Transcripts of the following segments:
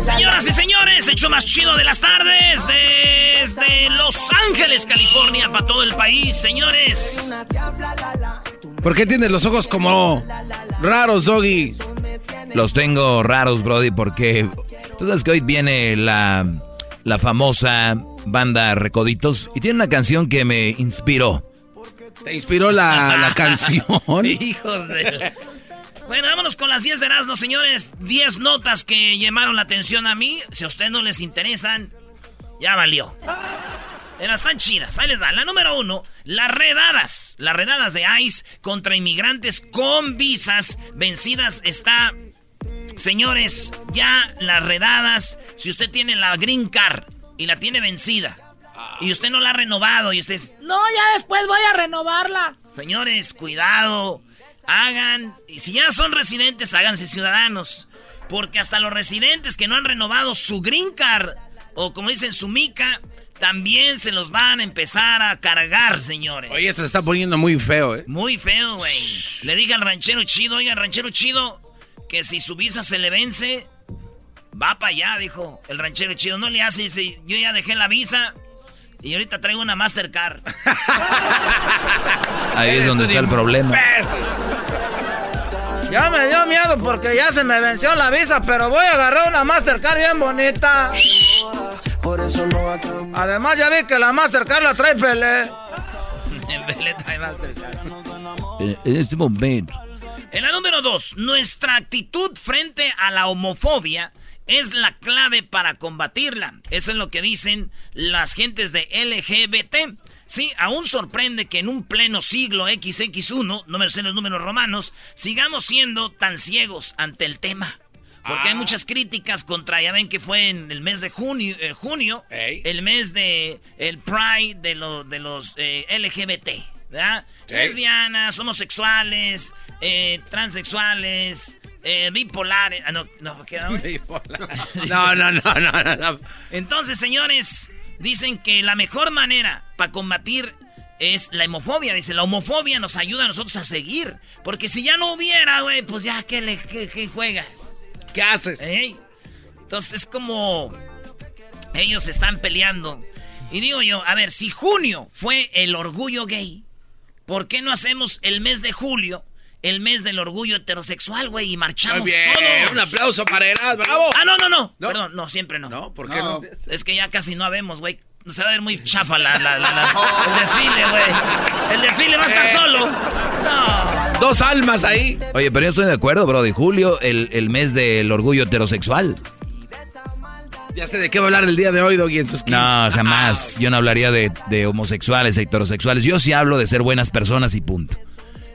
Señoras y señores, hecho más chido de las tardes desde Los Ángeles, California, para todo el país, señores. ¿Por qué tienes los ojos como raros, Doggy? Los tengo raros, Brody, porque tú sabes que hoy viene la, la famosa banda Recoditos y tiene una canción que me inspiró. ¿Te inspiró la, la canción? Hijos de... Bueno, vámonos con las 10 de Erasmo, señores. 10 notas que llamaron la atención a mí. Si a ustedes no les interesan, ya valió. Pero están chidas. Ahí les da. La número uno, las redadas. Las redadas de ICE contra inmigrantes con visas vencidas está... Señores, ya las redadas, si usted tiene la green card y la tiene vencida y usted no la ha renovado y usted dice, no, ya después voy a renovarla. Señores, cuidado. Hagan, y si ya son residentes, háganse ciudadanos. Porque hasta los residentes que no han renovado su green card, o como dicen, su mica, también se los van a empezar a cargar, señores. Oye, eso se está poniendo muy feo, ¿eh? Muy feo, güey. Le dije al ranchero chido, oiga, ranchero chido, que si su visa se le vence, va para allá, dijo el ranchero chido. No le hace, dice, yo ya dejé la visa y ahorita traigo una Mastercard. Ahí es donde está el problema. Ya me dio miedo porque ya se me venció la visa, pero voy a agarrar una Mastercard bien bonita. Además ya vi que la Mastercard la trae Pelé. Belén trae Mastercard. En, en este momento. En la número dos, nuestra actitud frente a la homofobia es la clave para combatirla. Eso es lo que dicen las gentes de LGBT. Sí, aún sorprende que en un pleno siglo XX1, no me sé los números romanos, sigamos siendo tan ciegos ante el tema. Porque hay muchas críticas contra, ya ven que fue en el mes de junio, eh, junio Ey. el mes de el Pride de, lo- de los eh, LGBT. Lesbianas, homosexuales, eh, transexuales, eh, bipolares. Ah, no, no, ¿qué güey? No, no, no, no, no, no. Entonces, señores, dicen que la mejor manera para combatir es la homofobia. Dice, la homofobia nos ayuda a nosotros a seguir. Porque si ya no hubiera, güey, pues ya, ¿qué, le, qué, qué juegas? ¿Qué haces? ¿Eh? Entonces es como ellos están peleando. Y digo yo, a ver, si junio fue el orgullo gay, ¿por qué no hacemos el mes de julio, el mes del orgullo heterosexual, güey, y marchamos Muy bien, todos? un aplauso para Eras, bravo. Ah, no, no, no, ¿No? Perdón, no, siempre no. No, ¿por qué no? Es que ya casi no habemos, güey. Se va a ver muy chafa la, la- la- la- el desfile, güey. El desfile va a estar Eh. solo. No. Dos almas ahí. Oye, pero yo estoy de acuerdo, bro. De julio, el, el mes del orgullo heterosexual. Ya sé de qué va a hablar el día de hoy, Doggy, en sus 15. No, jamás. Yo no hablaría de, de homosexuales, heterosexuales. Yo sí hablo de ser buenas personas y punto.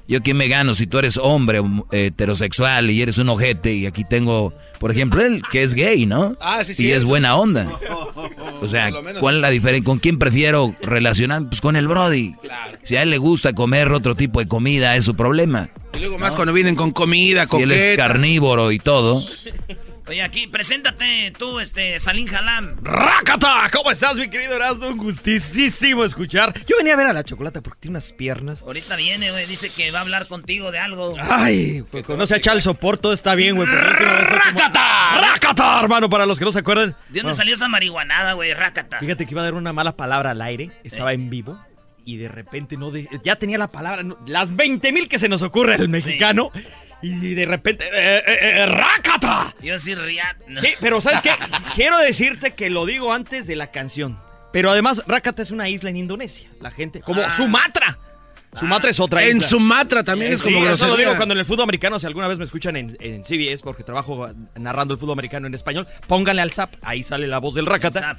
Yo quién me gano si tú eres hombre homo- heterosexual y eres un ojete y aquí tengo, por ejemplo, él que es gay, ¿no? Ah, sí, Y cierto. es buena onda. O sea. ¿cuál es la diferencia? ¿Con quién prefiero relacionar? Pues con el Brody. Si a él le gusta comer otro tipo de comida, es su problema. Y luego más cuando vienen con comida, Si él es carnívoro y todo. Oye, aquí, preséntate tú, este, Salín Jalam. ¡Rácata! ¿Cómo estás, mi querido Erasmo? Un gustísimo escuchar. Yo venía a ver a la chocolate porque tiene unas piernas. Ahorita viene, güey, dice que va a hablar contigo de algo. Ay, pues conoce a echar soporte, todo está bien, güey. Como- ¡Rácata! ¡Rácata, hermano! Para los que no se acuerdan. ¿De dónde Bueno, salió esa marihuanada, güey? Rácata. Fíjate que iba a dar una mala palabra al aire. Estaba en vivo. Y de repente no de- ya tenía la palabra. no- las 20 mil que se nos ocurre al mexicano. Y de repente. eh, eh, eh, ¡Rácata! Iba a decir Riat. no. Sí, pero ¿sabes qué? Quiero decirte que lo digo antes de la canción. Pero además, Rácata es una isla en Indonesia. La gente. Como Ah. Sumatra. Sumatra es otra En isla. Sumatra también es Sí, como eso grosería. lo digo cuando en el fútbol americano, si alguna vez me escuchan en, en CBS, porque trabajo narrando el fútbol americano en español, pónganle al zap, ahí sale la voz del Rácata. Zap.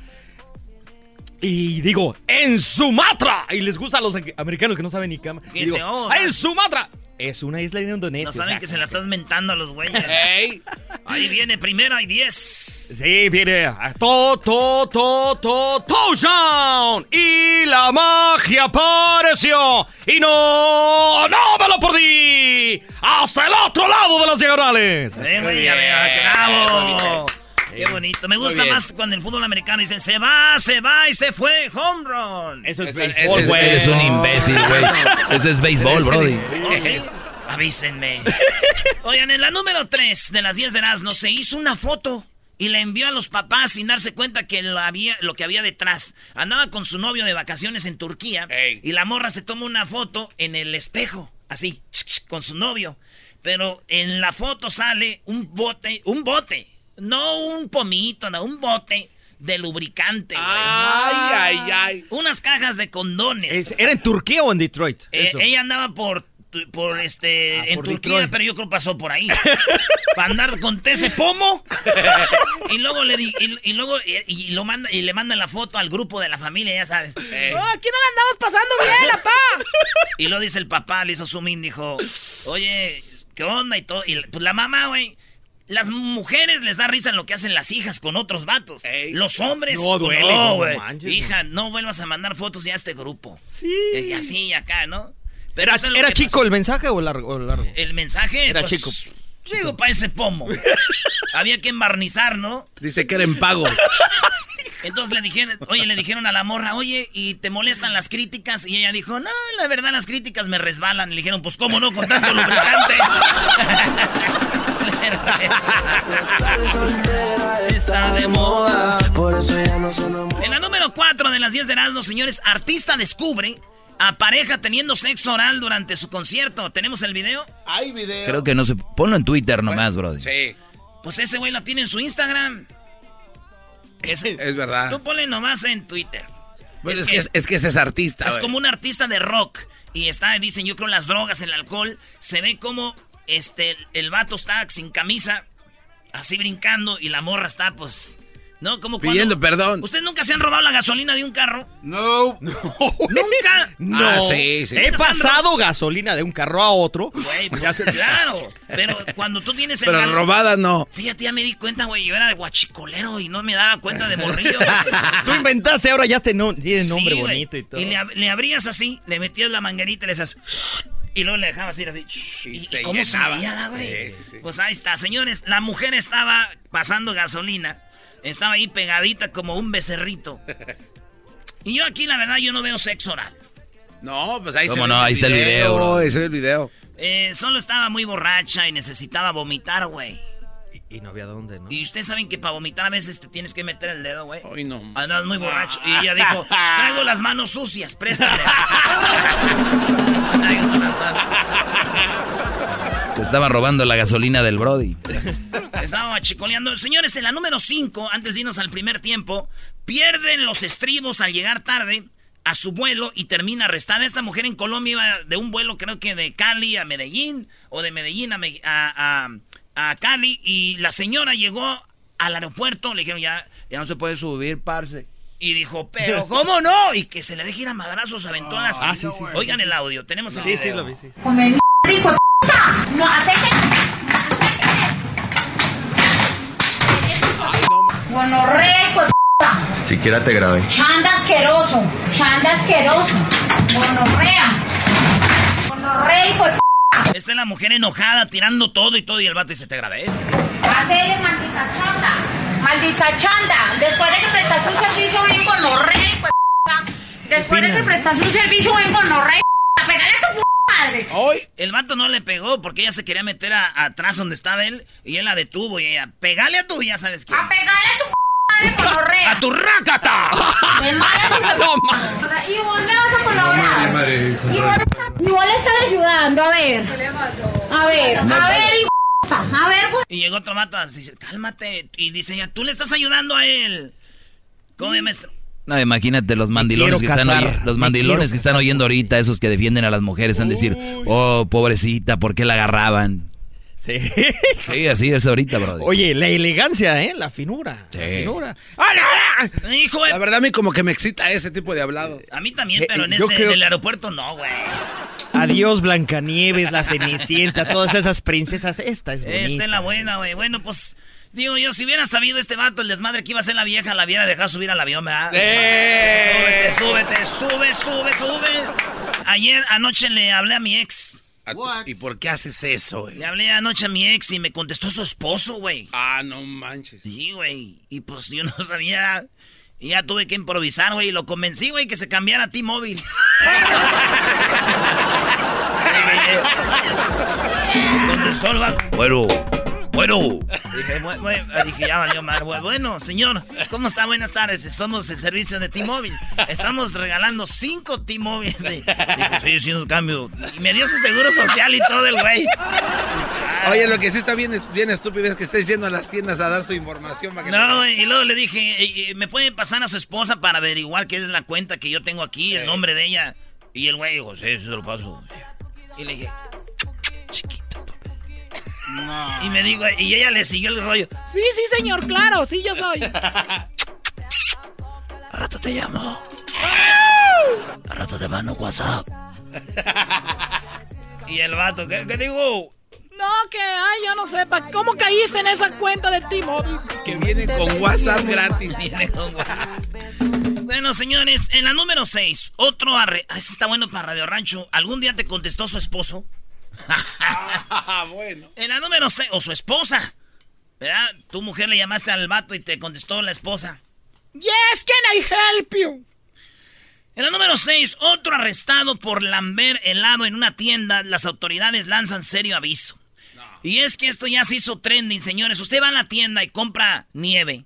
Y digo, ¡en Sumatra! Y les gusta a los americanos que no saben ni cama. Digo, "¡Ah, ¡en Sumatra! Es una isla en Indonesia. No saben o sea, que se la estás mentando a los güeyes. ¡Ey! Ahí viene primera y diez. Sí, viene to, to, to, to, touchdown. Y la magia apareció. Y no, no me lo perdí. Hasta el otro lado de las diagonales. Eh, güey, bravo. Qué bonito. Me gusta más cuando el fútbol americano dicen se va, se va y se fue. Home run. Eso es Ese- béisbol, ese es- güey. eres un imbécil, güey. Ese es béisbol, brody. Avísenme. Oigan, en la número 3 de las 10 de Erasmo se hizo una foto y la envió a los papás sin darse cuenta que lo, había, lo que había detrás. Andaba con su novio de vacaciones en Turquía Ey. y la morra se toma una foto en el espejo, así, con su novio. Pero en la foto sale un bote, un bote, no un pomito, no, un bote de lubricante. güey. Ay, ay, ay. Unas cajas de condones. Es- ¿Era en Turquía o en Detroit? Eh, ella andaba por, por este Ah, en por Turquía, Detroit. pero yo creo pasó por ahí. Para andar con ese pomo. y luego le di, y, y luego y, y lo manda y le mandan la foto al grupo de la familia, ya sabes. Oh, aquí no la andamos pasando bien, papá. y luego dice el papá, le hizo zoom in, dijo, "Oye, ¿qué onda?" y todo. Y pues la mamá, güey, las mujeres les da risa en lo que hacen las hijas con otros vatos. Los hombres. No, duele, no, no güey. manches, Hija, no vuelvas a mandar fotos ya a este grupo. Sí. Y así y acá, ¿no? Pero ¿Era, es chico pasó. el mensaje o largo? o largo? El mensaje. Era pues, chico. Chico para ese pomo. Había que embarnizar, ¿no? Dice que eran pagos. Entonces le dijeron, oye, le dijeron a la morra, oye, ¿y te molestan las críticas? Y ella dijo, no, la verdad las críticas me resbalan. Y le dijeron, pues cómo no, con tanto lubricante. Está de moda. En la número 4 de las 10 de Erasmus, señores, artista descubre a pareja teniendo sexo oral durante su concierto. ¿Tenemos el video? Hay video. Creo que no se... Ponlo en Twitter nomás, brody. Sí, Pues ese güey lo tiene en su Instagram. Es, Es verdad. tú ponle nomás en Twitter. Pues es es, que- que, es, es que ese es artista. Es como un artista de rock. Y está, dicen, yo creo las drogas, el alcohol. Se ve como este, el vato está sin camisa, así brincando, y la morra está, pues. ¿No? Como cuando- Pidiendo perdón. ¿Ustedes nunca se han robado la gasolina de un carro? No. ¡Nunca! No. Ah, sí, sí. He pasado gasolina de un carro a otro. Güey, pues, claro. Pero cuando tú tienes el Pero robada no. Fíjate, ya me di cuenta, güey. Yo era de guachicolero y no me daba cuenta de morrillo. Tú inventaste, ahora ya te no, tiene nombre Sí, bonito y todo. Y le, ab- le abrías así, le metías la manguerita y le hacías. Y luego le dejabas ir así. ¿Y, y se cómo llenaba. salía, güey? Sí, sí, sí. Pues ahí está, señores. La mujer estaba pasando gasolina. Estaba ahí pegadita como un becerrito. Y yo aquí, la verdad, yo no veo sexo oral. No, pues ahí ¿Cómo se no? ve Ahí está el video, bro. Ahí se ve el video. Eh, solo estaba muy borracha y necesitaba vomitar, güey. Y, no había dónde, ¿no? Y ustedes saben que para vomitar a veces te tienes que meter el dedo, güey. Ay, no. Andas muy borracho. Y ella dijo, traigo las manos sucias, préstame. Traigo las manos. Se estaba robando la gasolina del brody. Estaba chicoleando. Señores, en la número 5, antes de irnos al primer tiempo, pierden los estribos al llegar tarde a su vuelo y termina arrestada. Esta mujer en Colombia iba de un vuelo, creo que de Cali a Medellín, o de Medellín a, Me- a- a- a Cali, y la señora llegó al aeropuerto, le dijeron, ya, ya no se puede subir, parce. Y dijo, pero ¿cómo no? Y que se le deje ir a madrazos, aventó las... Ah, sí, sí, sí, Oigan el audio, tenemos el Sí, sí, video. lo vi, sí. Come m- hijo de puta. No, acérquese. Gonorrea, hijo de puta. Siquiera te grabé. Chanda asqueroso. Chanda asqueroso. Gonorrea. Gonorrea, hijo de puta. Esta es la mujer enojada, tirando todo y todo, y el vato dice, te grabé. Hacer maldita chanda. Maldita chanda. Después de que prestas un servicio bien con los rey, pues, Después de que prestas un servicio bien con los rey, pegale a tu p madre. Hoy. El vato no le pegó porque ella se quería meter a- atrás donde estaba él y él la detuvo y ella, pegale a tu, ya sabes quién. A pegarle a tu p madre. ¡A tu rácata! De mala No, Y vos me vas a colaborar. Y vos, y vos le estás ayudando, a ver. A ver, a ver, puta, a ver, pues. Y llegó otro vato y dice, cálmate. Y dice ella, tú le estás ayudando a él. ¿Cómo ve, maestro? No, imagínate los mandilones que están los me mandilones que están oyendo ahorita, esos que defienden a las mujeres, han de decir, oh, pobrecita, ¿por qué la agarraban? Sí. Sí, así es ahorita, brother. Oye, la elegancia, ¿eh? La finura. La Sí. finura. Hijo de... La verdad, a mí como que me excita ese tipo de hablados. A mí también, Eh, pero en, ese, creo- en el aeropuerto no, güey. Adiós, Blancanieves, la Cenicienta, todas esas princesas. Esta es bonita. Esta es la buena, güey. Bueno, pues, digo yo, si hubiera sabido este vato el desmadre que iba a hacer la vieja, la hubiera dejado subir al avión, ¿verdad? ¡Eh! Súbete, súbete, sube, sube, sube. Ayer, anoche le hablé a mi ex. ¿A tu- ¿Y por qué haces eso, güey? Le hablé anoche a mi ex y me contestó su esposo, güey. Ah, no manches. Sí, güey. Y pues yo no sabía. Y ya tuve que improvisar, güey. Y lo convencí, güey, que se cambiara a T-Mobile. Contestó el vato. Bueno, bueno. Dije, "Bu- bu- dije, ya valió mal. Bu- Bueno, señor, ¿cómo está? Buenas tardes. Somos el servicio de T-Mobile. Estamos regalando cinco T-Mobiles. Dijo, sí, haciendo cambio. Y me dio su seguro social y todo el güey. Oye, lo que sí está bien, bien estúpido es que estés yendo a las tiendas a dar su información para que No, y luego le dije, "Eh, eh, ¿me pueden pasar a su esposa para averiguar qué es la cuenta que yo tengo aquí, el nombre de ella? Y el güey dijo, sí, sí, se lo paso. Y le dije, chiquito, papá. Y me dijo, y ella le siguió el rollo. Sí, sí, señor, claro, sí, yo soy. Al rato te llamo. Al rato te mando WhatsApp. Y el vato, ¿qué, qué digo? No, que, ay, yo no sé, pa- ¿cómo caíste en esa cuenta de T-Mobile? Que viene con WhatsApp gratis. Viene con WhatsApp. Bueno, señores, en la número 6, otro arre... Ah, ese está bueno para Radio Rancho. ¿Algún día te contestó su esposo? Ah, bueno. En la número 6, o su esposa. ¿Verdad? Tu mujer le llamaste al vato y te contestó la esposa. Yes, can I help you? En la número 6, otro arrestado por lamber helado en una tienda. Las autoridades lanzan serio aviso. Y es que esto ya se hizo trending, señores. Usted va a la tienda y compra nieve.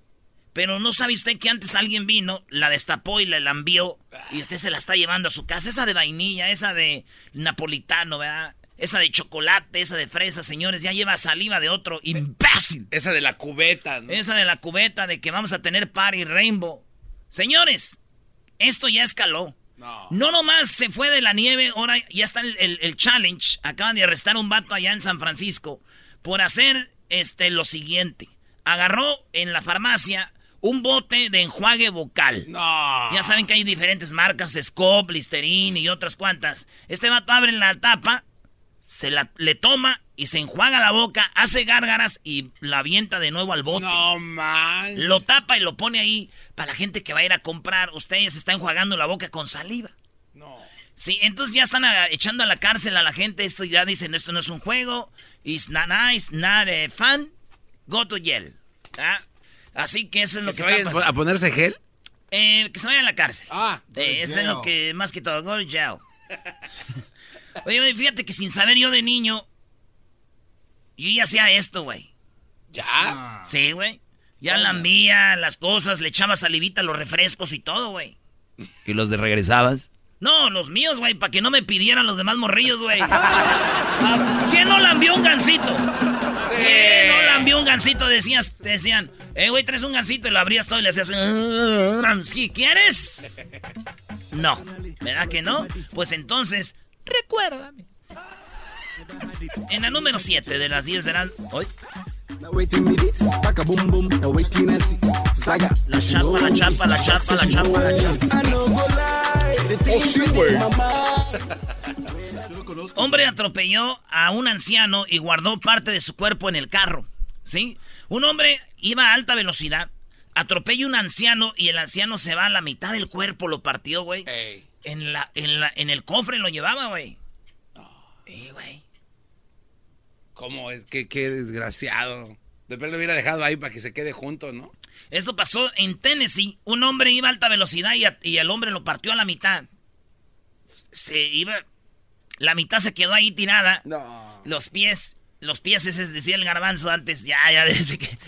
Pero no sabe usted que antes alguien vino, la destapó y la lambió. Y usted se la está llevando a su casa. Esa de vainilla, esa de napolitano, ¿verdad? Esa de chocolate, esa de fresa, señores. Ya lleva saliva de otro imbécil. Esa de la cubeta, ¿no? Esa de la cubeta de que vamos a tener party rainbow. Señores, esto ya escaló. No. No nomás se fue de la nieve, ahora ya está el, el- el challenge. Acaban de arrestar a un vato allá en San Francisco por hacer este, lo siguiente. Agarró en la farmacia un bote de enjuague vocal. No. Ya saben que hay diferentes marcas, Scop, Listerine y otras cuantas. Este vato abre la tapa, se la, le toma y se enjuaga la boca, hace gárgaras y la avienta de nuevo al bote. No man. Lo tapa y lo pone ahí para la gente que va a ir a comprar. Ustedes se está enjuagando la boca con saliva. No. Sí, entonces ya están ah, echando a la cárcel a la gente. Esto ya dicen, esto no es un juego. It's not nice, not eh, fun. Go to jail. ¿Ah? Así que eso es lo ¿Que se está vayan a ponerse gel? Eh, que se vaya a la cárcel. Ah. Eh, eso es lo que más que todo. Go to jail. Oye, fíjate que sin saber yo de niño, yo ya hacía esto, güey. ¿Ya? Sí, güey. Ya lambía las cosas, le echaba salivita los refrescos y todo, güey. ¿Y los de regresabas? No, los míos, güey, para que no me pidieran los demás morrillos, güey. Ah, ¿Quién no lambió un gancito? ¿Quién no lambió un gancito? Decías, decían, eh, güey, traes un gancito y lo abrías todo y le hacías... "¿Sí ¿Quieres? No. ¿Verdad que no? Pues entonces, recuérdame. En la número 7 de las 10 de la... ¿Hoy? La chapa, la chapa, la chapa, la chapa, la chapa. Hombre atropelló a un anciano y guardó parte de su cuerpo en el carro. ¿Sí? Un hombre iba a alta velocidad, atropella a un anciano y el anciano se va a la mitad del cuerpo, lo partió, güey. En, la, en, la, en el cofre lo llevaba, güey. Eh, güey. ¿Cómo es? Qué, qué desgraciado. De lo hubiera dejado ahí para que se quede junto, ¿no? Esto pasó en Tennessee. Un hombre iba a alta velocidad y, el hombre lo partió a la mitad. Se iba. La mitad se quedó ahí tirada. No. Los pies. Los pies, ese decía el garbanzo antes. Ya, ya, desde que.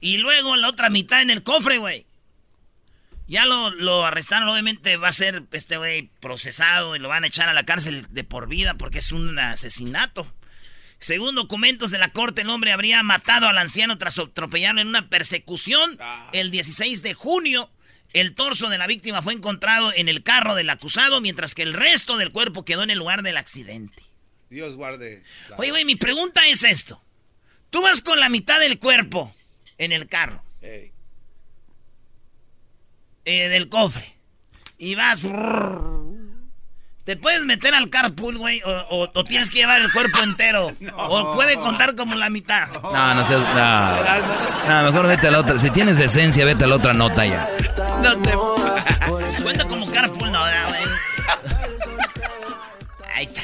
Y luego la otra mitad en el cofre, güey. Ya lo, lo, arrestaron, obviamente va a ser este güey procesado y lo van a echar a la cárcel de por vida porque es un asesinato. Según documentos de la corte, el hombre habría matado al anciano tras atropellarlo en una persecución. Ah. El 16 de junio, el torso de la víctima fue encontrado en el carro del acusado, mientras que el resto del cuerpo quedó en el lugar del accidente. Dios guarde. Oye, güey, mi pregunta es esto. Tú vas con la mitad del cuerpo en el carro. Eh, del cofre. Y vas... Te puedes meter al carpool, güey, o, tienes que llevar el cuerpo entero. O puede contar como la mitad. No, no sé. No. no, mejor vete a la otra. Si tienes decencia, vete a la otra nota ya. No te. Cuenta como carpool, no, güey. Ahí está.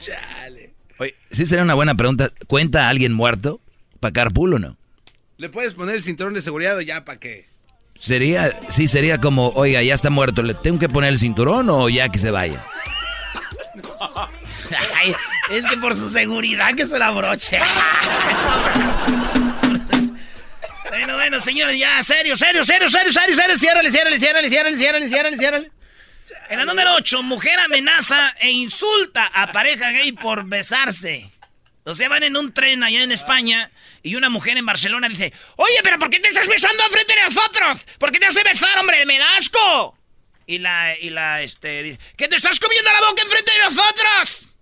Chale. Oye, sí sería una buena pregunta. ¿Cuenta alguien muerto para carpool o no? Le puedes poner el cinturón de seguridad o ya para qué. Sería, sí, sería como, oiga, ya está muerto, ¿le tengo que poner el cinturón o ya que se vaya? es que por su seguridad que se la broche. bueno, bueno, señores, ya, serio, serio, serio, serio, serio, serio, ciérrale, ciérrale, ciérrale, ciérrale, ciérrale, ciérrale, ciérrale. En la número 8, mujer amenaza e insulta a pareja gay por besarse. O sea, van en un tren allá en España y una mujer en Barcelona dice, oye, pero ¿por qué te estás besando frente de nosotros? ¿Por qué te hace besar, hombre? ¡Me da asco! Y la, y la, este, dice, ¿qué te estás comiendo la boca enfrente de nosotros?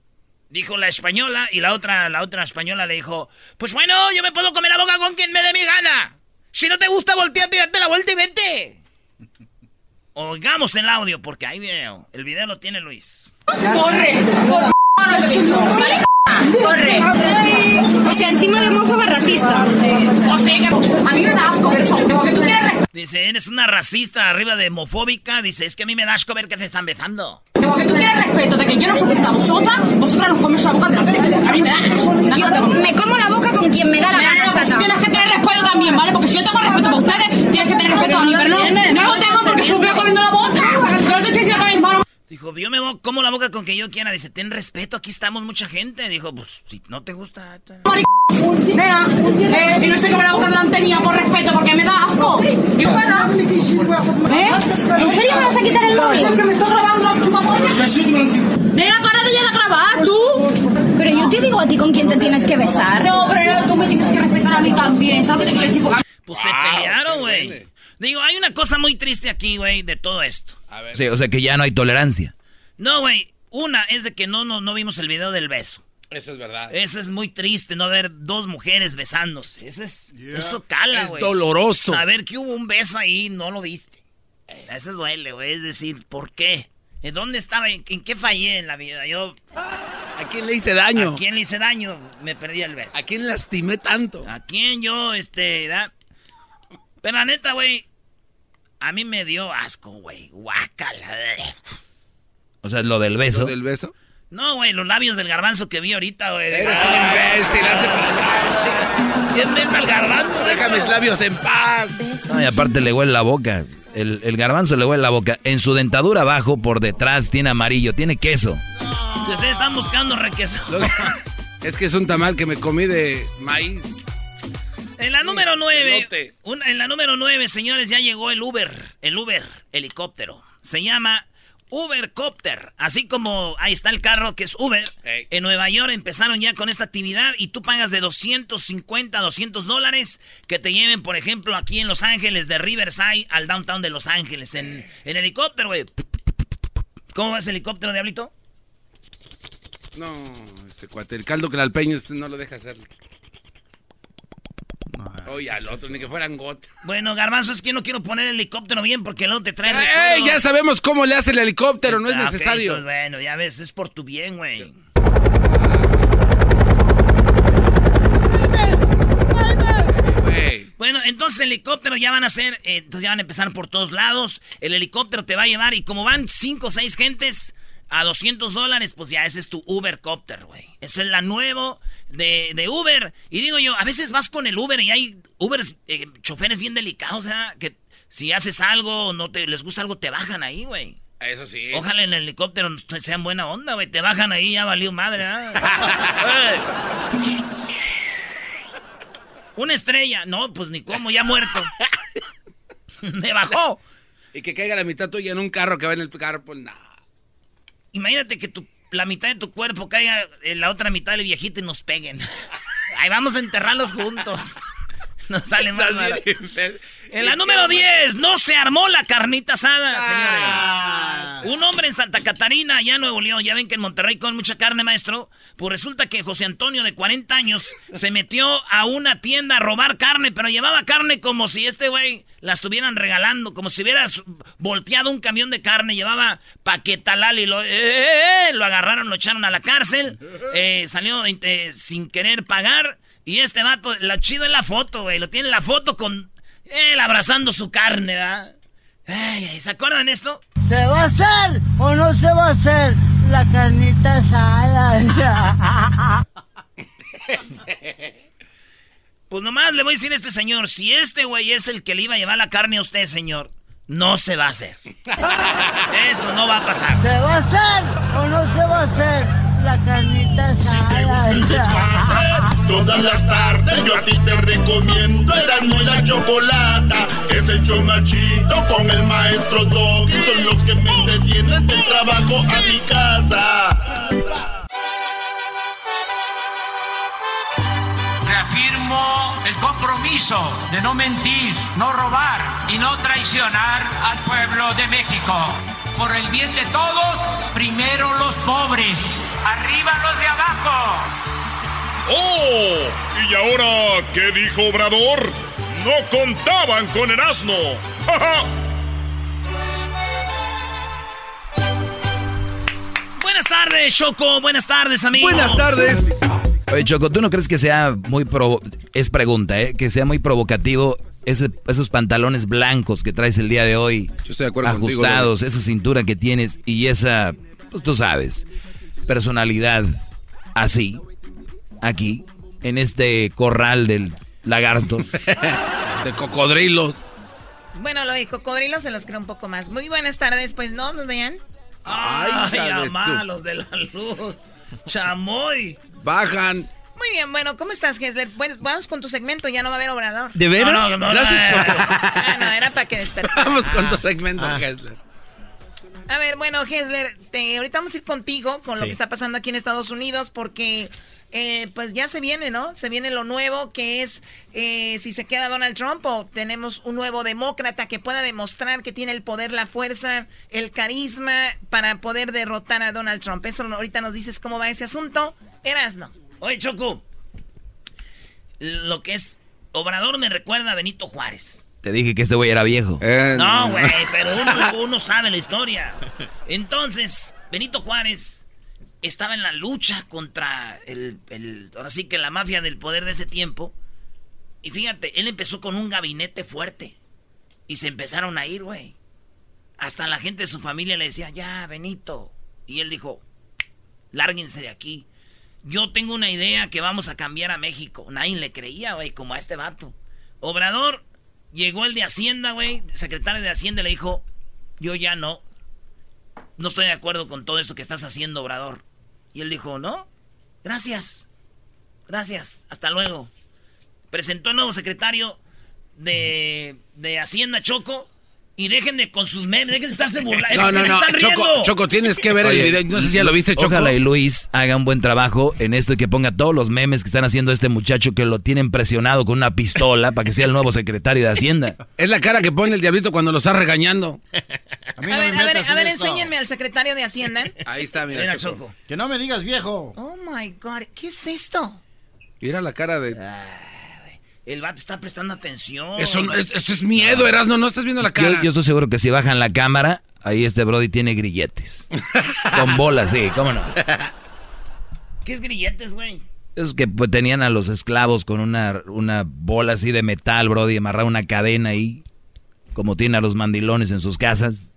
Dijo la española y la otra, la otra española le dijo, pues bueno, yo me puedo comer la boca con quien me dé mi gana. Si no te gusta, volteate y date la vuelta y vete. Oigamos el audio porque hay video. El video lo tiene Luis. ¡Corre! ¡Corre! Corre. O sea, encima de homófoba racista. O sea, que a mí me da asco ver eso. Tengo que tú quieres Dice, eres una racista arriba de homofóbica. Dice, es que a mí me da asco ver que se están besando. Tengo que tú quieres respeto de que yo no soporto a vosotras, vosotras nos comes la boca delante. A mí me da asco. Yo me como la boca con quien me da la gana, chata. Tienes que tener respeto también, ¿vale? Porque si yo tengo respeto para ustedes, tienes que tener respeto a mí, pero no, no lo tengo porque se me comiendo la boca. Yo no te estoy diciendo que mis manos Dijo, yo me como la boca con que yo quiera. Dice, ten respeto, aquí estamos mucha gente. Dijo, pues, si no te gusta... Nena, eh, y no sé comer la boca delante mía por respeto, porque me da asco. Y bueno, ¿eh? ¿En serio me vas a quitar el móvil? Porque me estoy grabando las chupapollas. Nena, para de ya de grabar, tú. Pero yo te digo a ti con quién te tienes que besar. No, pero tú me tienes que respetar a mí también. ¿Sabes qué te quiero decir? Pues se pelearon, güey. Digo, hay una cosa muy triste aquí, güey, de todo esto. Sí, o sea que ya no hay tolerancia. No, güey. Una es de que no, no, no vimos el video del beso. Eso es verdad. Eso es muy triste, no ver dos mujeres besándose. Eso es. Eso cala, güey. Es doloroso. Saber que hubo un beso ahí y no lo viste. Eso duele, güey. Es decir, ¿por qué? ¿Dónde estaba? ¿En qué fallé en la vida? Yo. ¿A quién le hice daño? ¿A quién le hice daño? Me perdí el beso. ¿A quién lastimé tanto? ¿A quién yo, este, da? Pero la neta, güey, a mí me dio asco, güey. Guácala. O sea, lo del beso. ¿Lo del beso? No, güey, los labios del garbanzo que vi ahorita, güey. Eres un imbécil, hazte para ¿Quién besa al garbanzo? Deja mis labios en paz. No, y aparte le huele la boca. El, el, garbanzo le huele la boca. En su dentadura abajo, por detrás, tiene amarillo, tiene queso. Si ustedes están buscando requesón. es que es un tamal que me comí de maíz. En la número 9, en la número 9, señores, ya llegó el Uber, el Uber helicóptero. Se llama Ubercopter. Así como ahí está el carro que es Uber. En Nueva York empezaron ya con esta actividad y tú pagas de 250 a 200 dólares que te lleven, por ejemplo, aquí en Los Ángeles, de Riverside al downtown de Los Ángeles, en, en helicóptero, güey. ¿Cómo va ese helicóptero, Diablito? No, este cuate, el caldo que el alpeño este no lo deja hacer. Oye, al otro, ni que fueran gotas. Bueno, Garbanzo, es que no quiero poner el helicóptero bien porque luego te traen. ¡Ey! Ya sabemos cómo le hace el helicóptero, no es ah, necesario. bueno, ya ves, es por tu bien, güey. Bueno, entonces el helicóptero ya van a ser, eh, entonces ya van a empezar por todos lados. El helicóptero te va a llevar y como van cinco o seis gentes, a 200 dólares, pues ya ese es tu Uber Copter, güey. Esa es la nuevo de, de, Uber. Y digo yo, a veces vas con el Uber y hay Uber eh, choferes bien delicados, o sea, que si haces algo, no te les gusta algo, te bajan ahí, güey. Eso sí. Ojalá en el helicóptero sean buena onda, güey. Te bajan ahí, ya valió madre. ¿ah? Una estrella. No, pues ni cómo, ya muerto. Me bajó. Y que caiga la mitad tuya en un carro que va en el carro, pues nada. Imagínate que tu, la mitad de tu cuerpo caiga en la otra mitad del viejito y nos peguen. Ahí vamos a enterrarlos juntos. Nos sale más En la número 10, no se armó la carnita asada, ah. señores. Un hombre en Santa Catarina, en Nuevo León, ya ven que en Monterrey con mucha carne, maestro. Pues resulta que José Antonio, de 40 años, se metió a una tienda a robar carne, pero llevaba carne como si este güey la estuvieran regalando, como si hubieras volteado un camión de carne, llevaba paquetalal y lo, eh, eh, eh, lo agarraron, lo echaron a la cárcel, salió sin querer pagar. Y este vato, lo chido es la foto, güey. Lo tiene la foto con él abrazando su carne, ¿verdad? Ay, ¿Se acuerdan esto? ¿Se va a hacer o no se va a hacer la carnita asada? pues nomás le voy a decir a este señor, si este güey es el que le iba a llevar la carne a usted, señor, no se va a hacer. Eso no va a pasar. ¿Se va a hacer o no se va a hacer la carnita asada? Todas las tardes yo a ti te recomiendo Eran muy la chocolata Es el chomachito con el maestro Doggy Son los que me entretienen del trabajo a mi casa Reafirmo el compromiso de no mentir, no robar y no traicionar al pueblo de México. Por el bien de todos, primero los pobres, arriba los de abajo. ¡Oh! ¿Y ahora qué dijo Obrador? No contaban con el asno. Buenas tardes, Choco. Buenas tardes, amigos. Buenas tardes. Oye, Choco, ¿tú no crees que sea muy provo es pregunta, ¿eh? Que sea muy provocativo esos pantalones blancos que traes el día de hoy. Yo estoy de acuerdo Ajustados, esa cintura que tienes y esa, pues tú sabes, personalidad así aquí, en este corral del lagarto. de cocodrilos. Bueno, lo de cocodrilos se los creo un poco más. Muy buenas tardes, pues no, ¿me vean? Ay, Ay los de la luz. Chamoy. Bajan. Muy bien, bueno, ¿cómo estás, Hesler? Bueno, vamos con tu segmento, ya no va a haber obrador. ¿De veras? Gracias, Ah, no, era para que despertara. Vamos con tu segmento, ah. A ver, bueno, Hesler, ahorita vamos a ir contigo con lo que está pasando aquí en Estados Unidos porque eh, pues ya se viene, ¿no? Se viene lo nuevo que es eh, si se queda Donald Trump o tenemos un nuevo demócrata que pueda demostrar que tiene el poder, la fuerza, el carisma para poder derrotar a Donald Trump. Eso ahorita nos dices cómo va ese asunto. Eras, no. Oye, Choco, lo que es Obrador me recuerda a Benito Juárez. Te dije que este güey era viejo. Eh, no, güey, pero uno, uno sabe la historia. Entonces, Benito Juárez estaba en la lucha contra el, el, ahora sí que la mafia del poder de ese tiempo. Y fíjate, él empezó con un gabinete fuerte. Y se empezaron a ir, güey. Hasta la gente de su familia le decía, ya, Benito. Y él dijo, lárguense de aquí. Yo tengo una idea que vamos a cambiar a México. Nadie le creía, güey, como a este vato. Obrador, llegó el de Hacienda, güey, secretario de Hacienda, le dijo, yo ya no. No estoy de acuerdo con todo esto que estás haciendo, Obrador. Y él dijo, no, gracias, gracias, hasta luego. Presentó el nuevo secretario de, de Hacienda Choco y dejen de con sus memes, dejen de estarse burlando. No, no, no, Choco, Choco, tienes que ver el video. No sé si ya lo viste, Choco. Ojalá y Luis haga un buen trabajo en esto y que ponga todos los memes que están haciendo este muchacho que lo tienen presionado con una pistola para que sea el nuevo secretario de Hacienda. Es la cara que pone el diablito cuando lo está regañando. A, ver, a ver, a ver, enséñenme al secretario de Hacienda. Ahí está, mira, Choco. Que no me digas viejo. Oh my God, ¿qué es esto? Mira la cara de. El vato está prestando atención. Eso esto es miedo, Erasno, no estás viendo la cara. Yo, estoy seguro que si bajan la cámara, ahí este Brody tiene grilletes. Con bolas, sí, cómo no. ¿Qué es grilletes, güey? Esos que pues, tenían a los esclavos con una, una bola así de metal, Brody, amarrar una cadena ahí. Como tiene a los mandilones en sus casas.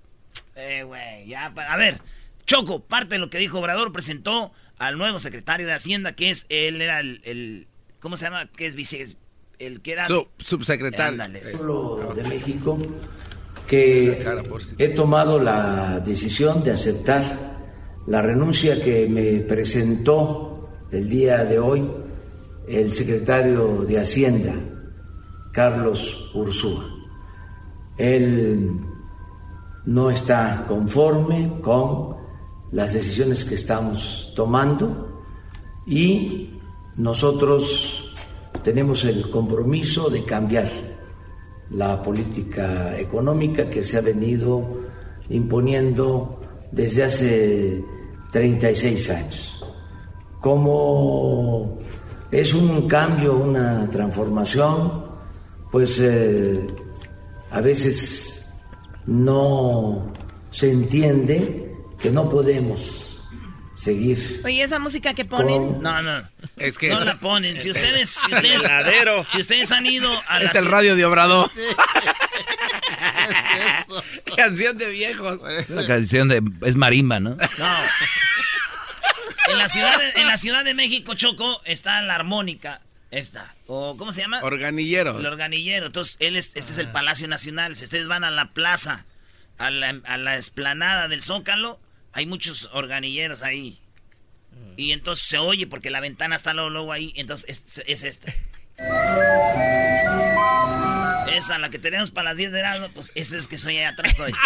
Eh, güey, ya, a ver. Choco, parte de lo que dijo Obrador, presentó al nuevo secretario de Hacienda, que es, él era el, ¿cómo se llama? Que es vice, el que era... subsecretario. de México, que he tomado la decisión de aceptar la renuncia que me presentó el día de hoy el secretario de Hacienda, Carlos Ursúa. Él no está conforme con las decisiones que estamos tomando y nosotros tenemos el compromiso de cambiar la política económica que se ha venido imponiendo desde hace 36 años. Como es un cambio, una transformación, pues eh, a veces no se entiende que no podemos seguir. Oye, esa música que ponen. No, no. Es que no la ponen. Si ustedes, si ustedes, si ustedes han ido a Es el radio de Obrador. canción de viejos. La canción de es marimba, ¿no? No. En la ciudad de, en la ciudad de México, Choco, está la armónica. Esta. O, ¿Cómo se llama? Organillero. El organillero. Entonces, él es, este es el Palacio Nacional. Si ustedes van a la plaza, a la, a la esplanada del Zócalo, hay muchos organilleros ahí. Y entonces se oye porque la ventana está luego, luego ahí. Entonces es, es esta. Esa, la que tenemos para las 10 de verano, pues esa es que soy allá atrás hoy.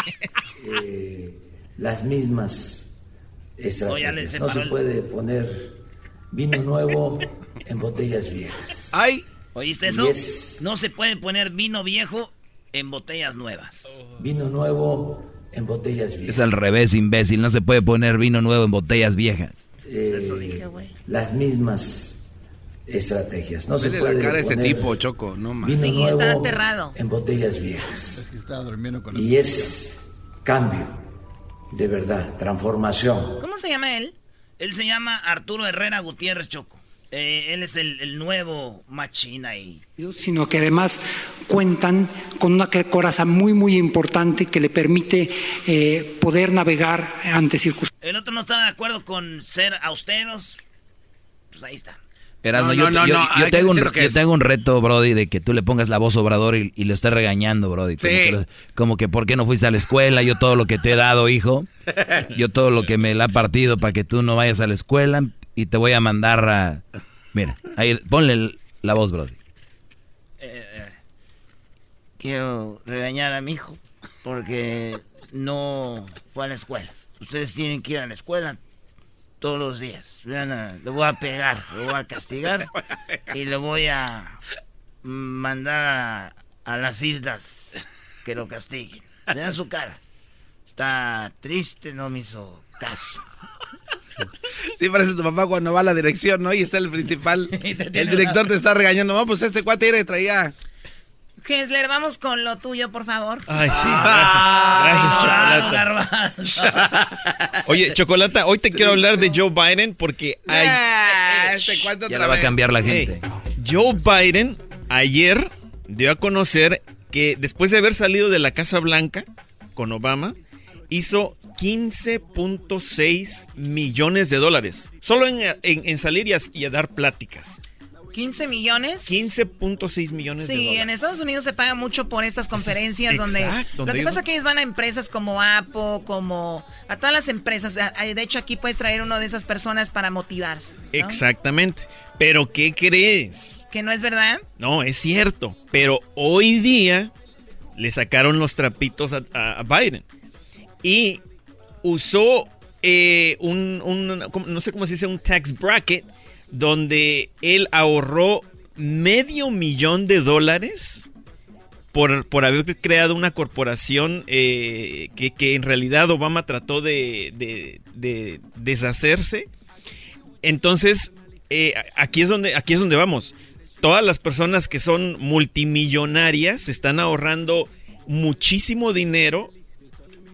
Eh, las mismas estrategias. no se puede poner vino nuevo en botellas viejas. ¡Ay! ¿Oíste eso? No se puede poner vino viejo en botellas nuevas. Vino nuevo en botellas viejas. Es al revés, imbécil. No se puede poner vino nuevo en botellas viejas. Eh, eso dije, güey. Las mismas estrategias. No se puede la cara ese tipo, Choco, no más. Vino sí, nuevo está aterrado. En botellas viejas. Es que estaba durmiendo con y es cambio, de verdad, transformación. ¿Cómo se llama él? Él se llama Arturo Herrera Gutiérrez Choco. Eh, él es el, nuevo machina ahí. Sino que además cuentan con una coraza muy, muy importante que le permite eh, poder navegar ante circunstancias. El otro no estaba de acuerdo con ser austeros. Pues ahí está. no, yo, no, yo, tengo un, reto, Brody, de que tú le pongas la voz Obrador y, y lo estés regañando, Brody. Como, que, como, que, ¿por qué no fuiste a la escuela? Yo todo lo que te he dado, hijo. Yo todo lo que me la ha partido para que tú no vayas a la escuela y te voy a mandar a... Mira, ahí, ponle la voz, Brody. Eh, eh, quiero regañar a mi hijo porque no fue a la escuela. Ustedes tienen que ir a la escuela todos los días. le voy a pegar, lo voy a castigar y le voy a mandar a, las islas que lo castiguen. Vean su cara. Está triste, no me hizo caso. Sí, parece tu papá cuando va a la dirección, ¿no? Y está el principal. el director te está regañando. No, pues este cuate era traía. Hesler, vamos con lo tuyo, por favor. Ay, sí, gracias. Gracias, Chocolata. Oye, Chocolata, hoy te quiero hablar de Joe Biden porque hay... este ya la va a cambiar la gente. Joe Biden ayer dio a conocer que después de haber salido de la Casa Blanca con Obama, hizo 15.6 millones de dólares. Solo en, salir y a, dar pláticas. ¿15 millones? 15.6 millones de dólares. Sí, en Estados Unidos se paga mucho por estas conferencias donde... lo que pasa es que ellos van a empresas como Apple, como... A todas las empresas. De hecho, aquí puedes traer uno de esas personas para motivarse. Exactamente. Pero, ¿qué crees? ¿Que no es verdad? No, es cierto. Pero hoy día le sacaron los trapitos a, a Biden. Y usó eh, un, no sé cómo se dice, un tax bracket, donde él ahorró medio millón de dólares por, por haber creado una corporación eh, que, en realidad Obama trató de, deshacerse. Entonces, eh, aquí, es donde, aquí es donde vamos. Todas las personas que son multimillonarias están ahorrando muchísimo dinero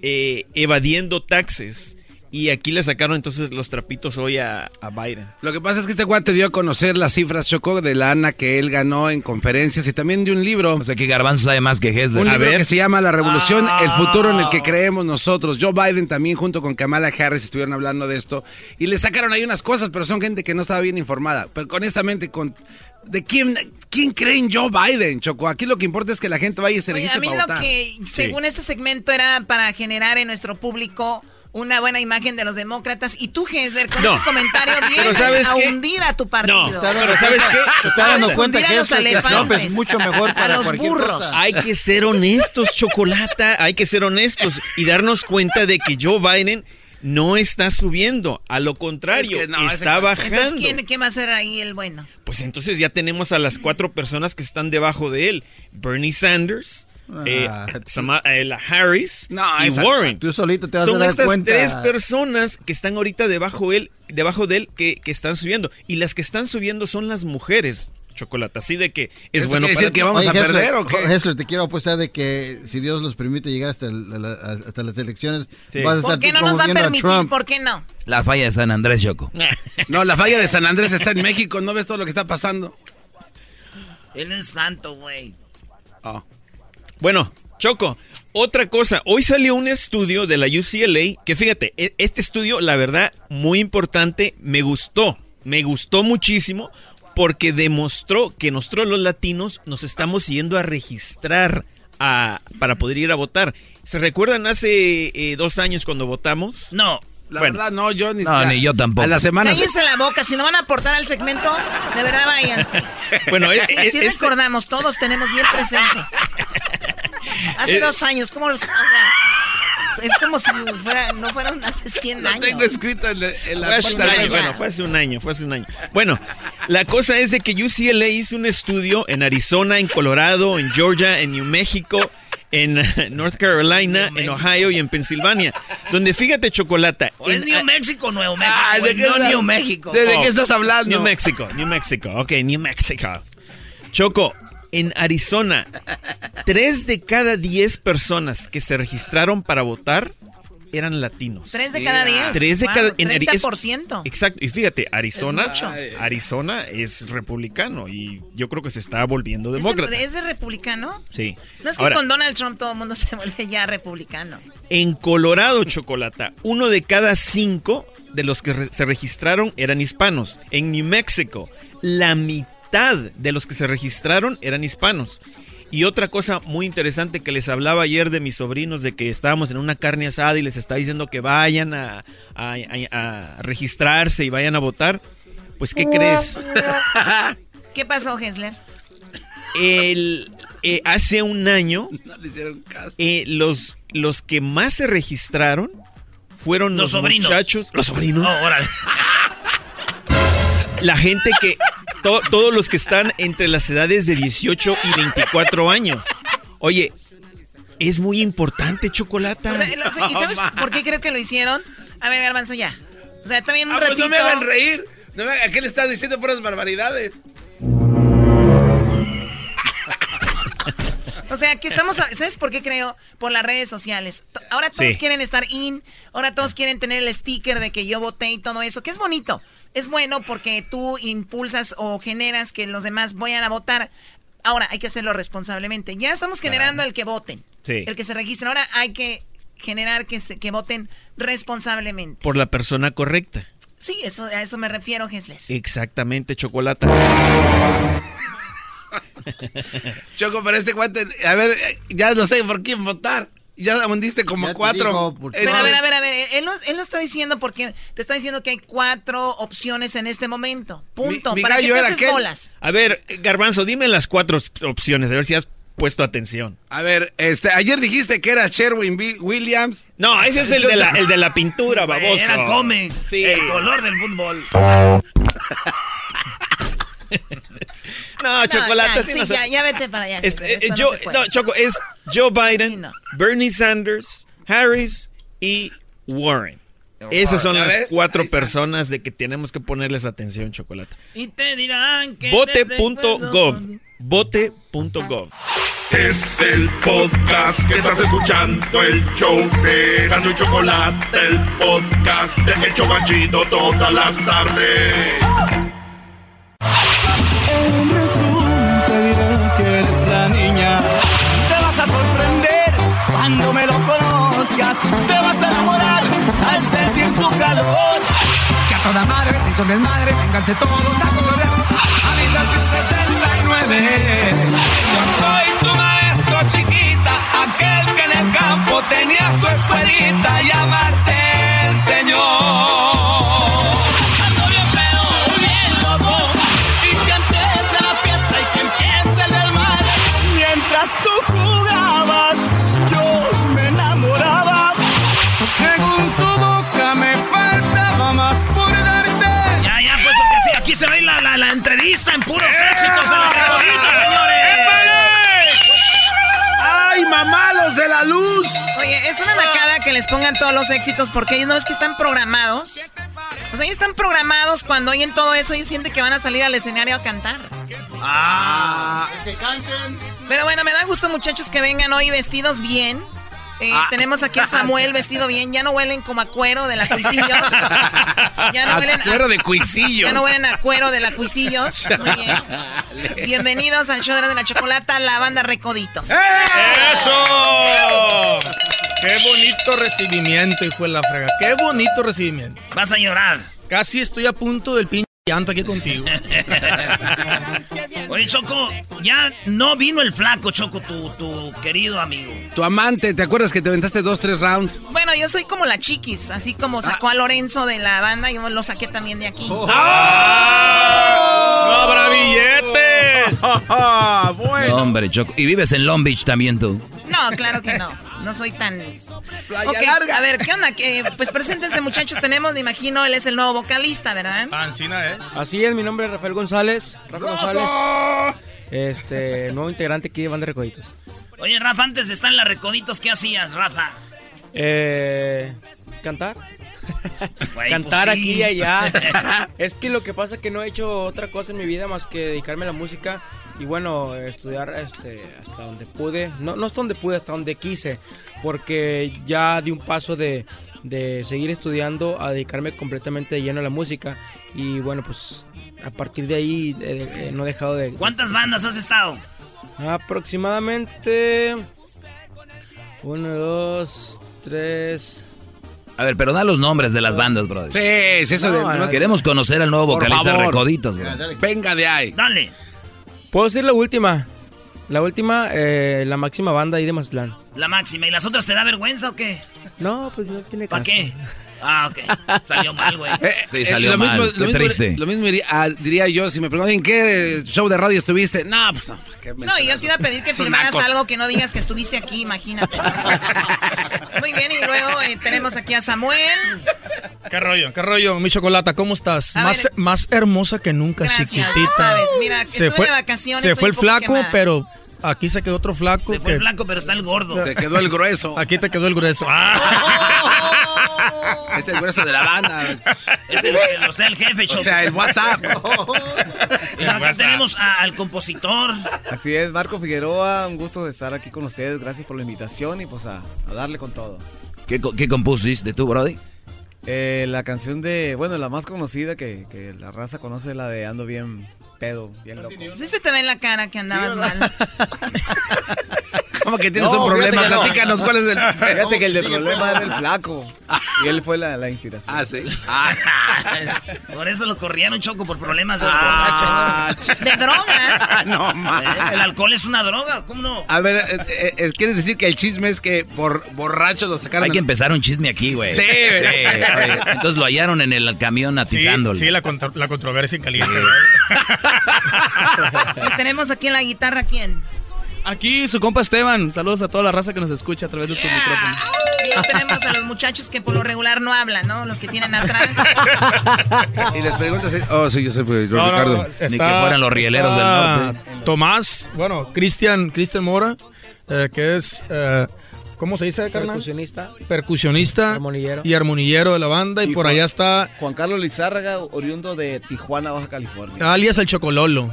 eh, evadiendo taxes. Y aquí le sacaron entonces los trapitos hoy a, a Biden. Lo que pasa es que este guante dio a conocer las cifras, Choco, de la ANA que él ganó en conferencias y también de un libro. O sea que Garbanzo sabe más que Hesler. Un a libro ver. que se llama La Revolución, el futuro en el que creemos nosotros. Joe Biden también junto con Kamala Harris estuvieron hablando de esto y le sacaron ahí unas cosas, pero son gente que no estaba bien informada. Pero honestamente, con ¿de quién, quién cree en Joe Biden, Choco? Aquí lo que importa es que la gente vaya y se Oye, registre a mí para lo votar. que, según este segmento, era para generar en nuestro público una buena imagen de los demócratas. Y tú, Hesler, con No. este comentario vienes ¿sabes a qué? hundir a tu partido. No, Está pero ¿sabes qué? Se está dando cuenta hundir que es mucho mejor para a los burros. cosa. Hay que ser honestos, Chocolata. Hay que ser honestos y darnos cuenta de que Joe Biden no está subiendo. A lo contrario, Es que no, está ese- bajando. Entonces, ¿quién, ¿quién va a ser ahí el bueno? Pues entonces ya tenemos a las cuatro personas que están debajo de él. Bernie Sanders, eh, Sama- eh, la Harris y esa- Warren. tú solito te vas a Son dar estas cuenta. tres personas que están ahorita debajo, él, debajo de él que, que están subiendo. Y las que están subiendo son las mujeres. Chocolate, así de que es ¿Eso bueno quiere decir para que vamos a perder o qué? Hessler, te quiero apostar de que si Dios los permite llegar hasta, el- la- la- hasta las elecciones, Sí. vas a estar ¿Por qué no nos va a permitir? ¿Por qué no? La falla de San Andrés, Choco. No, la falla de San Andrés está en México, ¿no ves todo lo que está pasando? Él es santo, güey. Bueno, Choco, otra cosa. Hoy salió un estudio de la UCLA que fíjate, e- este estudio, la verdad, muy importante, me gustó. Me gustó muchísimo porque demostró que nosotros los latinos nos estamos yendo a registrar a- para poder ir a votar. ¿Se recuerdan hace eh, dos años cuando votamos? No. La Bueno. verdad, no, yo ni No, ni yo tampoco. A la semana. Cállense la boca, si no van a aportar al segmento, de verdad váyanse. Bueno, es- es- este- recordamos, todos tenemos bien presente. Hace Eh, dos años, ¿cómo los... es como si fuera, no fueron hace 100 Lo años. tengo escrito en, la- en la Fue año, bueno, fue hace un año, fue hace un año. Bueno, la cosa es de que UCLA hizo un estudio en Arizona, en Colorado, en Georgia, en New México, en North Carolina, en Ohio y en Pensilvania. Donde fíjate, Chocolata. ¿O es en- New México Nuevo México? Ah, ¿de no New México. ¿De, de Oh, qué estás hablando? New Mexico, New Mexico. Ok, New Mexico. Choco, en Arizona, tres de cada diez personas que se registraron para votar eran latinos. Tres de cada diez. Tres de Wow, cada en Ari- es- 30%. Exacto, y fíjate, Arizona, Es. Arizona es republicano y yo creo que se está volviendo ¿Es demócrata. de, es de republicano? Sí. No es que Ahora, con Donald Trump todo el mundo se vuelve ya republicano. en Colorado, Chocolata, uno de cada cinco de los que re- se registraron eran hispanos. En New Mexico, la mitad de los que se registraron eran hispanos. Y otra cosa muy interesante que les hablaba ayer de mis sobrinos, de que estábamos en una carne asada y les está diciendo que vayan a, a- a- a registrarse y vayan a votar. Pues, ¿qué crees? ¿Qué pasó, Hessler? El, eh, hace un año, No le hicieron caso. eh, los, los que más se registraron fueron Los los, sobrinos. muchachos. Los sobrinos. Oh, órale. La gente que. To- todos los que están entre las edades de 18 y 24 años. Oye, es muy importante, Chocolata. O sea, lo- ¿Y sabes por qué creo que lo hicieron? A ver, Garbanzo, ya. O sea, también un Ah, pues ratito. no me hagan reír. No me ¿A qué le estás diciendo puras barbaridades? O sea, que estamos, a- ¿sabes por qué creo? Por las redes sociales. Ahora todos Sí. quieren estar in, ahora todos quieren tener el sticker de que yo voté y todo eso, que es bonito. Es bueno porque tú impulsas o generas que los demás vayan a votar. Ahora hay que hacerlo responsablemente. Ya estamos generando el que voten, Sí. el que se registren. Ahora hay que generar que, se, que voten responsablemente. Por la persona correcta. Sí, eso, a eso me refiero, Hessler. Exactamente, Chocolata. Choco, pero este guante, a ver, ya no sé por quién votar. Ya hundiste como Ya cuatro. digo, Pero a ver, a ver, a ver, él no, él no está diciendo porque te está diciendo que hay cuatro opciones en este momento. Punto. Mi- mi ¿Para qué te haces bolas? A ver, Garbanzo, dime las cuatro op- opciones, a ver si has puesto atención. A ver, este, ayer dijiste que era Sherwin Williams. No, ese es el de la, el de la pintura, baboso. Era. Sí. El color del fútbol. No, No, Chocolata, ya, sí no ya, ya vete para allá. Este, eh, yo- no Choco, es Joe Biden, Sí, no. Bernie Sanders, Harris y Warren. Esas son ¿Ya las ves? cuatro personas de que tenemos que ponerles atención, Chocolata. Y te dirán que. Vote.gov. Vote.gov. Es el podcast que estás escuchando, el show de Gano y Chocolate, el podcast de Hecho Machito todas las tardes. En Te vas a enamorar al sentir su calor. Que a toda madre se hizo desmadre, vénganse todos a colorear. Habitación 69. Yo soy tu maestro chiquita, aquel que en el campo tenía su escuelita y amarte enseñó. Entrevista en puros éxitos de la recodita, señores. ¡Ay, mamalos de la luz! Oye, es una macada que les pongan todos los éxitos porque ellos no es que están programados. O sea, ellos están programados cuando oyen todo eso, ellos sienten que van a salir al escenario a cantar. Ah. Que canten. Pero bueno, me da gusto muchachos que vengan hoy vestidos bien. Eh, Ah. Tenemos aquí a Samuel vestido bien. Ya no huelen como a cuero de la Cuisillos. Ya no A huelen cuero de Cuisillos. Ya no huelen a cuero de la Cuisillos. Muy bien. Bienvenidos al show de la chocolata, la banda Recoditos. ¡Eso! ¡Qué bonito recibimiento, hijo de la frega! ¡Qué bonito recibimiento! Vas a llorar. Casi estoy a punto del pinche llanto aquí contigo. Oye, Choco, ya no vino el flaco, Choco, tu, tu querido amigo. Tu amante, ¿te acuerdas que te aventaste dos, tres rounds? Bueno, yo soy como la chiquis, así como sacó a Lorenzo de la banda, yo lo saqué también de aquí. ¡No habrá billetes! No, hombre, Choco. Y vives en Long Beach también tú. No, claro que no. No soy tan. Playa Ok, larga. A ver, ¿qué onda? Que, pues preséntense, muchachos. Tenemos, me imagino, él es el nuevo vocalista, ¿verdad? Ancina es. Así es, mi nombre es Rafael González. Rafa González. Este, nuevo integrante aquí de Banda Recoditos. Oye, Rafa, antes de estar en la Recoditos, ¿qué hacías, Rafa? Eh, cantar. Cantar pues sí. aquí y allá. es que lo que pasa es que no he hecho otra cosa en mi vida más que dedicarme a la música y bueno, estudiar este, hasta donde pude. No, no hasta donde pude, hasta donde quise. Porque ya di un paso de, de seguir estudiando a dedicarme completamente de lleno a la música. Y bueno, pues a partir de ahí eh, eh, no he dejado de... ¿Cuántas bandas has estado? Aproximadamente... Uno, dos, tres... A ver, pero da los nombres de las bandas, brother. Sí, es eso No, de... no, Queremos conocer al nuevo vocalista favor. Recoditos, bro. Venga de ahí. Dale. Puedo decir la última. La última, eh, la máxima banda ahí de Mazatlán. La máxima. ¿Y las otras te da vergüenza o qué? No, pues no tiene ¿Para caso. qué? Ah, ok. Salió mal, güey. Sí, salió lo mal. mismo- Qué lo mismo- triste. Lo mismo diría, ah, diría yo si me preguntan en qué show de radio estuviste. No, pues no. qué No, y yo te iba a pedir que firmaras nacos. algo que no digas que estuviste aquí, imagínate. Muy bien, y luego eh, tenemos aquí a Samuel. ¿Qué rollo? ¿Qué rollo? Mi chocolata, ¿cómo estás? A Más, ver. más hermosa que nunca, Gracias, chiquitita. sabes. Mira, estuve de vacaciones, Se fue el flaco, quemada. pero aquí se quedó otro flaco. Se fue que- el blanco, pero está el gordo. Se quedó el grueso. Aquí te quedó el grueso. Es el grueso de la banda. Es el, el- o sea, el jefe, Choco. O sea, el WhatsApp. Y acá tenemos a- al compositor. Así es, Marco Figueroa, un gusto de estar aquí con ustedes, gracias por la invitación y pues a, a darle con todo. ¿Qué, qué compusiste tú, Brody? Eh, la canción de, bueno, la más conocida que, que la raza conoce, la de Ando bien pedo, bien loco. Sí se te ve en la cara que andabas mal. ¿Cómo que tienes No, un problema? no. Platícanos cuál es el. Fíjate que el de Sigue, problema era el flaco y él fue la, la inspiración. Ah, sí. Por eso lo corrieron, Choco, por problemas de Ah. De droga. No, ma. Eh, El alcohol es una droga, ¿cómo no? A ver, eh, eh, ¿quieres decir que el chisme es que por borracho lo sacaron? Hay que empezar un chisme aquí, güey. Sí, güey. oye, Entonces lo hallaron en el camión Sí, atizándolo. sí, la, contro- la controversia en caliente. Y tenemos aquí en la guitarra, ¿quién? Aquí su compa Esteban. Saludos a toda la raza que nos escucha a través de tu micrófono. Y tenemos a los muchachos que por lo regular no hablan, ¿no? Los que tienen atrás. Y les preguntas, si- oh, sí, yo soy pues, No, no, Ricardo. no, está Tomás, bueno, Cristian Cristian Mora, eh, que es, eh, ¿cómo se dice, carnal? Percusionista. Percusionista Armonillero. y armonillero de la banda. Y, Y por Juan- allá está Juan Carlos Lizárraga, oriundo de Tijuana, Baja California. alias el Chocololo.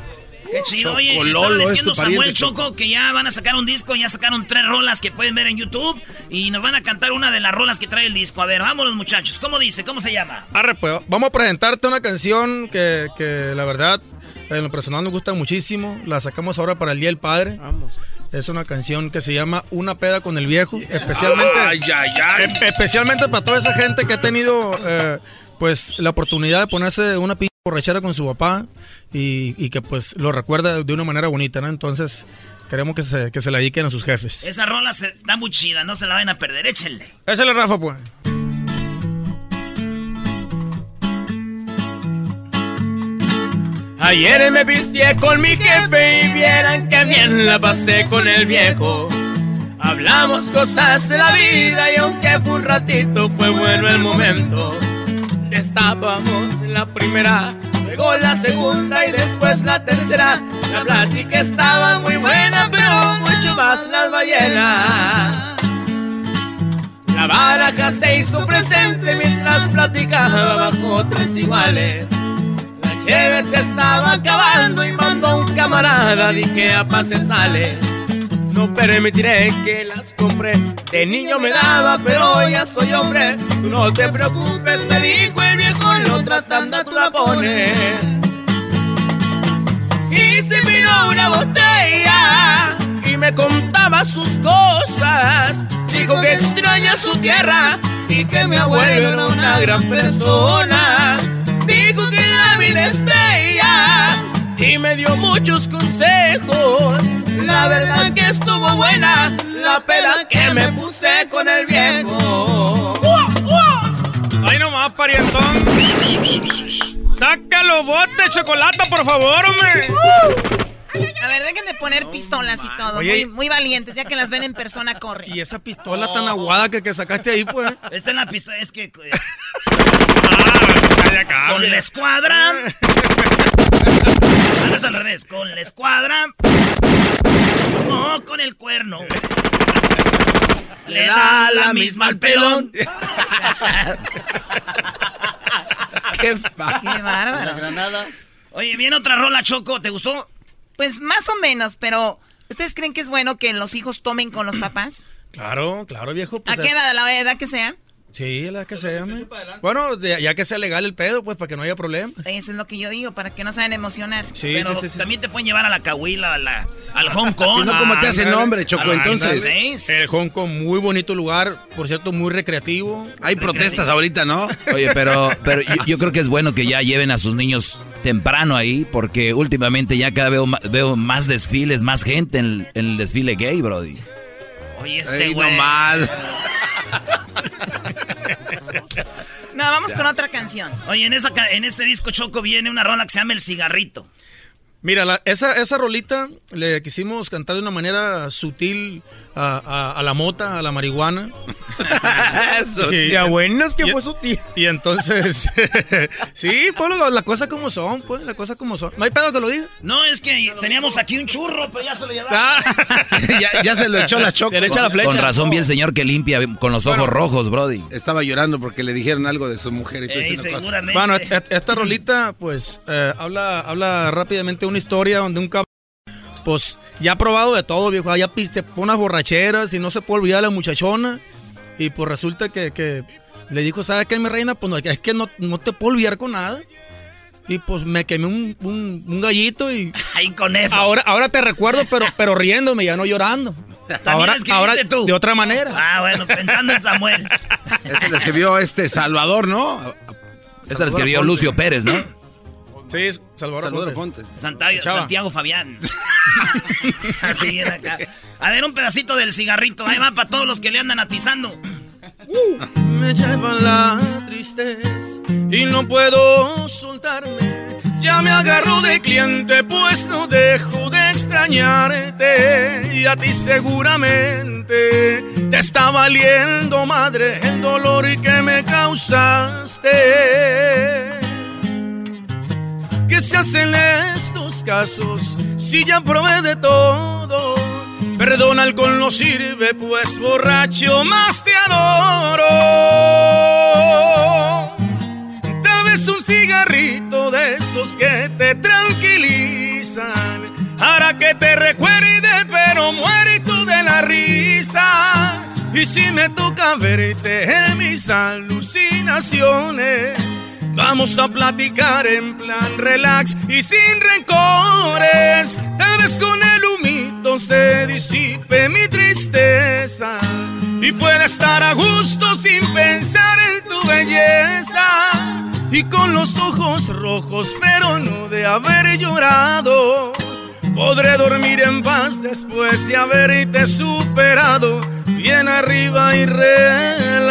Qué chido, oye, estaba es diciendo Samuel Choco que ya van a sacar un disco, ya sacaron tres rolas que pueden ver en YouTube y nos van a cantar una de las rolas que trae el disco. A ver, vámonos muchachos, ¿cómo dice? ¿Cómo se llama? Arre, pues, vamos a presentarte una canción que, que la verdad, en lo personal nos gusta muchísimo. La sacamos ahora para el Día del Padre. Vamos. Es una canción que se llama Una peda con el viejo, especialmente, Ay, ay, ay. especialmente para toda esa gente que ha tenido eh, pues la oportunidad de ponerse una pinche borrachera con su papá y, y que pues lo recuerda de una manera bonita, ¿no? Entonces queremos que se, que se la dediquen a sus jefes. Esa rola se, está muy chida, no se la van a perder, échenle. Échale, Rafa, pues. Ayer me vistié con mi jefe y vieran que bien la pasé con el viejo. Hablamos cosas de la vida y aunque fue un ratito fue bueno el momento. Estábamos en la primera, luego la segunda y después la tercera. La plática estaba muy buena, pero mucho más las ballenas. La baraja se hizo presente mientras platicaba bajo tres iguales. La cheve se estaba acabando y mandó un camarada, dije a pase sale. No permitiré que las compre. De niño me daba, pero ya soy hombre. Tú no te preocupes, me dijo el viejo, en otra tanda tú la pones. Y se pidió una botella y me contaba sus cosas. Dijo que extraña su tierra y que mi abuelo era una gran persona. Dijo que la vida es bella y me dio muchos consejos. La verdad que estuvo buena la pela que me puse con el viejo. Ay, nomás, parientón. Sácalo, bote de chocolate, por favor, hombre. A ver, dejen de poner pistolas y todo. Oye. Muy, muy valientes, ya que las ven en persona, corre. Y esa pistola tan aguada que, que sacaste ahí, pues. Esta es la pistola, es que... eh, acá, con hombre. la escuadra... Es al revés, con la escuadra... No, con el cuerno. Le da la misma al pelón. Qué, Qué bárbaro. Granada. Oye, viene otra rola, Choco, ¿te gustó? Pues más o menos, pero ¿ustedes creen que es bueno que los hijos tomen con los papás? Claro, claro, viejo. pues, ¿A qué edad? ¿A la edad que sea? Sí, la que sea. Bueno, de- ya que sea legal el pedo, pues, para que no haya problemas. Eso es lo que yo digo, para que no a emocionar. Sí, Pero sí, sí, sí. también te pueden llevar a la Cahuila, a la, al Hong Kong. Si no, ¿cómo te Ándale. nombre, Choco? Ah, Entonces, ¿ves? El Hong Kong, muy bonito lugar, por cierto, muy recreativo. hay protestas ahorita, ¿no? Oye, pero, pero yo, yo creo que es bueno que ya lleven a sus niños temprano ahí, porque últimamente ya cada vez veo, más desfiles, más gente en el, en el desfile gay, Brody. Oye, este Ey, güey. nomás. No, vamos con otra canción. Oye, en, esa, ca- en este disco Choco viene una rola que se llama El Cigarrito. Mira, la- esa, esa rolita le quisimos cantar de una manera sutil a, a- a la mota, a la marihuana. Eso. Y- Ya bueno, es que y- fue sutil. Y entonces, sí, pues las la cosas como son, pues, las cosas como son. No hay pedo que lo diga. No, es que teníamos aquí un churro, pero ya se lo llevaron. Ah, ya, ya se lo echó la Choco. Derecha la flecha. Con razón vi el señor que limpia con los ojos rojos, Brody. Estaba llorando porque le dijeron algo de su mujer y todo Ey, seguramente. Bueno, esta rolita, pues, eh, habla, habla rápidamente una historia donde un cabrón, pues, ya ha probado de todo, viejo. Ya piste unas borracheras y no se puede olvidar a la muchachona. Y pues resulta que, que le dijo, ¿sabes qué, mi reina? Pues no, es que no, no te puedo olvidar con nada. Y pues me quemé un, un- un gallito y Ahí con eso. ahora, ahora te recuerdo, pero, pero riéndome, ya no llorando. Ahora, ahora tú? de otra manera. Ah, bueno, pensando en Samuel. Este le escribió este Salvador, ¿no? Esta la escribió Lucio Pérez, ¿no? Sí, Salvador, Salvador Ponte. Fonte. Santiago. Santiago Fabián. Así viene acá. A ver, un pedacito del cigarrito. Ahí va para todos los que le andan atizando. Me lleva la tristeza y no puedo soltarme. Ya me agarro de cliente, pues no dejo de extrañarte. Y a ti seguramente te está valiendo, madre, el dolor que me causaste. ¿Qué se hace en estos casos si ya probé de todo? Perdón, alcohol no sirve, pues borracho más te adoro. Tal vez un cigarrito de esos que te tranquilizan para que te recuerde, pero muere tú de la risa. Y si me toca verte en mis alucinaciones, vamos a platicar en plan relax y sin rencores. Tal vez con el humito se disipe mi tristeza y pueda estar a gusto sin pensar en tu belleza. Y con los ojos rojos, pero no de haber llorado. Podré dormir en paz después de haberte superado, bien arriba y relajado.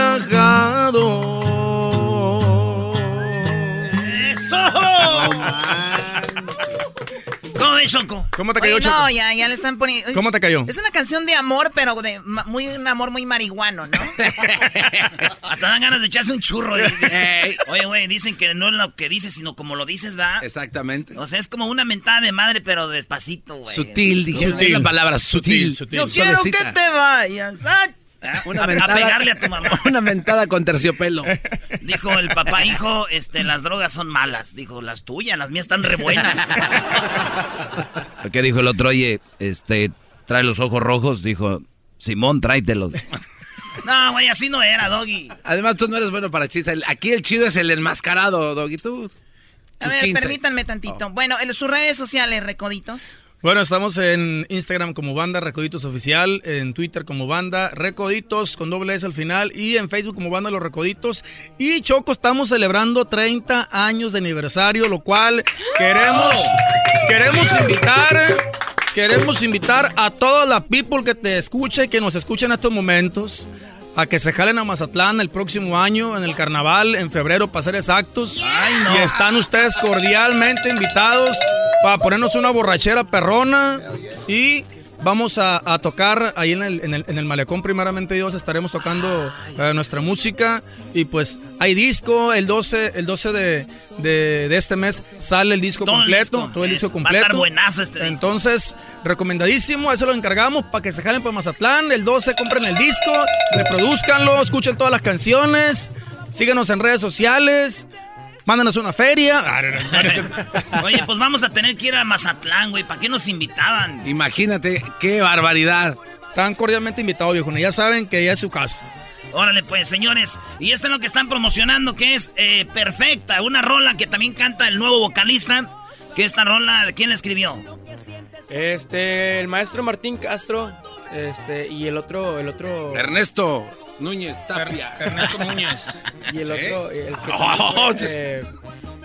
¿Cómo ves, Choco? ¿Cómo te cayó, Oye, Choco? No, ya, ya le están poniendo. es- ¿Cómo te cayó? Es una canción de amor, pero de muy, un amor muy marihuano, ¿no? Hasta dan ganas de echarse un churro. y- Oye, güey, dicen que no es lo que dices, sino como lo dices, ¿va? Exactamente. O sea, es como una mentada de madre, pero despacito, güey. Sutil, dijeron. Es la palabra sutil. Yo quiero que te vayas. Ah. Una a, pegarle a tu mamá. Una mentada con terciopelo. Dijo el papá, hijo, este, las drogas son malas. Dijo, las tuyas, las mías están re buenas. ¿Qué dijo el otro? Oye, este, trae los ojos rojos. Dijo, Simón, tráetelos. No, güey, así no era, Doggy. Además, tú no eres bueno para chistes. Aquí el chido es el enmascarado, Doggy. Tú. A ver, 15. permítanme tantito. Bueno, en sus redes sociales, recoditos. Bueno, estamos en Instagram como Banda Recoditos Oficial, en Twitter como Banda Recoditos con doble S al final y en Facebook como Banda Los Recoditos. Y Choco, estamos celebrando 30 años de aniversario, lo cual queremos, queremos invitar, queremos invitar a toda la people que te escuche y que nos escuche en estos momentos. A que se jalen a Mazatlán el próximo año en el carnaval, en febrero, para ser exactos. Y están ustedes cordialmente invitados para ponernos una borrachera perrona. Y vamos a, a tocar ahí en el, en, el, en el malecón, primeramente Dios, estaremos tocando eh, nuestra música. Y pues hay disco, el 12, el 12 de, de, de este mes sale el disco Todo el completo. disco, todo el disco va a completo. estar buenazo este disco. Entonces, recomendadísimo, eso lo encargamos para que se jalen para Mazatlán. El 12 compren el disco, reproduzcanlo, escuchen todas las canciones, síguenos en redes sociales, mándanos una feria. Oye, pues vamos a tener que ir a Mazatlán, güey. ¿Para qué nos invitaban? Imagínate, qué barbaridad. Están cordialmente invitados, viejo. Ya saben que ya es su casa. Órale, pues, señores. Y esto es lo que están promocionando, que es eh, Perfecta, una rola que también canta el nuevo vocalista. Que esta rola, ¿quién la escribió? Este, el maestro Martín Castro, este, y el otro, el otro. Ernesto Núñez Tapia. Ernesto Núñez. Y el otro, el que Oh, también, sí. eh,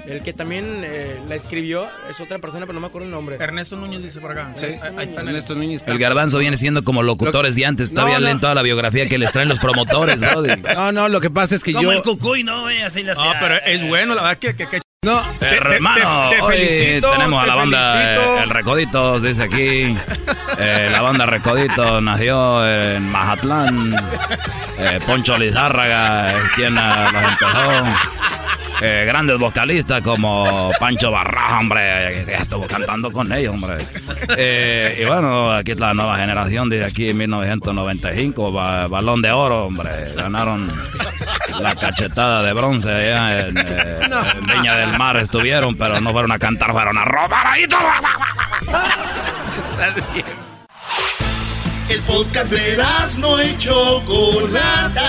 el que también eh, la escribió es otra persona, pero no me acuerdo el nombre. Ernesto Núñez dice por acá. Sí. Ahí, ahí está en el- Ernesto Núñez El garbanzo viene siendo como locutores de antes. Todavía No, no. leen toda la biografía que les traen los promotores, brody. No, no, lo que pasa es que Como yo. el cucuy, ¿no, güey? Así la Ah, pero es bueno, la verdad que... que, que- No, te, te- te- Hermano, hoy tenemos a la banda eh, El Recoditos, dice aquí. Eh, la banda Recoditos nació en Mazatlán. Eh, Poncho Lizárraga es quien eh, los empezó. Eh, grandes vocalistas como Pancho Barraja, hombre, que estuvo cantando con ellos, hombre. Eh, y bueno, aquí es la nueva generación de aquí en 1995, ba- balón de oro, hombre. Ganaron la cachetada de bronce allá en, eh, en Viña del Mar estuvieron, pero no fueron a cantar, fueron a robar ahí todo. El podcast de no Chocolata.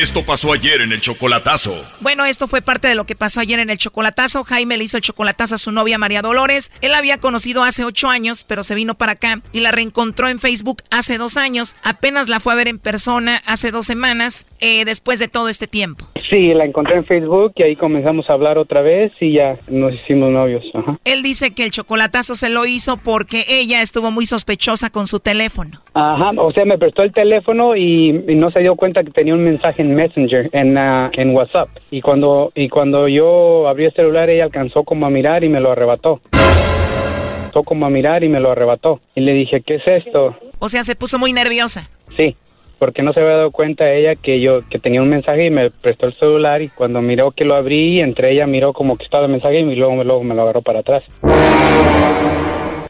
Esto pasó ayer en el chocolatazo. Bueno, esto fue parte de lo que pasó ayer en el chocolatazo. Jaime le hizo el chocolatazo a su novia María Dolores. Él la había conocido hace ocho años, pero se vino para acá y la reencontró en Facebook hace dos años. Apenas la fue a ver en persona hace dos semanas, eh, después de todo este tiempo. Sí, la encontré en Facebook y ahí comenzamos a hablar otra vez y ya nos hicimos novios. Ajá. Él dice que el chocolatazo se lo hizo porque ella estuvo muy sospechosa con su teléfono. Ajá, o sea, me prestó el teléfono y, y no se dio cuenta que tenía un mensaje en Messenger, en, ah, en WhatsApp. Y cuando, y cuando yo abrí el celular, ella alcanzó como a mirar y me lo arrebató. Alcanzó como a mirar y me lo arrebató. Y le dije, ¿qué es esto? O sea, se puso muy nerviosa. Sí, porque no se había dado cuenta ella que yo que tenía un mensaje y me prestó el celular y cuando miró que lo abrí, entre ella miró como que estaba el mensaje y luego, luego me lo agarró para atrás.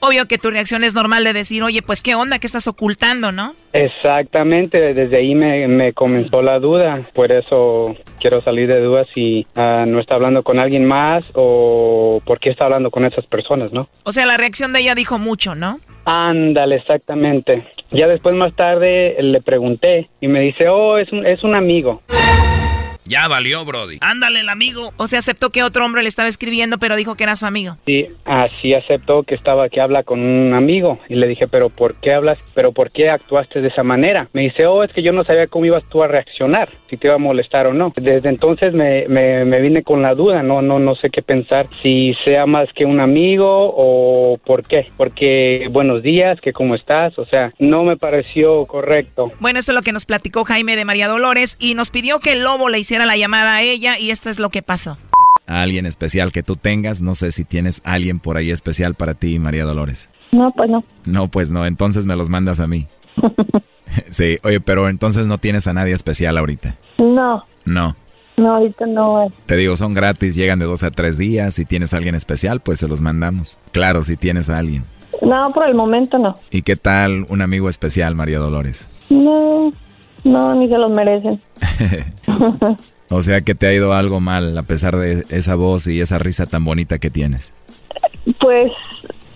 Obvio que tu reacción es normal de decir, oye, pues qué onda, qué estás ocultando, ¿no? Exactamente, desde ahí me, me comenzó la duda, por eso quiero salir de dudas si ah, no está hablando con alguien más o por qué está hablando con esas personas, ¿no? O sea, la reacción de ella dijo mucho, ¿no? Ándale, exactamente. Ya después más tarde le pregunté y me dice, oh, es un, es un amigo. Ya valió, Brody. Ándale, el amigo. O sea, aceptó que otro hombre le estaba escribiendo, pero dijo que era su amigo. Sí, así aceptó que estaba, que habla con un amigo. Y le dije, pero ¿por qué hablas? ¿Pero por qué actuaste de esa manera? Me dice, oh, es que yo no sabía cómo ibas tú a reaccionar, si te iba a molestar o no. Desde entonces me, me, me vine con la duda, no, no, no sé qué pensar, si sea más que un amigo o por qué. Porque buenos días, que cómo estás, o sea, no me pareció correcto. Bueno, eso es lo que nos platicó Jaime de María Dolores y nos pidió que el lobo le hiciera la llamada a ella y esto es lo que pasó. A alguien especial que tú tengas, no sé si tienes alguien por ahí especial para ti, María Dolores. No, pues no. No, pues no, entonces me los mandas a mí. sí, oye, pero entonces no tienes a nadie especial ahorita. No, No. no, ahorita no. eh. Te digo, son gratis, llegan de dos a tres días. Si tienes a alguien especial, pues se los mandamos. Claro, si tienes a alguien. No, por el momento no. ¿Y qué tal un amigo especial, María Dolores? No, no, ni se los merecen. O sea que te ha ido algo mal a pesar de esa voz y esa risa tan bonita que tienes. Pues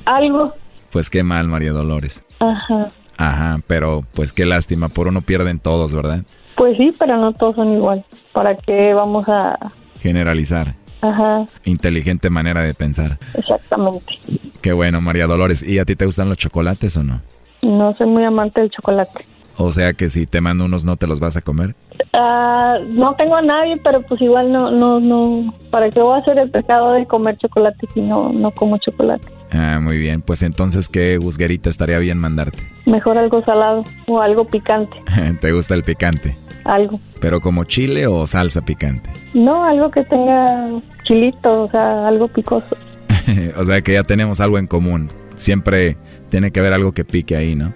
algo. Pues qué mal, María Dolores. Ajá. Ajá, pero pues qué lástima, por uno pierden todos, ¿verdad? Pues sí, pero no todos son igual. ¿Para qué vamos a...? Generalizar. Ajá, Inteligente manera de pensar. exactamente. Qué bueno, María Dolores. ¿Y a ti te gustan los chocolates o no? No soy muy amante del chocolate. O sea que si te mando unos no te los vas a comer. Ah, no tengo a nadie, pero pues igual no, no, no. ¿Para qué voy a hacer el pecado de comer chocolate si no, no como chocolate? Ah, muy bien. Pues entonces, ¿qué gusguerita estaría bien mandarte? Mejor algo salado o algo picante, ¿Te gusta el picante? algo. ¿Pero como chile o salsa picante? No, algo que tenga chilito, o sea, algo picoso. o sea que ya tenemos algo en común. Siempre tiene que haber algo que pique ahí, ¿no?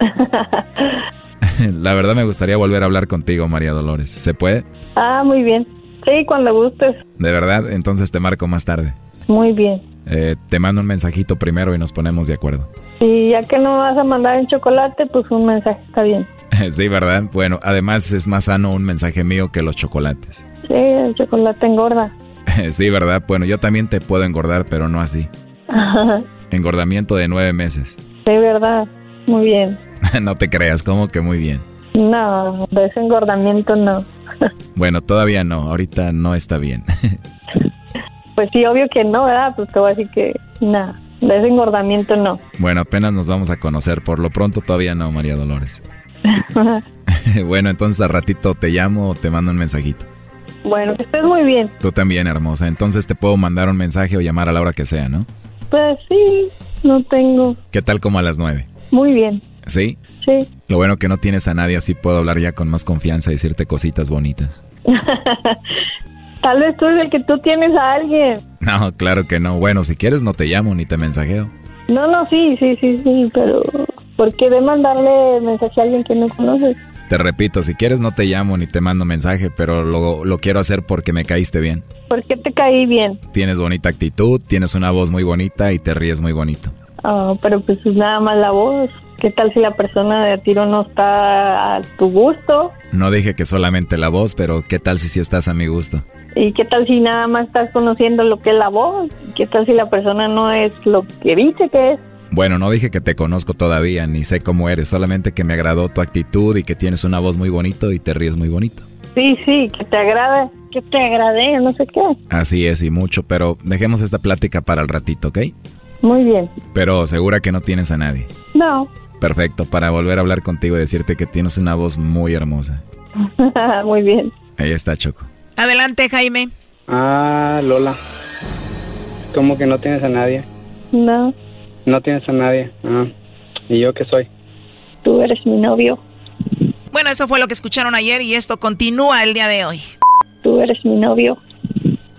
La verdad me gustaría volver a hablar contigo, María Dolores. ¿Se puede? ah, muy bien. Sí, cuando gustes. De verdad, entonces te marco más tarde. Muy bien. Eh, te mando un mensajito primero y nos ponemos de acuerdo. Y ya que no vas a mandar en chocolate, pues un mensaje está bien. sí, ¿verdad? Bueno, además es más sano un mensaje mío que los chocolates. Sí, el chocolate engorda. sí, ¿verdad? Bueno, yo también te puedo engordar, pero no así. Engordamiento de nueve meses. Sí, verdad. Muy bien. no te creas, como que muy bien. No, de ese engordamiento no. Bueno, todavía no, ahorita no está bien. Pues sí, obvio que no, ¿verdad? Pues te voy a decir que nada, de ese engordamiento no. bueno, apenas nos vamos a conocer, por lo pronto todavía no, María Dolores. bueno, entonces al ratito te llamo o te mando un mensajito. bueno, que estés muy bien. Tú también, hermosa. Entonces te puedo mandar un mensaje o llamar a la hora que sea, ¿no? Pues sí, no tengo. ¿Qué tal como a las nueve? Muy bien, ¿Sí? Sí. Lo bueno que no tienes a nadie, así puedo hablar ya con más confianza y decirte cositas bonitas. Tal vez tú es el que tú tienes a alguien. No, claro que no. Bueno, si quieres no te llamo ni te mensajeo. No, no, sí, sí, sí, sí, pero ¿por qué de mandarle mensaje a alguien que no conoces? Te repito, si quieres no te llamo ni te mando mensaje, pero lo, lo quiero hacer porque me caíste bien. ¿Por qué te caí bien? Tienes bonita actitud, tienes una voz muy bonita y te ríes muy bonito. Ah, pero pues es nada más la voz. ¿Qué tal si la persona de tiro no está a tu gusto? No dije que solamente la voz, pero ¿qué tal si sí estás a mi gusto? ¿Y qué tal si nada más estás conociendo lo que es la voz? ¿Qué tal si la persona no es lo que dice que es? Bueno, no dije que te conozco todavía, ni sé cómo eres, solamente que me agradó tu actitud y que tienes una voz muy bonito y te ríes muy bonito. Sí, sí, que te agrada, que te agrade, no sé qué. Así es, y mucho, pero dejemos esta plática para el ratito, ¿ok? Muy bien. Pero segura que no tienes a nadie. No, Perfecto, para volver a hablar contigo y decirte que tienes una voz muy hermosa. muy bien. Ahí está, Choco. Adelante, Jaime. Ah, Lola. ¿Cómo que no tienes a nadie? No, No tienes a nadie. Ah. ¿Y yo qué soy? tú eres mi novio. Bueno, eso fue lo que escucharon ayer y esto continúa el día de hoy. Tú eres mi novio.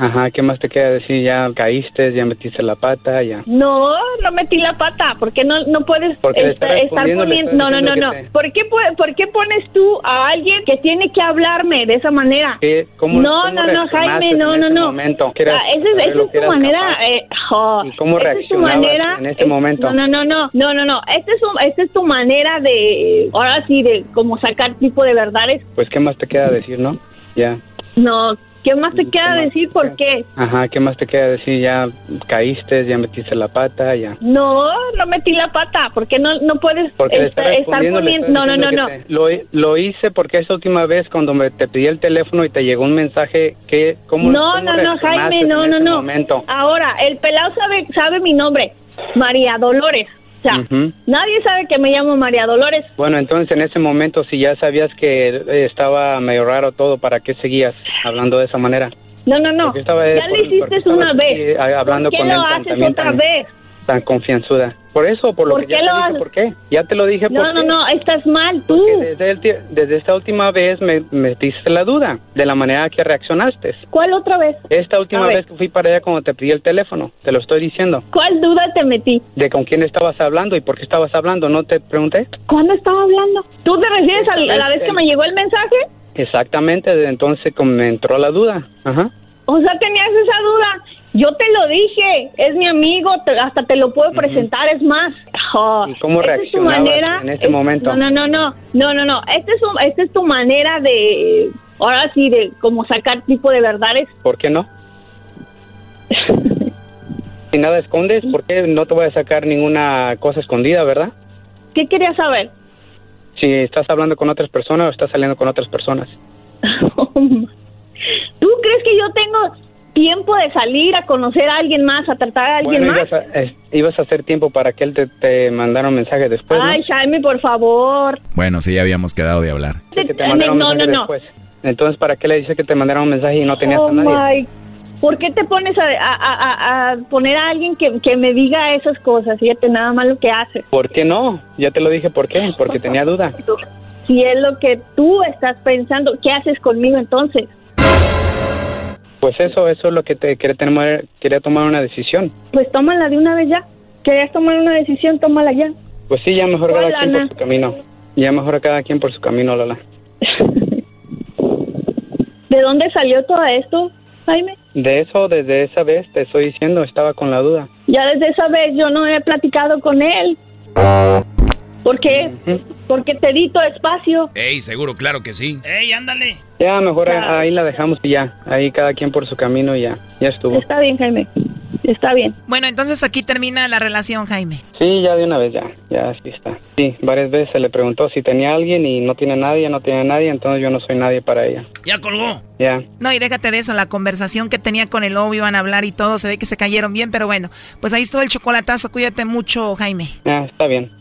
Ajá, ¿qué más te queda decir? Ya caíste, ya metiste la pata, ya. No, no metí la pata. ¿Por qué no, no puedes Porque estar poniendo... No, no, no, te- ¿Por qué, pu- ¿Por qué pones tú a alguien que tiene que hablarme de esa manera? ¿Qué? ¿Cómo, no, cómo no, no, Jaime, no, en no, no. momento? ¿Qué eras- Ah, esa es, esa es tu manera. eh, oh, ¿Y cómo esa es tu reaccionabas manera. en ese es- momento? No, no, no, no, no, no, no. Esta es, un- esta es tu manera de, ahora sí, de como sacar tipo de verdades. Pues, ¿qué más te queda decir, no? Ya. No, ¿qué más te queda decir? ¿Por qué? Ajá, ¿qué más te queda decir? Ya caíste, ya metiste la pata, ya. No, no metí la pata. ¿Por qué no, no puedes Porque estar, estar poniendo? No, no, no, no. te- Lo, lo hice porque esa última vez cuando me te pedí el teléfono y te llegó un mensaje que cómo No, cómo no, no, Jaime, no, no, no. momento? Ahora, el pelado sabe, sabe mi nombre, María Dolores. O sea, Ujú. nadie sabe que me llamo María Dolores. Bueno, entonces en ese momento si ya sabías que eh, estaba medio raro todo, ¿para qué seguías hablando de esa manera? No, no, no. Eh, ya lo hiciste una vez. hablando ¿Por qué con lo él haces otra vez? Tan confianzuda. Por eso, por lo ¿Por que ya te lo dije por qué. Ya te lo dije por No, no, qué. no, estás mal tú. Desde, el desde esta última vez me metiste la duda de la manera que reaccionaste. ¿Cuál otra vez? Esta última vez que fui para allá cuando te pedí el teléfono, te lo estoy diciendo. ¿Cuál duda te metí? De con quién estabas hablando y por qué estabas hablando, ¿no te pregunté? ¿Cuándo estaba hablando? ¿Tú te refieres a, a la vez que me llegó el mensaje? Exactamente, desde entonces como me entró la duda. Ajá. O sea, tenías esa duda. Yo te lo dije, es mi amigo, te- hasta te lo puedo presentar, es más. Oh, ¿Y cómo es reaccionabas manera, en ese es- momento? No, no, no, no, no, no. Esta es, un- esta es tu manera de, ahora sí, de como sacar tipo de verdades. ¿Por qué no? si nada escondes, ¿por qué no te voy a sacar ninguna cosa escondida, verdad? ¿Qué querías saber? Si estás hablando con otras personas o estás saliendo con otras personas. ¿Tú crees que yo tengo tiempo de salir a conocer a alguien más, a tratar a alguien Bueno, más? ibas a, es- ibas a hacer tiempo para que él te, te mandara un mensaje después, ¿no? Ay, Jaime, por favor. Bueno, sí, ya habíamos quedado de hablar. Que te mandara un no, no, no. después. Entonces, ¿para qué le dices que te mandara un mensaje y no tenías Oh a nadie? my. ¿Por qué te pones a, a- a- a poner a alguien que, que me diga esas cosas? Fíjate nada más lo que hace. ¿Por qué no? Ya te lo dije, ¿por qué? Porque tenía duda. Si es lo que tú estás pensando, ¿qué haces conmigo entonces? Pues eso, eso es lo que te quería tomar, quería tomar una decisión. Pues tómala de una vez ya. ¿Querías tomar una decisión? Tómala ya. Pues sí, ya mejor ¿Cuál, cada quien por su camino. Ya mejor cada quien por su camino, Lola. ¿De dónde salió todo esto, Jaime? De eso, desde esa vez te estoy diciendo, estaba con la duda. Ya desde esa vez yo no he platicado con él. ¿Por qué? Porque te di todo espacio. Ey, seguro, claro que sí. ¡Ey, ándale! Ya mejor ahí la dejamos y ya. Ahí cada quien por su camino y ya. Ya estuvo. Está bien, Jaime. Está bien. Bueno, entonces aquí termina la relación, Jaime. Sí, ya de una vez, ya. Ya así está. Sí, varias veces se le preguntó si tenía alguien y no tiene nadie, no tiene nadie, entonces yo no soy nadie para ella. Ya colgó. Ya. No, y déjate de eso, la conversación que tenía con el novio, iban a hablar y todo, se ve que se cayeron bien, pero bueno, pues ahí estuvo el chocolatazo, cuídate mucho, Jaime. Ya, está bien.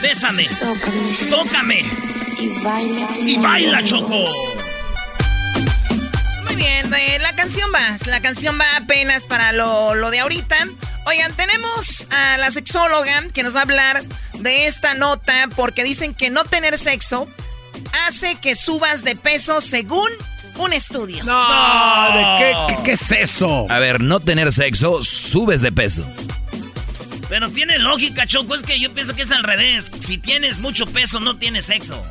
Bésame. Tócame. Tócame. Y baila. Y baila, Choco. Muy bien, eh, la canción va, la canción va apenas para lo, lo de ahorita. Oigan, tenemos a la sexóloga que nos va a hablar de esta nota porque dicen que no tener sexo hace que subas de peso según un estudio. No, ¿de qué, qué, qué es eso? A ver, no tener sexo, subes de peso. Pero tiene lógica, Choco. Es que yo pienso que es al revés. Si tienes mucho peso, no tienes sexo.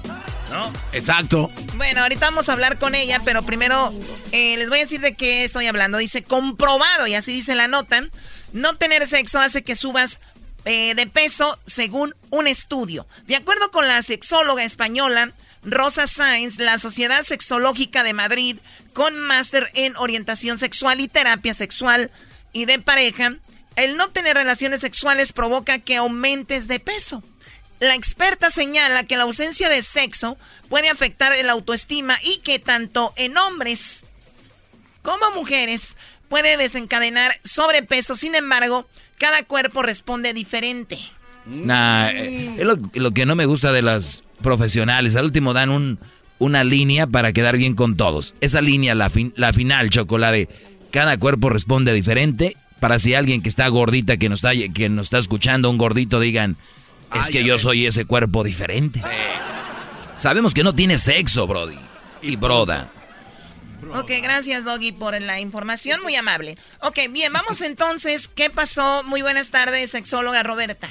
¿No? Exacto. Bueno, ahorita vamos a hablar con ella, pero primero eh, les voy a decir de qué estoy hablando. Dice comprobado, y así dice la nota. No tener sexo hace que subas eh, de peso según un estudio. De acuerdo con la sexóloga española Rosa Sainz, la Sociedad Sexológica de Madrid, con máster en orientación sexual y terapia sexual y de pareja, el no tener relaciones sexuales provoca que aumentes de peso. La experta señala que la ausencia de sexo puede afectar el autoestima y que tanto en hombres como mujeres puede desencadenar sobrepeso. Sin embargo, cada cuerpo responde diferente. Nah, eh, es lo, que no me gusta de las profesionales. Al último dan un, una línea para quedar bien con todos. Esa línea, la, la final, chocolate. Cada cuerpo responde diferente. Para si alguien que está gordita, que nos está, que nos está escuchando, un gordito, digan, es que yo soy ese cuerpo diferente. Sabemos que no tiene sexo, Brody. Y broda. Ok, gracias Doggy por la información, muy amable. Ok, bien, vamos entonces. ¿Qué pasó? Muy buenas tardes, sexóloga Roberta.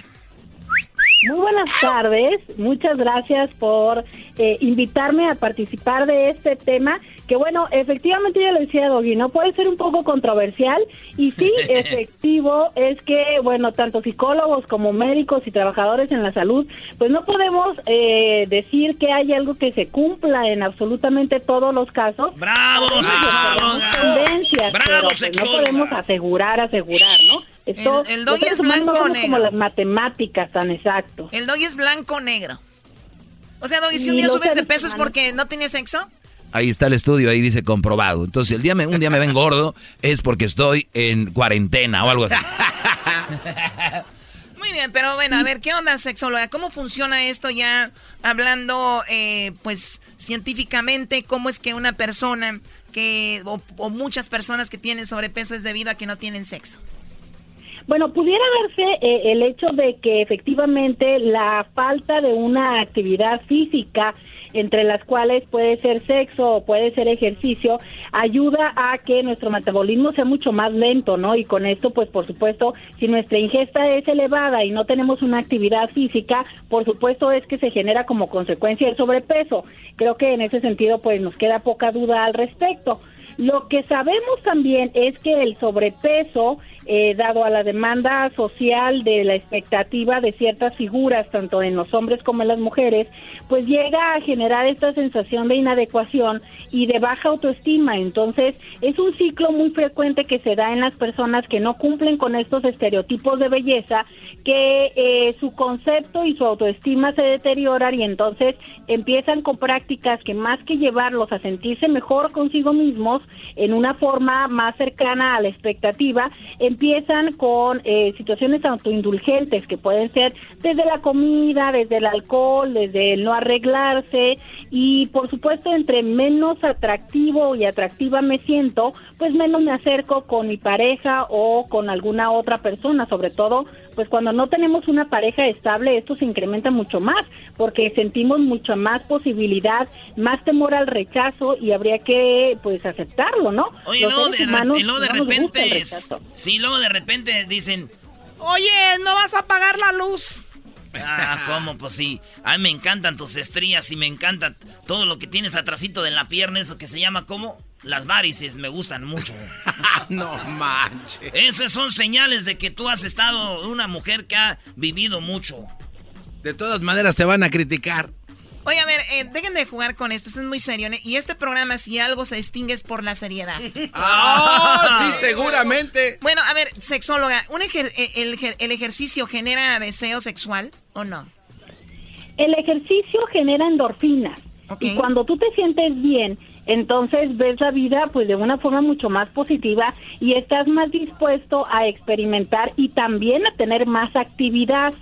Muy buenas tardes, muchas gracias por eh, invitarme a participar de este tema que bueno, efectivamente yo le decía Doggy, ¿no? Puede ser un poco controversial y sí, efectivo es que, bueno, tanto psicólogos como médicos y trabajadores en la salud, pues no podemos eh, decir que hay algo que se cumpla en absolutamente todos los casos. ¡Bravo, tendencias, pero pues, no podemos asegurar, asegurar, ¿no? Esto, el, el es blanco o negro. como las matemáticas tan exacto. El doggy es blanco o negro. O sea, doggy, si un día subes de peso es porque no tienes sexo. Ahí está el estudio, ahí dice comprobado. Entonces, el día me, un día me ven gordo es porque estoy en cuarentena o algo así. Muy bien, pero bueno, a ver, ¿qué onda, sexóloga? ¿Cómo funciona esto ya hablando, eh, pues, científicamente? ¿Cómo es que una persona que, o, muchas personas que tienen sobrepeso es debido a que no tienen sexo? Bueno, pudiera verse eh, el hecho de que efectivamente la falta de una actividad física entre las cuales puede ser sexo o puede ser ejercicio, ayuda a que nuestro metabolismo sea mucho más lento, ¿no? Y con esto, pues por supuesto, si nuestra ingesta es elevada y no tenemos una actividad física, por supuesto es que se genera como consecuencia el sobrepeso. Creo que en ese sentido, pues nos queda poca duda al respecto. Lo que sabemos también es que el sobrepeso eh, dado a la demanda social de la expectativa de ciertas figuras, tanto en los hombres como en las mujeres, pues llega a generar esta sensación de inadecuación y de baja autoestima. Entonces, es un ciclo muy frecuente que se da en las personas que no cumplen con estos estereotipos de belleza, que eh, su concepto y su autoestima se deterioran y entonces empiezan con prácticas que más que llevarlos a sentirse mejor consigo mismos, en una forma más cercana a la expectativa, empiezan con eh, situaciones autoindulgentes que pueden ser desde la comida, desde el alcohol, desde el no arreglarse. Y por supuesto entre menos atractivo y atractiva me siento, pues menos me acerco con mi pareja o con alguna otra persona, sobre todo pues cuando no tenemos una pareja estable esto se incrementa mucho más porque sentimos mucha más posibilidad, más temor al rechazo y habría que pues aceptarlo, ¿no? Oye, luego de, y luego de repente, sí, luego de repente dicen, oye, no vas a apagar la luz. Ah, ¿cómo? Pues sí. A mí me encantan tus estrías y me encanta todo lo que tienes atrásito de la pierna, eso que se llama como las varices, me gustan mucho. no manches. Esas son señales de que tú has estado una mujer que ha vivido mucho. De todas maneras te van a criticar. Oye, a ver, eh, dejen de jugar con esto, esto es muy serio. Y este programa, si algo se distingue, es por la seriedad. ¡Ah! sí, seguramente. Bueno, a ver, sexóloga, ¿un eh, el, ejercicio genera deseo sexual o no? El ejercicio genera endorfinas. Y cuando tú te sientes bien, entonces ves la vida pues de una forma mucho más positiva y estás más dispuesto a experimentar y también a tener más actividad.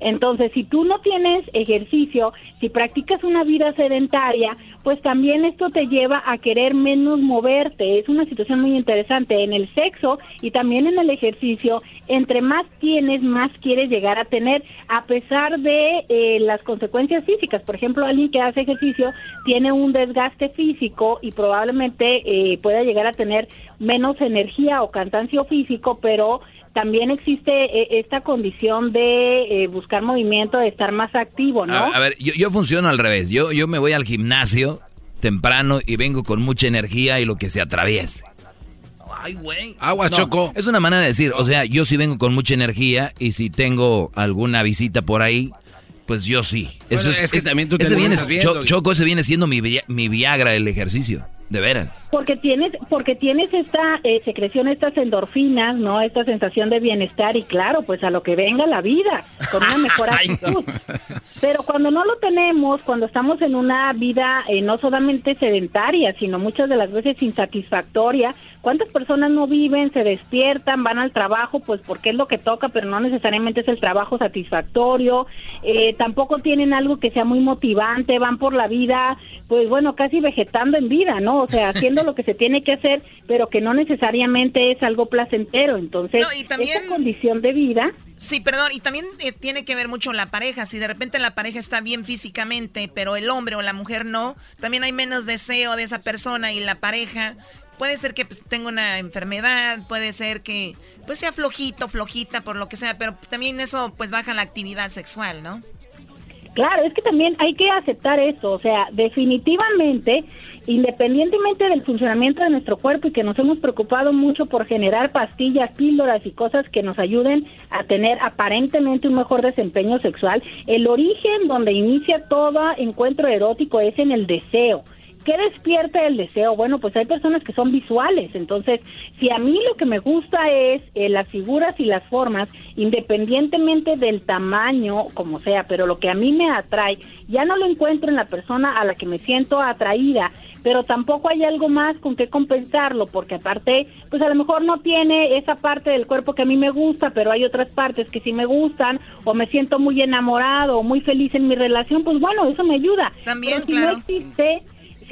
Entonces, si tú no tienes ejercicio, si practicas una vida sedentaria, pues también esto te lleva a querer menos moverte. Es una situación muy interesante en el sexo y también en el ejercicio. Entre más tienes, más quieres llegar a tener, a pesar de eh, las consecuencias físicas. Por ejemplo, alguien que hace ejercicio tiene un desgaste físico y probablemente eh, pueda llegar a tener menos energía o cansancio físico, pero también existe eh, esta condición de eh, buscar movimiento, de estar más activo, ¿no? A, ver, yo, yo, funciono al revés. Yo, yo me voy al gimnasio temprano y vengo con mucha energía y lo que se atraviese. Ay, güey. Agua, Choco. Es una manera de decir, o sea, yo sí vengo con mucha energía y si tengo alguna visita por ahí, Pues yo sí. Bueno, es que también tú te ese lo viene, estás viendo. Cho- Choco, ese viene siendo mi, mi Viagra el ejercicio. De veras. Porque tienes, porque tienes esta eh, secreción, estas endorfinas, ¿no? Esta sensación de bienestar y claro, pues a lo que venga la vida, con una mejor actitud. Pero cuando no lo tenemos, cuando estamos en una vida eh, no solamente sedentaria, sino muchas de las veces insatisfactoria, ¿cuántas personas no viven, se despiertan, van al trabajo, pues porque es lo que toca, pero no necesariamente es el trabajo satisfactorio? Eh, tampoco tienen algo que sea muy motivante, van por la vida, pues bueno, casi vegetando en vida, ¿no? O sea, haciendo lo que se tiene que hacer, pero que no necesariamente es algo placentero. Entonces, No, y también- esta condición de vida Sí, perdón, y también eh, tiene que ver mucho la pareja. Si de repente la pareja está bien físicamente, pero el hombre o la mujer no, también hay menos deseo de esa persona y la pareja. Puede ser que pues, tenga una enfermedad, puede ser que pues sea flojito, flojita, por lo que sea, pero también eso pues baja la actividad sexual, ¿no? Claro, es que también hay que aceptar eso, o sea, definitivamente, independientemente del funcionamiento de nuestro cuerpo y que nos hemos preocupado mucho por generar pastillas, píldoras y cosas que nos ayuden a tener aparentemente un mejor desempeño sexual, el origen donde inicia todo encuentro erótico es en el deseo. ¿Qué despierta el deseo? Bueno, pues hay personas que son visuales, entonces si a mí lo que me gusta es eh, las figuras y las formas, independientemente del tamaño, como sea, pero lo que a mí me atrae, ya no lo encuentro en la persona a la que me siento atraída, pero tampoco hay algo más con que compensarlo, porque aparte, pues a lo mejor no tiene esa parte del cuerpo que a mí me gusta, pero hay otras partes que sí me gustan, o me siento muy enamorado, o muy feliz en mi relación, pues bueno, eso me ayuda. También, Pero si claro. no existe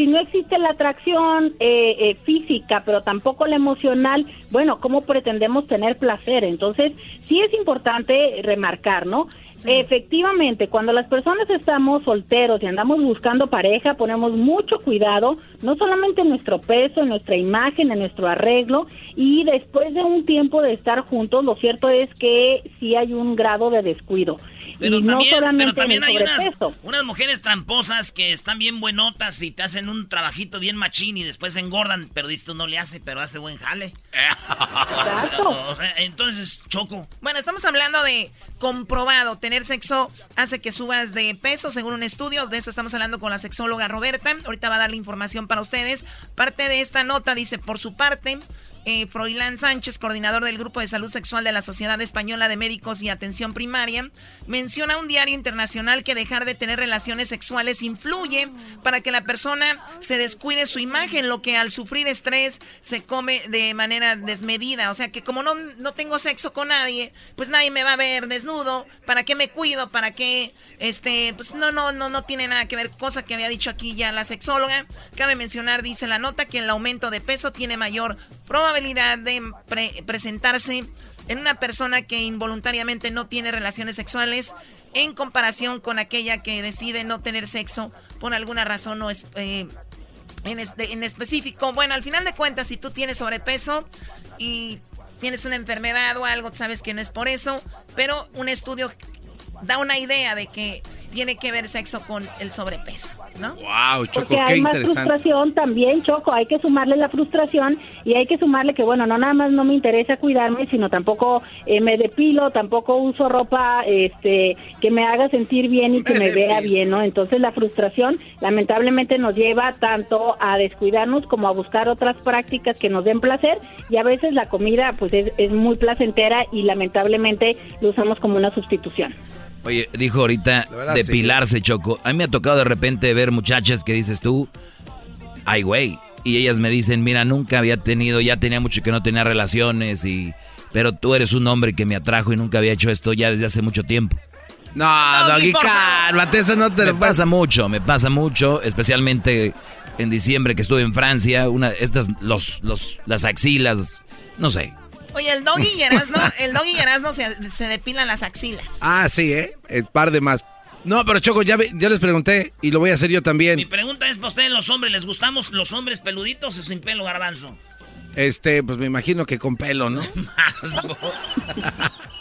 si no existe la atracción eh, eh, física, pero tampoco la emocional, bueno, ¿cómo pretendemos tener placer? Entonces, sí es importante remarcar, ¿no? Efectivamente, cuando las personas estamos solteros y andamos buscando pareja, ponemos mucho cuidado, no solamente en nuestro peso, en nuestra imagen, en nuestro arreglo, y después de un tiempo de estar juntos, lo cierto es que sí hay un grado de descuido. Pero y no también, solamente pero también hay unas, unas mujeres tramposas que están bien buenotas y te hacen un trabajito bien machín y después engordan, pero dices tú no le hace, pero hace buen jale. O sea, entonces, Choco. Bueno, estamos hablando de comprobado. Tener sexo hace que subas de peso, según un estudio. De eso estamos hablando con la sexóloga Roberta. Ahorita va a dar la información para ustedes. Parte de esta nota dice, por su parte, eh, Froilán Sánchez, coordinador del Grupo de Salud Sexual de la Sociedad Española de Médicos y Atención Primaria, menciona un diario internacional que dejar de tener relaciones sexuales influye para que la persona se descuide su imagen, lo que al sufrir estrés se come de manera desmedida. O sea que como no, no tengo sexo con nadie, pues nadie me va a ver desnudo. ¿Para qué me cuido? ¿Para qué? Este, pues no, no, no, no tiene nada que ver. Cosa que había dicho aquí ya la sexóloga. Cabe mencionar, dice la nota, que el aumento de peso tiene mayor probabilidad de pre- presentarse en una persona que involuntariamente no tiene relaciones sexuales en comparación con aquella que decide no tener sexo por alguna razón no es, eh, este- en específico. Bueno, al final de cuentas, si tú tienes sobrepeso y tienes una enfermedad o algo, sabes que no es por eso, pero un estudio da una idea de que tiene que ver sexo con el sobrepeso, ¿no? Wow, Choco, Porque qué hay más interesante. frustración también, Choco, hay que sumarle la frustración y hay que sumarle que, bueno, no nada más no me interesa cuidarme, sino tampoco eh, me depilo, tampoco uso ropa este que me haga sentir bien y que me, vea bien, ¿no? Entonces la frustración lamentablemente nos lleva tanto a descuidarnos como a buscar otras prácticas que nos den placer y a veces la comida pues es, es muy placentera y lamentablemente lo usamos como una sustitución. Oye, dijo ahorita verdad, depilarse, Choco. A mí me ha tocado de repente ver muchachas que dices tú, ay, güey. Y ellas me dicen, mira, nunca había tenido, ya tenía mucho que no tenía relaciones y... Pero tú eres un hombre que me atrajo y nunca había hecho esto ya desde hace mucho tiempo. No, Doggy, cálmate, eso no te Me lo pasa mucho, me pasa mucho, especialmente en diciembre que estuve en Francia, una, estas, los, los, las axilas, no sé. Oye, el doggy y Erasno, el doggy y Erasno se, se depilan las axilas. Ah, sí, ¿eh? El par de más. No, pero Choco, ya, ya les pregunté y lo voy a hacer yo Mi también. pregunta es para ustedes, los hombres, ¿les gustamos los hombres peluditos o sin pelo garbanzo? Este, pues me imagino que con pelo, ¿no?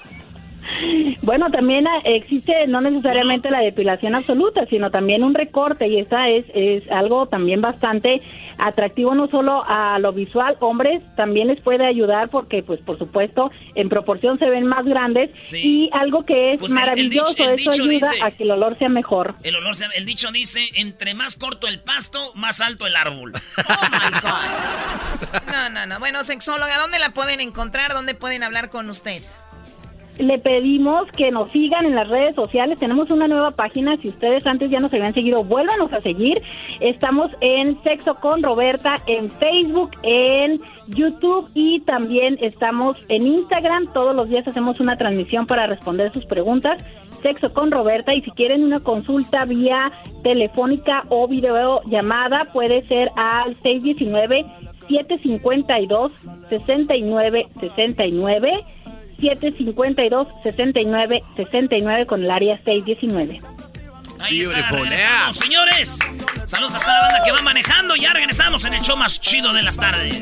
Bueno, también ah, existe no necesariamente la depilación absoluta, sino también un recorte y esa es, es algo también bastante atractivo no solo a lo visual, hombres también les puede ayudar porque pues por supuesto en proporción se ven más grandes y algo que es Pues el- el maravilloso, dicho- el eso dicho ayuda dice- a que el olor sea mejor. El olor, se- el dicho dice, entre más corto el pasto, más alto el árbol. Oh, No, no, no. Bueno, sexóloga, ¿dónde la pueden encontrar? ¿Dónde pueden hablar con usted? Le pedimos que nos sigan en las redes sociales. Tenemos una nueva página. Si ustedes antes ya nos habían seguido, vuélvanos a seguir. Estamos en Sexo con Roberta en Facebook, en YouTube y también estamos en Instagram. Todos los días hacemos una transmisión para responder sus preguntas. Sexo con Roberta y si quieren una consulta vía telefónica o videollamada puede ser al 619 752 6969 752-6969 con el área 619. Ahí está, regresamos, señores. Saludos a toda la banda que va manejando. Ya regresamos en el show más chido de las tardes.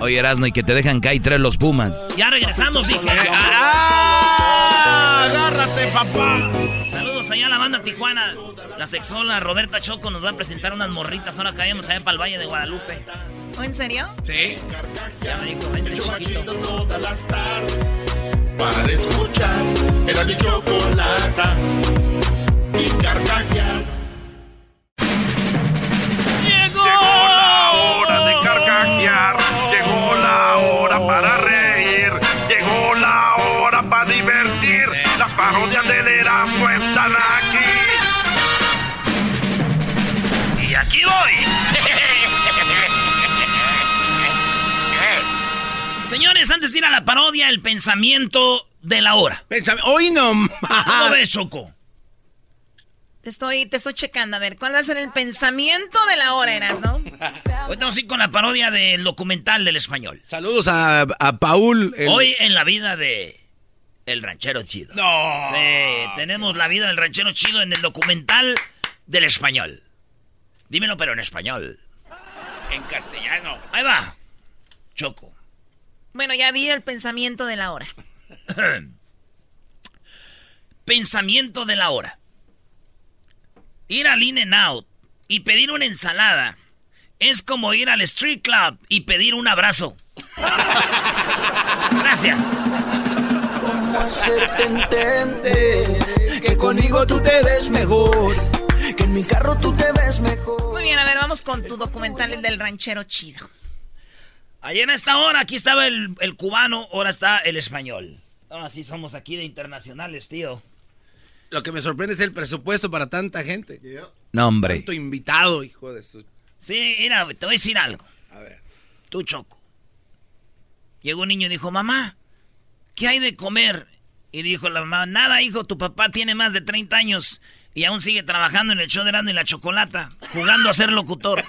Oye, Erasno, y que te dejan caer tres los Pumas. Ya regresamos, dije. ¡Ah! ¡Agárrate, papá! Saludos allá a la banda Tijuana. La sexola Roberta Choco nos va a presentar unas morritas. Ahora caemos allá para el Valle de Guadalupe. ¿O en serio? Sí. Ya me dijo, vente chiquito. todas las tardes para escuchar era mi chocolata y carcajear. Llegó la hora de carcajear, llegó la hora para antes de ir a la parodia, el pensamiento de la hora. Hoy no ¿Cómo ves, Choco? Te estoy, te estoy checando. A ver, ¿cuál va a ser el pensamiento de la hora, Eras, no? Hoy estamos con la parodia del documental del español. Saludos a, a Paul. el- Hoy en la vida de El Ranchero Chido. No. Sí, tenemos la vida del ranchero chido en el documental del español. Dímelo, pero en español. En castellano. Ahí va. Choco. Bueno, ya vi el pensamiento de la hora. Pensamiento de la hora. Ir al In and Out y pedir una ensalada es como ir al Street Club y pedir un abrazo. Gracias. ¿Cómo hacerte entender que conmigo tú te ves mejor? Que en mi carro tú te ves mejor. Muy bien, a ver, vamos con tu documental el del ranchero chido. Ayer en esta hora aquí estaba el, el cubano, ahora está el español. Ahora sí somos aquí de internacionales, tío. Lo que me sorprende es el presupuesto para tanta gente. No, hombre. Tanto invitado, hijo de su... Sí, mira, te voy a decir algo. A ver. Tú, Choco. Llegó un niño y dijo, mamá, ¿qué hay de comer? Y dijo la mamá, nada, hijo, tu papá tiene más de 30 años y aún sigue trabajando en el show de Erasmo y la Chocolata, jugando a ser locutor.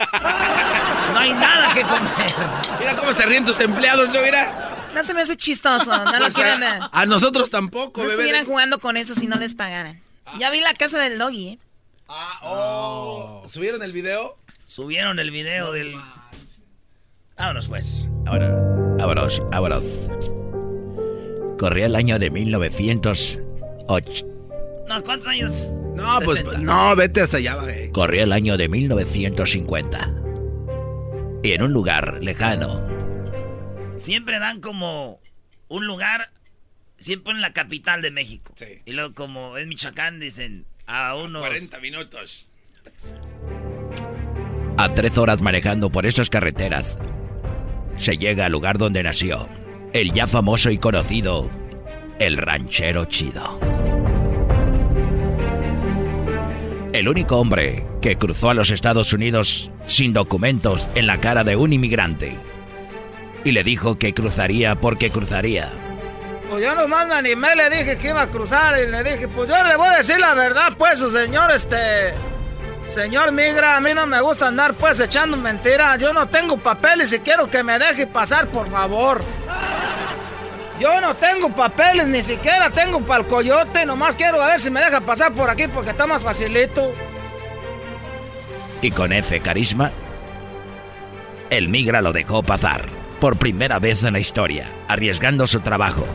No hay nada que comer. Mira cómo se ríen tus empleados, yo mira. No se me hace chistoso, no lo O sea, quieren ver. A nosotros tampoco, No bebé. estuvieran jugando con eso si no les pagaran. Ya vi la casa del doggy, ¿eh? Oh, ¿Subieron el video? Subieron el video del... Vámonos pues. Ahora, vámonos, vámonos. Corría el año de 1908. No, ¿cuántos años? No, pues 60. no, vete hasta allá, bebé. Corría el año de 1950. Y en un lugar lejano, Siempre dan como un lugar, siempre en la capital de México. Y luego como es Michoacán, dicen a unos... 40 minutos. a tres horas manejando por esas carreteras, se llega al lugar donde nació el ya famoso y conocido El Ranchero Chido. El único hombre que cruzó a los Estados Unidos sin documentos en la cara de un inmigrante. Y le dijo que cruzaría porque cruzaría. Pues yo nomás me animé, le dije que iba a cruzar y le dije, pues yo le voy a decir la verdad, pues, señor, este... Señor Migra, a mí no me gusta andar pues echando mentiras. Yo no tengo papeles y quiero que me deje pasar, por favor. Yo no tengo papeles, ni siquiera tengo para el coyote. Nomás quiero a ver si me deja pasar por aquí porque está más facilito. Y con ese carisma, el migra lo dejó pasar por primera vez en la historia, arriesgando su trabajo.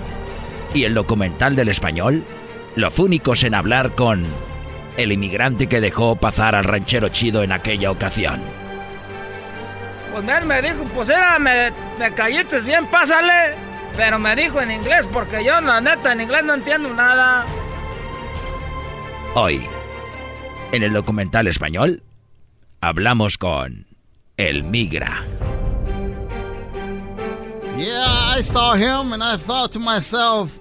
Y el documental del español, los únicos en hablar con el inmigrante que dejó pasar al ranchero chido en aquella ocasión. Pues me dijo, pues era, me, me calletes bien, pásale. Pero me dijo en inglés, porque yo, la neta, en inglés no entiendo nada. Hoy, en el documental español, hablamos con el migra. Yeah, I saw him and I thought to myself,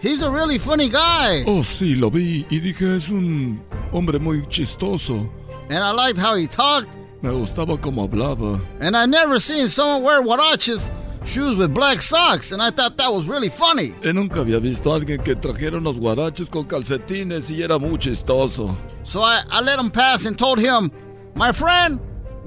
he's a really funny guy. Oh, sí, lo vi y dije, es un hombre muy chistoso. And I liked how he talked. Me gustaba cómo hablaba. And I never seen someone wear huaraches, shoes with black socks, and I thought that was really funny. Y nunca había visto a alguien que trajera unos guaraches con calcetines y era muy chistoso. So I, I let him pass and told him, my friend,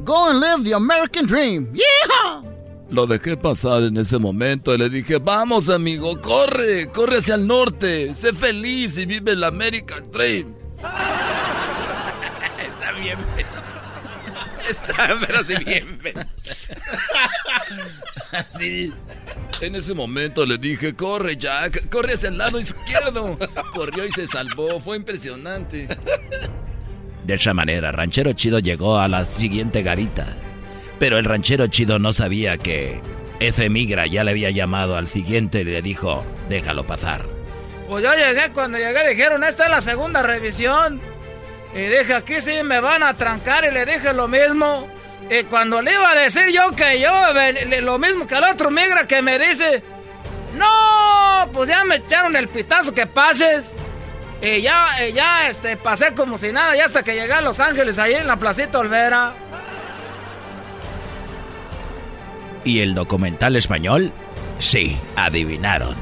go and live the American dream. Yeah! Lo dejé pasar en ese momento y le dije, vamos amigo, corre, corre hacia el norte, sé feliz y vive el American Dream. Está bien. Está, pero sí bien. Así. En ese momento le dije, corre Jack, corre hacia el lado izquierdo. Corrió y se salvó, fue impresionante. De esa manera, Ranchero Chido llegó a la siguiente garita. Pero el ranchero chido no sabía que ese migra ya le había llamado al siguiente y le dijo, déjalo pasar. Pues yo llegué, cuando llegué dijeron, esta es la segunda revisión. Y dije, aquí sí me van a trancar y le dije lo mismo. Y cuando le iba a decir yo que yo, lo mismo que el otro migra que me dice, no, pues ya me echaron el pitazo que pases. Y ya, y ya, este, pasé como si nada, ya hasta que llegué a Los Ángeles, ahí en la Placita Olvera. ¿Y el documental español? Sí, adivinaron.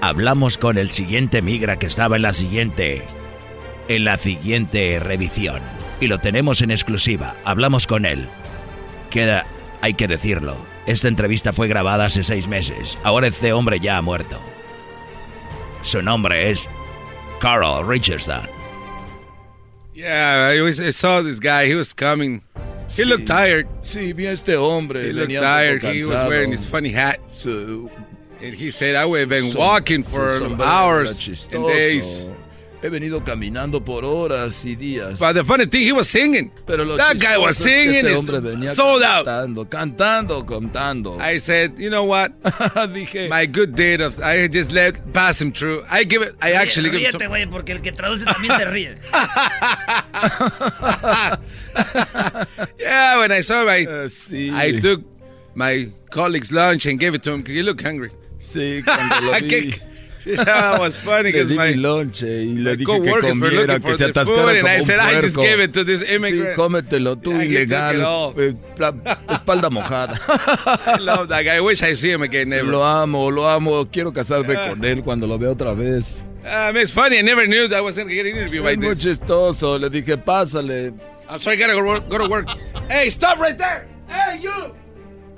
Hablamos con el siguiente migra que estaba en la siguiente. En la siguiente revisión. Y lo tenemos en exclusiva. Hablamos con él. Queda. Hay que decirlo. Esta entrevista fue grabada hace seis meses. Ahora este hombre ya ha muerto. Su nombre es. Carl Richardson. Yeah, I, was, I saw this guy. He was coming. He Sí. looked tired. Sí, vi a este hombre. He looked tired. He was wearing his funny hat. Su- And he said, I would have been su- walking for hours and chistoso. days. He venido caminando por horas y días. But the funny thing, he was singing. Pero lo That guy was chistoso es que singing. Este hombre venía sold out. cantando, cantando, cantando. I said, you know what? Dije, My good deed of I just let pass him through. I give it. I actually give it. Ríete, güey, porque el que traduce también se ríe. Yeah, when I saw him, I, sí. I took my colleague's lunch and gave it to him because he looked hungry. Sí, cuando lo vi. That was funny because my, mi lonche y le dije que comiera, que se atascara como I said, I just gave it to this Sí, immigrant. cómetelo tú, ilegal. Eh, espalda mojada. I love that guy. I wish I see him again. Never. Lo amo, lo amo. Quiero casarme Yeah. con él cuando lo vea otra vez. Um, it's funny. I never knew that I was going to get an interview Es like muy this. chistoso. Le dije, pásale. I'm sorry, I gotta go, go to work. hey, stop right there. Hey, you.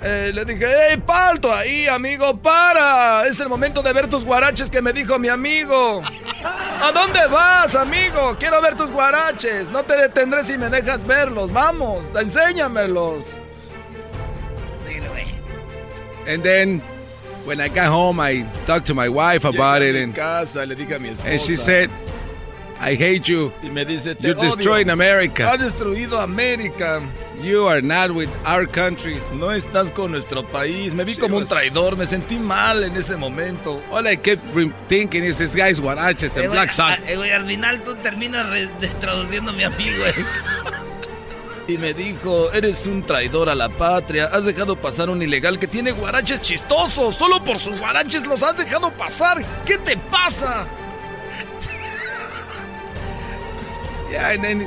Eh, le dije, hey, palto ahí, amigo, para. Es el momento de ver tus guaraches que me dijo mi amigo. ¿A dónde vas, amigo? Quiero ver tus guaraches. No te detendré si me dejas verlos. Vamos, enséñamelos. And then when I got home, I talked to my wife about Llegué it, and, casa, le dije a mi esposa. and she said, I hate you. Y me dice, te You're odio. destroying America. Has destruido América. You are not with our country. No estás con nuestro país. Me vi She como un was- traidor. Me sentí mal en ese momento. All I kept thinking is this guy's guaraches Eh, and güey, black socks. eh, güey, al final tú terminas traduciendo a mi amigo. eh. Y me dijo, eres un traidor a la patria. Has dejado pasar un ilegal que tiene guaraches chistosos. Solo por sus guaraches los has dejado pasar. ¿Qué te pasa? Yeah, and then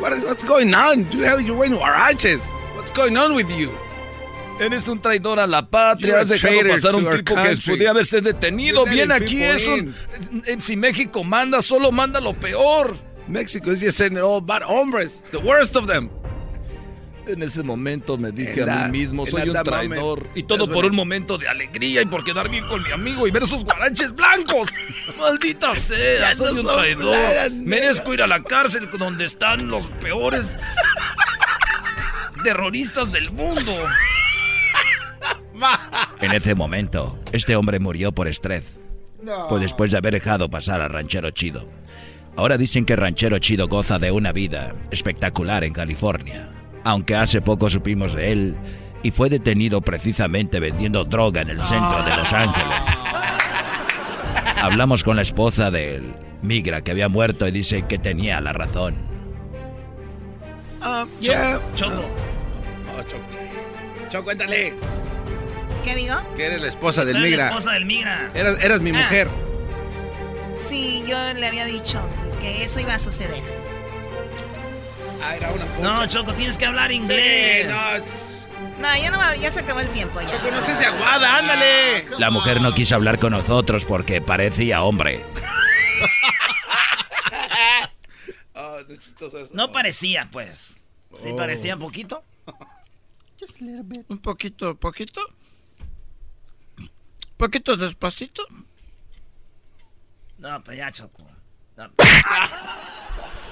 what, what's going on? You have you're wearing huaraches. What's going on with you? Eres un traidor a la patria. Has dejado pasar un tipo que podía haberse detenido. Bien aquí es un... eh, Si México manda, solo manda lo peor. Mexico is just sending all bad hombres, the worst of them. En ese momento me dije a mí mismo, soy un traidor. moment, y todo por un momento de alegría y por quedar bien con mi amigo y ver sus guaraches blancos. Maldita sea, Ya soy no un traidor. Merezco ir a la cárcel donde están los peores terroristas del mundo. En ese momento, este hombre murió por estrés. Pues después de haber dejado pasar al ranchero chido. Ahora dicen que ranchero chido goza de una vida espectacular en California. Aunque hace poco supimos de él y fue detenido precisamente vendiendo droga en el centro de Los Ángeles. Hablamos con la esposa del migra que había muerto y dice que tenía la razón. Ah, ya. Choco. Oh, Choco. Choco, cuéntale. ¿Qué digo? Que eres la esposa del eres migra. la esposa del migra. Eras, eras mi Ah. mujer. Sí, yo le había dicho que eso iba a suceder. Ah, era una No, Choco, tienes que hablar inglés. No, ya no va, ya se acabó el tiempo ya. Choco, no estés de aguada, ándale. La mujer no quiso hablar con nosotros porque parecía hombre. Oh, no chistoso eso. No parecía, pues. Sí, Oh. parecía un poquito. Un poquito, poquito. Poquito despacito. No, pues ya, Choco. No.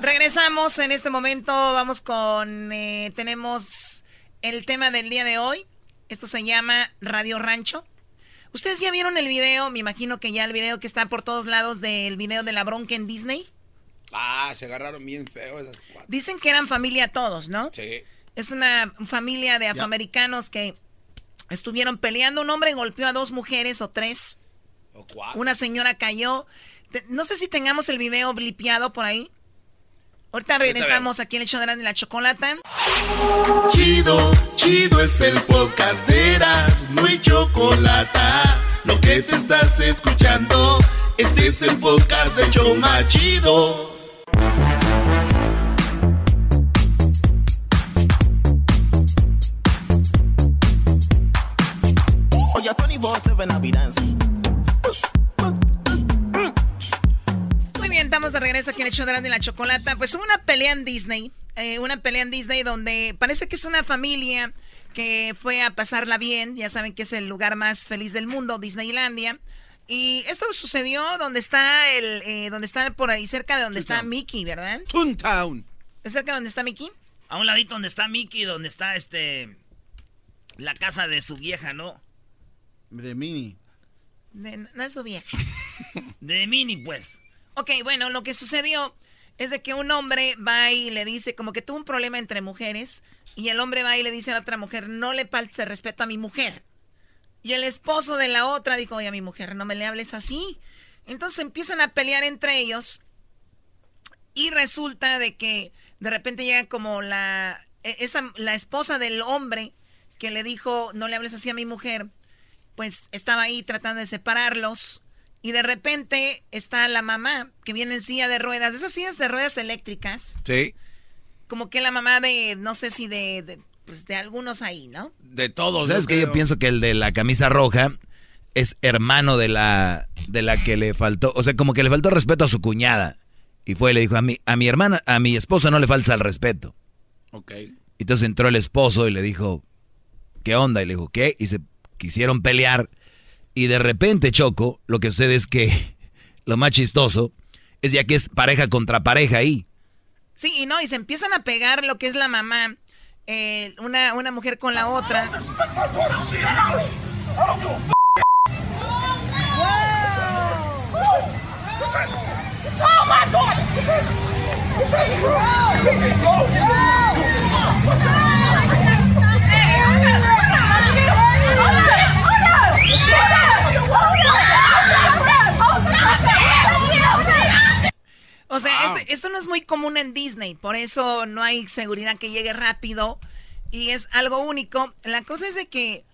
Regresamos en este momento, vamos con, eh, tenemos el tema del día de hoy. Esto se llama Radio Rancho. ¿Ustedes ya vieron el video? Me imagino que ya el video que está por todos lados del video de la bronca en Disney. Ah, se agarraron bien feo esas cuatro. Dicen que eran familia todos, ¿no? Sí. Es una familia de afroamericanos que estuvieron peleando. Un hombre golpeó a dos mujeres o tres. O cuatro. Una señora cayó. No sé si tengamos el video blipeado por ahí. Ahorita regresamos aquí en el show de Erasmo y la chocolata. Chido, chido es el podcast de Eras, no hay chocolate. Lo que te estás escuchando, este es el podcast de Choma Chido. Oye, 24-7 Navidad. Estamos de regreso aquí en el show de Erasmo y la chocolata. Pues hubo una pelea en Disney. eh, una pelea en Disney donde parece que es una familia que fue a pasarla bien. Ya saben que es el lugar más feliz del mundo, Disneylandia. Y esto sucedió donde está el, eh, donde está por ahí cerca de donde está Mickey, ¿verdad? Toontown. ¿Es cerca de donde está Mickey? A un ladito donde está Mickey, donde está este. La casa de su vieja, ¿no? De Mini. De- no es su vieja. De Mini, pues. Ok, bueno, lo que sucedió es de que un hombre va y le dice, como que tuvo un problema entre mujeres, y el hombre va y le dice a la otra mujer, no le false respeto a mi mujer. Y el esposo de la otra dijo, oye, a mi mujer, no me le hables así. Entonces empiezan a pelear entre ellos, y resulta de que de repente llega como la, e- esa, la esposa del hombre que le dijo, no le hables así a mi mujer, pues estaba ahí tratando de separarlos. Y de repente está la mamá que viene en silla de ruedas, esas sillas de ruedas eléctricas, Sí. como que la mamá de, no sé si de, de, pues de algunos ahí, ¿no? De todos. ¿Sabes yo qué? Yo pienso que el de la camisa roja es hermano de la de la que le faltó, o sea, como que le faltó respeto a su cuñada. Y fue y le dijo a mi a mi hermana, a mi esposa no le falta el respeto. Ok. Entonces entró el esposo y le dijo, ¿qué onda? Y le dijo, ¿qué? Y se quisieron pelear. Y de repente, Choco, lo que sucede es que lo más chistoso es ya que es pareja contra pareja ahí. Sí, y no, y se empiezan a pegar lo que es la mamá, eh, una, una mujer con la otra. O sea, este- esto no es muy común en Disney, por eso no hay seguridad que llegue rápido y es algo único. La cosa es de que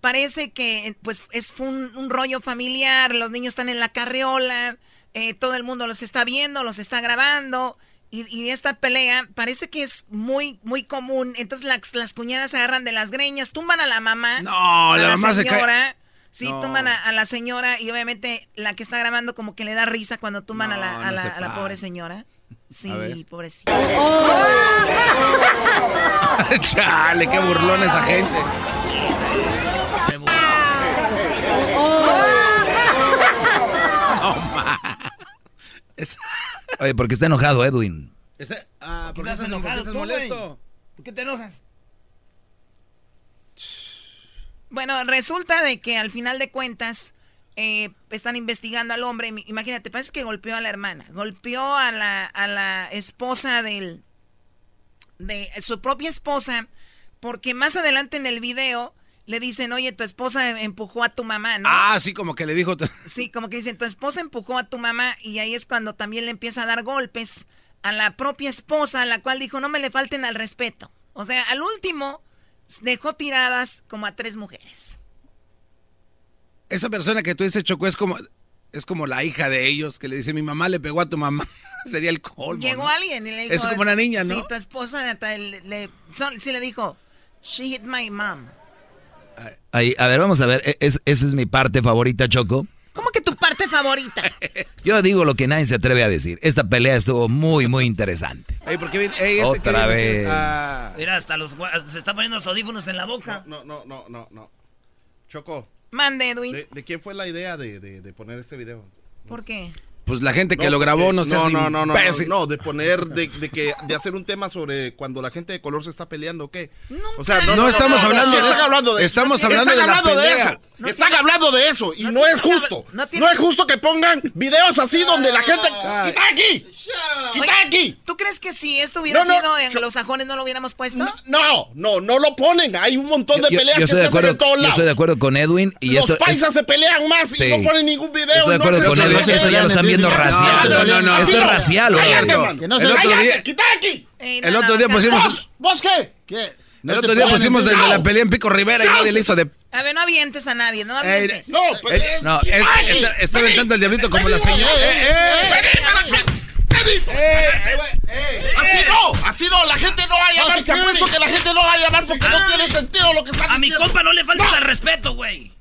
parece que pues es un, un rollo familiar, los niños están en la carriola, eh, todo el mundo los está viendo, los está grabando y, y esta pelea parece que es muy muy común. Entonces las, las cuñadas se agarran de las greñas, tumban a la mamá, No, a la mamá se cae. Sí, No. tumban a, a la señora y obviamente la que está grabando como que le da risa cuando tumban a la, No, a no la- se a la pasa. pobre señora. Sí, pobrecita. Chale, qué burlón esa gente. Es- Oye, porque está enojado Edwin. Está- Ah, ¿por qué Estás enojado estás molesto? ¿Por qué te enojas? Bueno, resulta de que al final de cuentas eh, están investigando al hombre. Imagínate, parece que golpeó a la hermana, golpeó a la, a la esposa del, de su propia esposa, porque más adelante en el video le dicen, oye, tu esposa empujó a tu mamá, ¿no? Ah, sí, como que le dijo. Sí, como que dicen, tu esposa empujó a tu mamá y ahí es cuando también le empieza a dar golpes a la propia esposa, la cual dijo, no me le falten al respeto. O sea, al último dejó tiradas como a tres mujeres. Esa persona que tú dices, Choco, es como, es como la hija de ellos que le dice, mi mamá le pegó a tu mamá. Sería el colmo. Llegó alguien y le dijo. Es como una niña, ¿no? Sí, tu esposa le, le, sí le dijo, she hit my mom. Ahí, a ver, vamos a ver. E, es, esa es mi parte favorita, Choco. ¿Cómo que tu parte favorita? Yo digo lo que nadie se atreve a decir. Esta pelea estuvo muy, muy interesante. Este Otra vez. Mira, hasta los se está poniendo los audífonos en la boca. No, no, no, no, no. Choco. Mande, Edwin. ¿De, quién fue la idea de, de poner este video? ¿Por qué? Pues la gente que lo grabó no, no no, no, no, no, de poner, de, que, de hacer un tema sobre cuando la gente de color se está peleando, ¿qué? o sea, no, estamos hablando, de están hablando de Estamos hablando de la pelea. están hablando de eso y no, es justo. No, es justo que pongan videos así donde la gente... ¡Quita aquí! ¡Quita aquí! ¿Tú crees que si esto hubiera sido en los sajones no lo hubiéramos puesto? No, no, no lo ponen. Hay un montón de peleas yo, que se hacen en todos lados. Yo estoy de acuerdo con Edwin. y Los paisas se pelean más y no ponen ningún video. Estoy de acuerdo con Edwin. Eso ya lo están viendo racial. No, no, no. Esto es racial, El otro día. ¡Quita aquí! El otro día pusimos. ¿Vos qué? ¿Qué? el otro día pusimos de la pelea en Pico Rivera y nadie le hizo de. A ver, no avientes a nadie, no avientes. no, pues. no, está, está aventando el diablito como la señora. Así no, así no, la gente no va a llamar. Te apuesto que la gente no va a llamar porque no tiene sentido lo que está A mi compa no le falta el respeto, güey.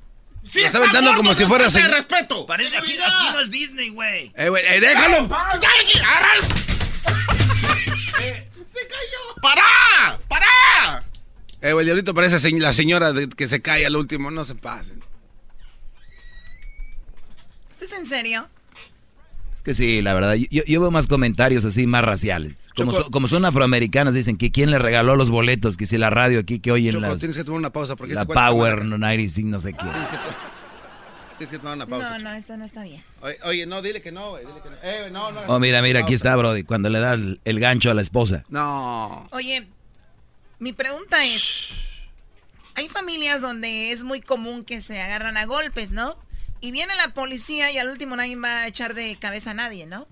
Sí, está aventando como si fuera sin respeto. Parece aquí, aquí no es Disney, güey. Eh, güey, eh, déjalo. Se cayó. ¡Para! ¡Para! Eh, güey, el diablito parece la señora que se cae al último. No se pasen. ¿Estás en serio? Que sí, la verdad. Yo, veo más comentarios así, más raciales. Como, como son afroamericanas, dicen que quién le regaló los boletos, que si la radio aquí que oyen la. tienes que tomar una pausa porque La este Power 95, no sé qué. Tienes que, tomar una pausa. No, no, eso no está bien. Oye, no, dile que no, güey. Dile que no. Eh, no, no. Oh, mira, mira, aquí está, Brody, cuando le da el, el gancho a la esposa. No. Oye, mi pregunta es, hay familias donde es muy común que se agarran a golpes, ¿no? Y viene la policía y al último nadie va a echar de cabeza a nadie, ¿no?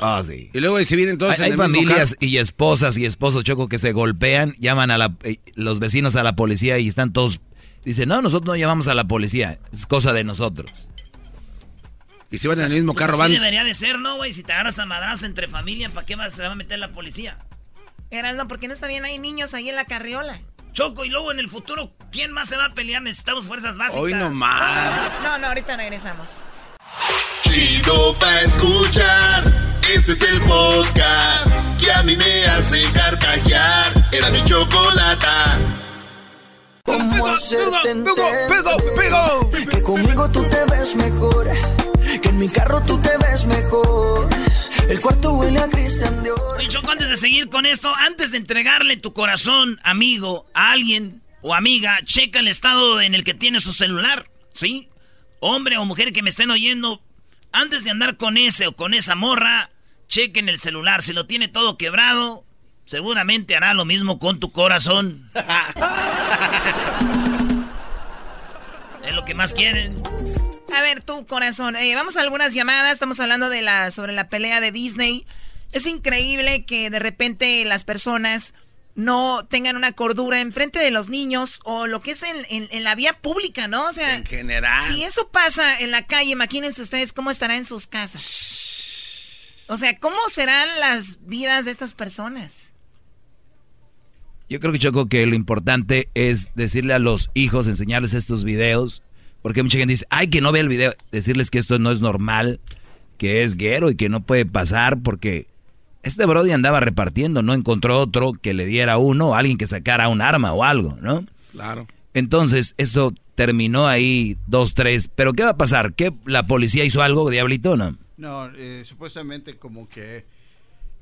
ah, sí. Y luego si vienen todos Hay, hay familias y esposas y esposos choco que se golpean, llaman a la, eh, los vecinos a la policía y están todos... Dicen, no, nosotros no llamamos a la policía, es cosa de nosotros. Y si van en el mismo pues carro, van... debería de ser, ¿no, güey? Si te agarras a madrazo entre familia, ¿para qué se va a meter la policía? Erasmo, ¿por qué no está bien? Hay niños ahí en la carriola. Choco, y luego en el futuro, ¿quién más se va a pelear? Necesitamos fuerzas básicas. Hoy no más. No, no, ahorita regresamos. Chido pa' escuchar. Este es el podcast que a mí me hace carcajear. Era mi chocolata. ¿Cómo hacerte entender que conmigo tú te ves mejor? Que en mi carro tú te ves mejor. El cuarto huele a Cristian Dior. Oye, Choco, antes de seguir con esto, antes de entregarle tu corazón, amigo, a alguien o amiga, checa el estado en el que tiene su celular, ¿sí? Hombre o mujer que me estén oyendo, antes de andar con ese o con esa morra, chequen el celular. Si lo tiene todo quebrado, seguramente hará lo mismo con tu corazón. es lo que más quieren. A ver, tu corazón. Eh, vamos a algunas llamadas. Estamos hablando de la, sobre la pelea de Disney. Es increíble que de repente las personas no tengan una cordura enfrente de los niños o lo que es en, la vía pública, ¿no? O sea, en general. Si eso pasa en la calle, imagínense ustedes cómo estará en sus casas. O sea, ¿cómo serán las vidas de estas personas? Yo creo que Choco que lo importante es decirle a los hijos, enseñarles estos videos porque mucha gente dice, ay, que no vea el video. Decirles que esto no es normal, que es guero y que no puede pasar porque este Brody andaba repartiendo, no encontró otro que le diera uno alguien que sacara un arma o algo, ¿no? Claro. Entonces, eso terminó ahí, dos, tres. Pero ¿qué va a pasar? ¿Que la policía hizo algo, Diablito, no? No, eh, supuestamente como que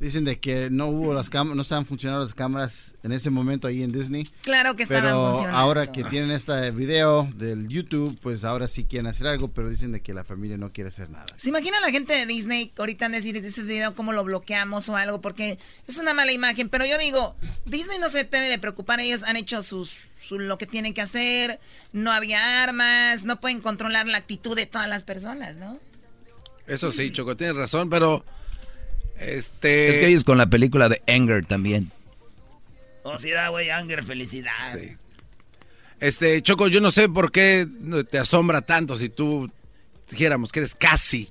Dicen de que no hubo las cámaras, no estaban funcionando las cámaras en ese momento ahí en Disney. Claro que estaban pero funcionando. ahora que tienen este video del YouTube, pues ahora sí quieren hacer algo, pero dicen de que la familia no quiere hacer nada. ¿Se imagina la gente de Disney ahorita en decir ese video cómo lo bloqueamos o algo? Porque es una mala imagen. Pero yo digo, Disney no se debe de preocupar. Ellos han hecho sus, su- lo que tienen que hacer. No había armas. No pueden controlar la actitud de todas las personas, ¿no? Eso sí, Choco, tienes razón, pero... Este... Es que ellos con la película de Anger también. Oh, sí, da, güey, Anger, felicidad. Este, Choco, yo no sé por qué te asombra tanto si tú dijéramos que eres casi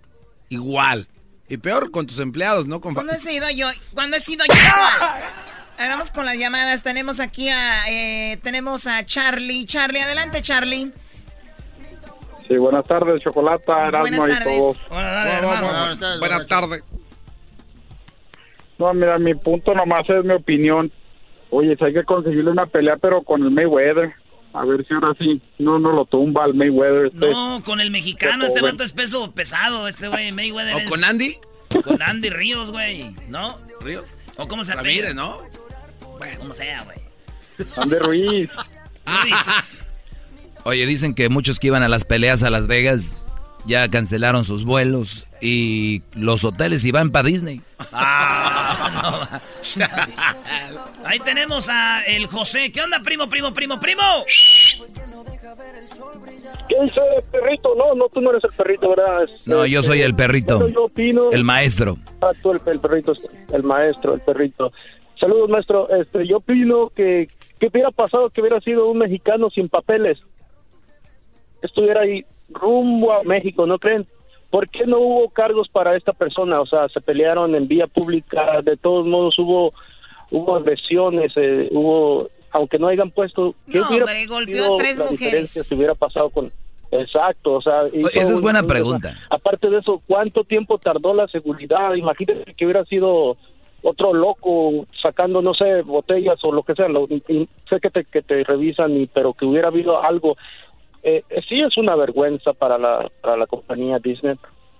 igual. Y peor con tus empleados, ¿no? Con... ¿Cuándo he sido yo? ¿Cuándo he sido yo? igual? A ver, Vamos con las llamadas. Tenemos aquí a... eh, tenemos a Charlie. Charlie, adelante, Charlie. Sí, buenas tardes, Chocolata, Erasmo Buenas y tardes. todos. Buenas tardes, Buenas tardes. No, mira, mi punto nomás es mi opinión. Oye, si hay que conseguirle una pelea, pero con el Mayweather. A ver si ahora sí no no lo tumba al Mayweather. Este. No, con el mexicano, este vato es peso pesado, este güey, Mayweather. ¿O es- con Andy? Con Andy Ríos, güey, ¿no? Ríos. ¿O cómo se apellida? ¿no? Bueno, como sea, güey. Andy Ruiz. Luis. Oye, dicen que muchos que iban a las peleas a Las Vegas ya cancelaron sus vuelos y los hoteles y van para Disney. Ah, no. Ahí tenemos a el José. ¿Qué onda, primo, primo, primo, primo? ¿Qué dice el perrito? No, no, tú no eres el perrito, ¿verdad? Es- No, yo soy el perrito, Bueno, yo opino- el maestro. Ah, tú el, el perrito, el maestro, el perrito. Saludos, maestro. Este, yo opino que, que hubiera pasado que hubiera sido un mexicano sin papeles. Estuviera ahí rumbo a México, ¿no creen? ¿Por qué no hubo cargos para esta persona? O sea, se pelearon en vía pública, de todos modos hubo hubo agresiones, eh, hubo, aunque no hayan puesto, ¿qué No, hubiera hombre, golpeó a tres la mujeres. si hubiera pasado con... Exacto, o sea... esa es buena un- pregunta. Aparte de eso, ¿cuánto tiempo tardó la seguridad? Imagínate que hubiera sido otro loco sacando, no sé, botellas o lo que sea. Lo, sé que te, que te revisan, y, pero que hubiera habido algo. Eh, eh, sí es una vergüenza para la, para la compañía Disney.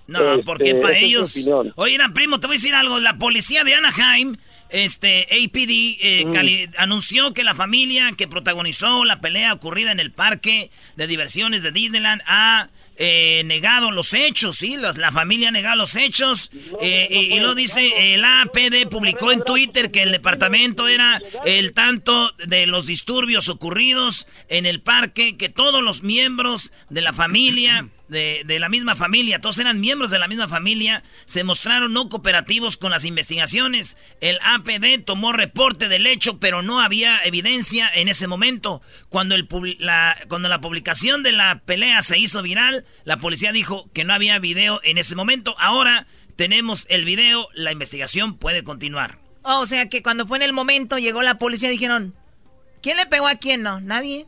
No, Este, porque para ellos. Oye, primo, te voy a decir algo. La policía de Anaheim, este, APD, eh, Mm. cali- anunció que la familia que protagonizó la pelea ocurrida en el parque de diversiones de Disneyland ha eh, negado los hechos, ¿sí? Los- la familia ha negado los hechos. eh, y, y lo dice, el APD publicó en Twitter que el departamento era el tanto de los disturbios ocurridos en el parque, que todos los miembros de la familia de, la misma familia, todos eran miembros de la misma familia, se mostraron no cooperativos con las investigaciones. El APD tomó reporte del hecho, pero no había evidencia en ese momento. Cuando, el, la, cuando la publicación de la pelea se hizo viral, la policía dijo que no había video en ese momento. Ahora tenemos el video, la investigación puede continuar. Oh, o sea que cuando fue en el momento, llegó la policía y dijeron, ¿quién le pegó a quién? No, nadie.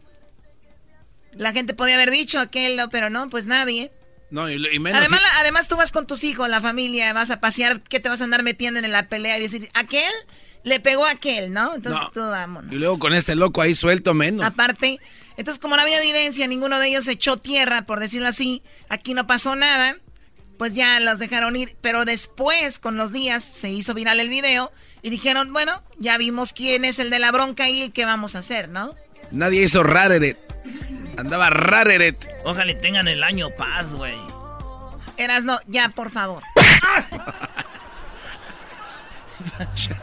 La gente podía haber dicho aquel, no, pero no, pues nadie. No, y, y menos... Además, si- además tú vas con tus hijos, la familia, vas a pasear, ¿qué te vas a andar metiendo en la pelea y decir, aquel le pegó a aquel, ¿no? Entonces No. tú vámonos. y luego con este loco ahí suelto menos. Aparte, entonces como no había evidencia, ninguno de ellos echó tierra, por decirlo así, aquí no pasó nada, pues ya los dejaron ir, pero después, con los días, se hizo viral el video y dijeron, bueno, ya vimos quién es el de la bronca y qué vamos a hacer, ¿no? Nadie hizo rareret. Andaba rareret. Ojalá y tengan el año paz, güey. Eras no, ya, por favor.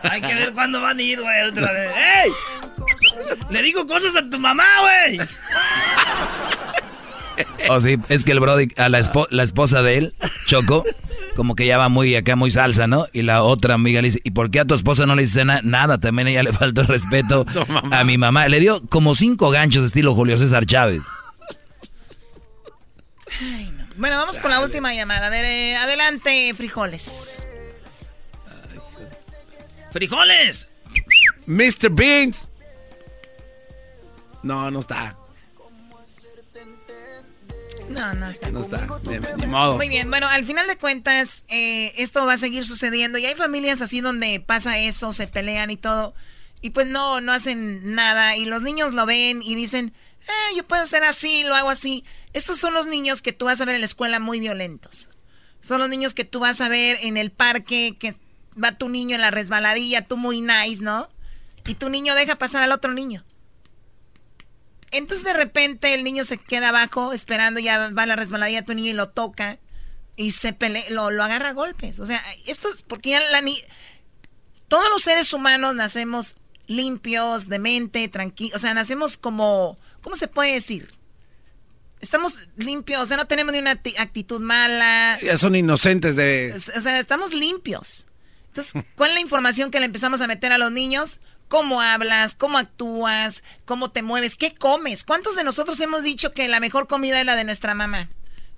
Hay que ver cuándo van a ir, güey. otra vez. ¡Ey! Le digo cosas a tu mamá, güey. O sí, es que el Brody, a la, espo- la esposa de él, Choco, como que ya va muy acá, muy salsa, ¿no? Y la otra amiga le dice, ¿y por qué a tu esposa no le dice na- nada? También a ella le faltó el respeto a mi mamá. Le dio como cinco ganchos estilo Julio César Chávez. Bueno, vamos con la última llamada. A ver, eh, adelante, frijoles. ¡Frijoles! Mr. Beans. No, no está. No, no está. No está. Ni modo. Muy bien, bueno, al final de cuentas, eh, esto va a seguir sucediendo y hay familias así donde pasa eso, se pelean y todo, y pues no, no hacen nada y los niños lo ven y dicen, eh, yo puedo ser así, lo hago así. Estos son los niños que tú vas a ver en la escuela muy violentos. Son los niños que tú vas a ver en el parque que va tu niño en la resbaladilla, tú muy nice, ¿no? Y tu niño deja pasar al otro niño. Entonces de repente el niño se queda abajo esperando, ya va a la resbaladilla tu niño y lo toca y se pelea, lo, lo agarra a golpes. O sea, esto es porque ya la ni todos los seres humanos nacemos limpios, de mente, tranquilos, o sea, nacemos como, ¿cómo se puede decir? Estamos limpios, o sea, no tenemos ni una actitud mala. Ya son inocentes de... O sea, estamos limpios. Entonces, ¿cuál es la información que le empezamos a meter a los niños? ¿Cómo hablas? ¿Cómo actúas? ¿Cómo te mueves? ¿Qué comes? ¿Cuántos de nosotros hemos dicho que la mejor comida es la de nuestra mamá?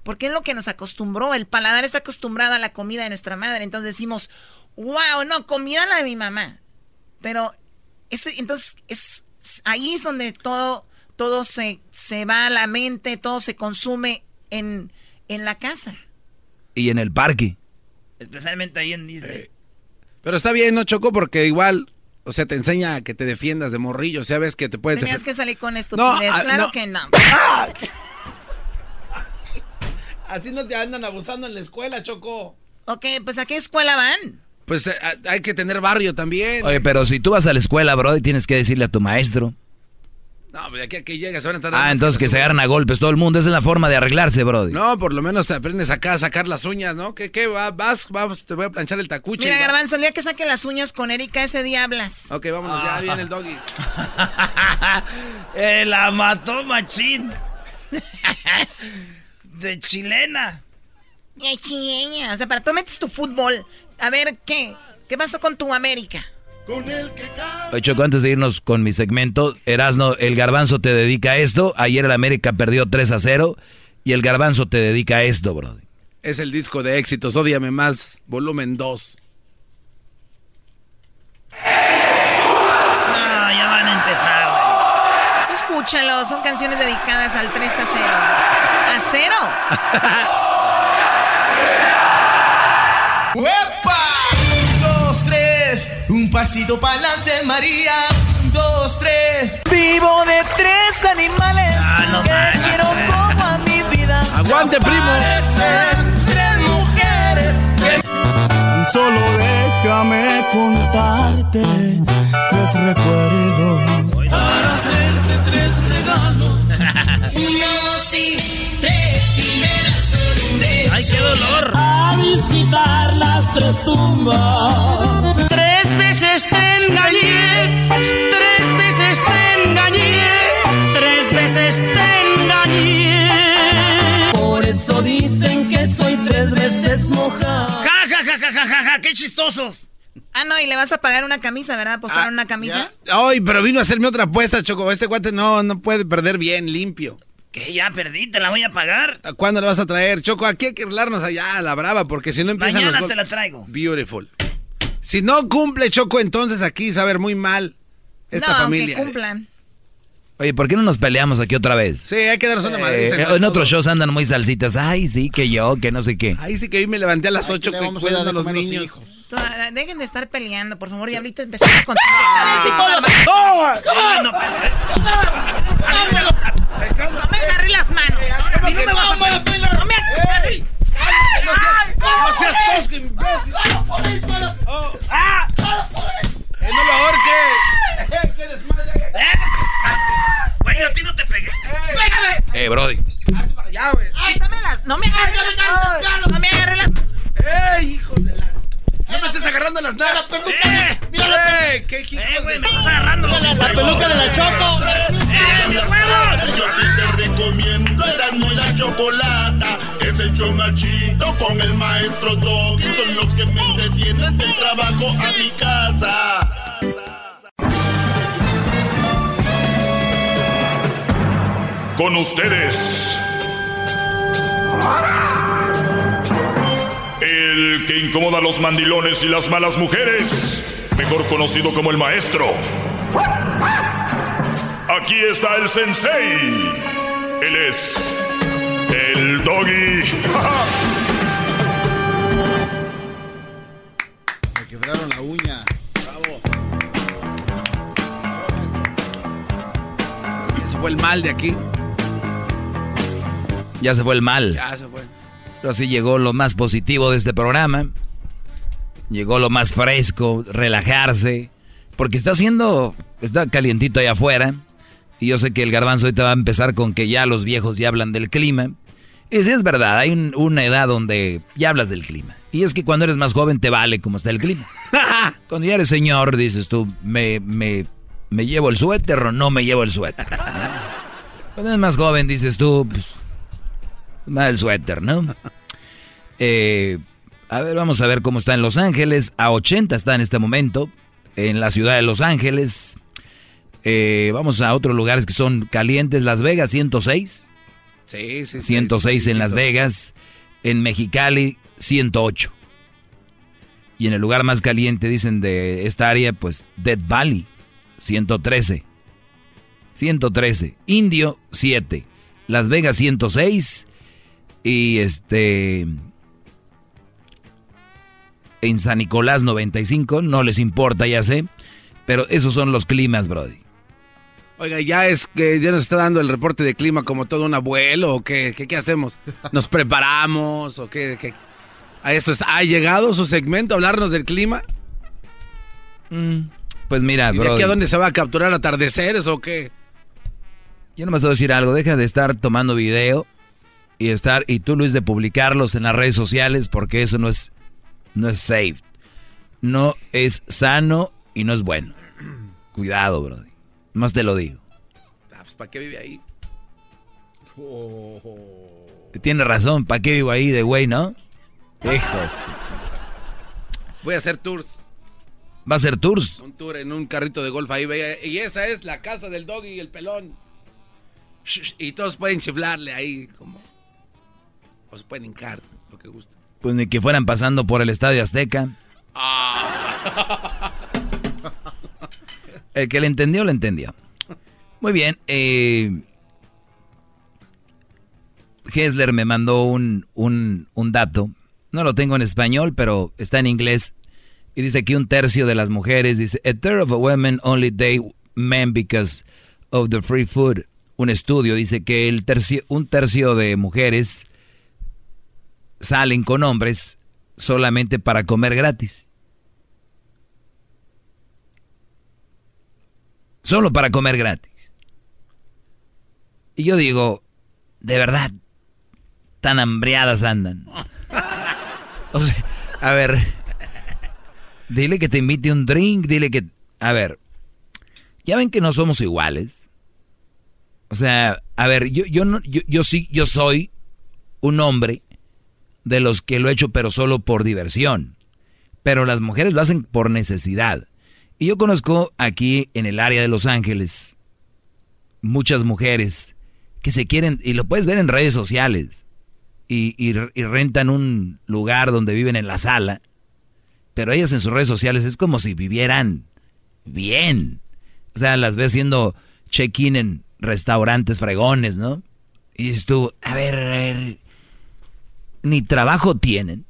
Porque es lo que nos acostumbró. El paladar está acostumbrado a la comida de nuestra madre. Entonces decimos, wow, no, comida la de mi mamá. Pero entonces es ahí es donde todo todo se, se va a la mente, todo se consume en, en la casa. Y en el parque. Especialmente ahí en Disney. Eh, pero está bien, ¿no, Choco? Porque igual, o sea, te enseña a que te defiendas de morrillo. O sea, ves que te puedes... Tenías que salir con estupidez. Ah, claro que no. Así no te andan abusando en la escuela, Choco. Ok, pues ¿a qué escuela van? Pues eh, hay que tener barrio también. Oye, pero si tú vas a la escuela, bro, y tienes que decirle a tu maestro. No, pues aquí a que llegas se van a estar Ah, entonces que se agarran a golpes todo el mundo. Esa es la forma de arreglarse, bro. No, por lo menos te aprendes acá a sacar las uñas, ¿no? ¿Qué, qué? Vas, vamos, te voy a planchar el tacuche. Mira, Garbanzo, el día que saque las uñas con Erika, ese día hablas. Ok, vámonos, ya viene el doggy. eh, la mató machín. de chilena. De chilena. O sea, para tú metes tu fútbol. A ver, ¿qué? ¿Qué pasó con tu América? Con el que Oye, Choco, antes de irnos con mi segmento, Erasno, el garbanzo te dedica a esto. Ayer el América perdió 3 a 0 y el garbanzo te dedica a esto, bro. Es el disco de éxitos, Ódiame Más, volumen 2. No, ya van a empezar, güey. Escúchalo, son canciones dedicadas al 3 a 0. ¿A 0? ¡Uepa! pasito para adelante, María. Un, dos, tres. Vivo de tres animales ah, que quiero como a mi vida. ¡Aguante, primo! Tres mujeres Solo déjame contarte tres recuerdos. Para hacerte tres regalos. Uno, sí, tres y me ¡Ay, qué dolor! A visitar las tres tumbas. Tres veces te engañé, tres veces te engañé, tres veces te engañé. Por eso dicen que soy tres veces mojada. ¡Ja, ja, ja, ja, ja, ja! ¡Qué chistosos! Ah, no, y le vas a pagar una camisa, ¿verdad? ¿Apostaron una camisa? Ay, pero vino a hacerme otra apuesta, Choco. Este guante no, no puede perder bien, limpio. ¿Qué? Ya perdí, te la voy a pagar. ¿Cuándo la vas a traer? Choco, aquí hay que arreglarnos allá a la brava, porque si no empiezan Mañana los te la traigo. Beautiful. Si no cumple Choco, entonces aquí ver muy mal esta no, familia. que cumplan. Oye, ¿por qué no nos peleamos aquí otra vez? Sí, hay que darnos una madre. Eh, en otros shows andan muy salsitas. Ay, sí, que yo, que no sé qué. Ahí sí que hoy me levanté a las 8 le que vamos a cuidando a los niños. hijos. Ah, Dejen de estar peleando, por favor, diablito, empezamos con... Ay, no, No me agarré las manos. A mí no me vas a... No me agarré. ¡No seas tosco, imbécil! ¡Ah! ¡Eh, no lo ahorque! ¡Eh, qué desmadre! Güey, a ti no te pegué. Pégame. Eh, Brody. ¡Hazte para allá, güey! Quítame las... No me agarré las manos. No me agarré las... ¡Ey, hijos de la... ¡No me estés agarrando las nalgas! ¡Eh! ¡Ey, qué ¡Eh, güey, de... me estás agarrando los La peluca de la Choco. ¡Eh, mis huevos! Yo a ti te recomiendo Erasmo y la Chocolata. Es el show machito con el maestro Doggy. Son los que me entretienen del trabajo a mi casa. Con ustedes. El que incomoda a los mandilones y las malas mujeres. Mejor conocido como el maestro. Aquí está el sensei. Él es doggy. Me quebraron la uña. Bravo. Ese fue el mal de aquí. Ya se fue el mal. Ya se fue. Pero así llegó lo más positivo de este programa. Llegó lo más fresco, relajarse. Porque está haciendo, está calientito allá afuera. Y yo sé que el garbanzo ahorita va a empezar con que ya los viejos ya hablan del clima. Y sí es verdad, hay una edad donde ya hablas del clima. Y es que cuando eres más joven te vale cómo está el clima. cuando ya eres señor, dices tú, me, me, me llevo el suéter o no me llevo el suéter. Cuando eres más joven, dices tú, pues, nada el suéter, ¿no? Eh, a ver, vamos a ver cómo está en Los Ángeles. A 80 está en este momento, en la ciudad de Los Ángeles. Eh, vamos a otros lugares que son calientes. Las Vegas, 106. Sí, sí, 106 en Las Vegas. En Mexicali, 108. Y en el lugar más caliente, dicen, de esta área, pues Dead Valley, 113. 113. Indio, 7. Las Vegas, 106. Y este... En San Nicolás, 95. No les importa, ya sé. Pero esos son los climas, Brody. Oiga, ya es que ya nos está dando el reporte de clima como todo un abuelo o qué, qué, hacemos? ¿Nos preparamos o qué, qué? ¿A eso ¿Ha llegado su segmento a hablarnos del clima? Mm, pues mira, ¿Y de aquí a dónde se va a capturar atardeceres o qué? Yo no me voy a decir algo, deja de estar tomando video y estar y tú Luis de publicarlos en las redes sociales porque eso no es no es safe. No es sano y no es bueno. Cuidado, brody. Más te lo digo. Ah, pues, ¿Para qué vive ahí? Tiene razón, ¿para qué vivo ahí de güey, no? Hijos. Voy a hacer tours. ¿Va a hacer tours? Un tour en un carrito de golf ahí. Y esa es la casa del doggy y el pelón. Y todos pueden chiflarle ahí como... O se pueden hincar, lo que guste. Pues ni que fueran pasando por el Estadio Azteca. Ah. El que le entendió, le entendió. Muy bien. Eh, Hessler me mandó un, un, dato. No lo tengo en español, pero está en inglés. Y dice que un tercio de las mujeres, dice, a third of women only date men because of the free food. Un estudio dice que el tercio, un tercio de mujeres salen con hombres solamente para comer gratis. Solo para comer gratis. Y yo digo, de verdad, tan hambriadas andan. O sea, a ver, dile que te invite un drink, dile que... A ver, ya ven que no somos iguales. O sea, a ver, yo, yo, no, yo, yo sí, yo soy un hombre de los que lo he hecho pero solo por diversión. Pero las mujeres lo hacen por necesidad. Y yo conozco aquí en el área de Los Ángeles muchas mujeres que se quieren, y lo puedes ver en redes sociales, y, y, rentan un lugar donde viven en la sala, pero ellas en sus redes sociales es como si vivieran bien. O sea, las ves haciendo check-in en restaurantes fregones, ¿no? Y dices tú, a ver, a ver, ni trabajo tienen.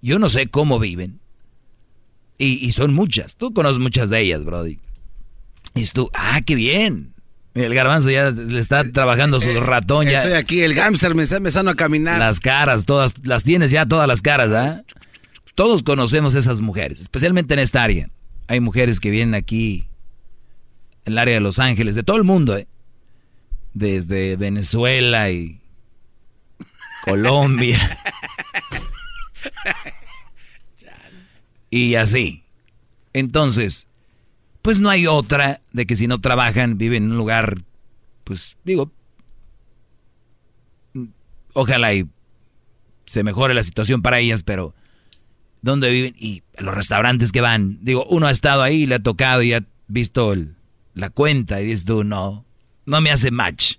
Yo no sé cómo viven. Y, son muchas. Tú conoces muchas de ellas, Brody. Y tú, ah, qué bien. El garbanzo ya le está trabajando su ratón ya. Estoy aquí, el gamster me está empezando a caminar. Las caras, todas, las tienes ya todas las caras, ¿ah? Todos conocemos esas mujeres, especialmente en esta área. Hay mujeres que vienen aquí, en el área de Los Ángeles, de todo el mundo, ¿eh? Desde Venezuela y Colombia. y así. Entonces, pues no hay otra de que si no trabajan, viven en un lugar, pues digo, ojalá y se mejore la situación para ellas, pero ¿dónde viven? Y los restaurantes que van, digo, uno ha estado ahí, le ha tocado y ha visto la cuenta y dices tú, no, no me hace match.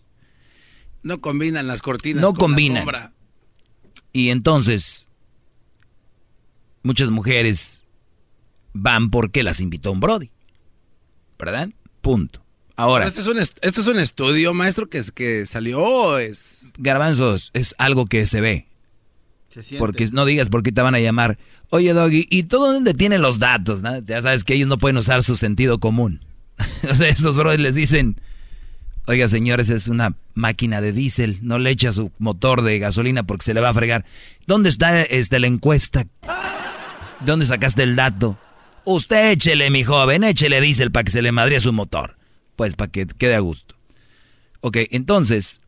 No combinan las cortinas. No combinan. Y entonces, muchas mujeres van porque las invitó un Brody. ¿Verdad? Punto. Ahora. Este es, un esto es un estudio, maestro, que, que salió. Es... Garbanzos, es algo que se ve. Se porque no digas por qué te van a llamar. Oye, Doggy, ¿y todo dónde tienen los datos? Ya sabes que ellos no pueden usar su sentido común. Estos brothers les dicen, Oiga, señores, es una máquina de diésel, no le echa su motor de gasolina porque se le va a fregar. ¿Dónde está este, la encuesta? ¿Dónde sacaste el dato? Usted échele, mi joven, échele diésel para que se le madría su motor. Pues para que quede a gusto. Ok, entonces,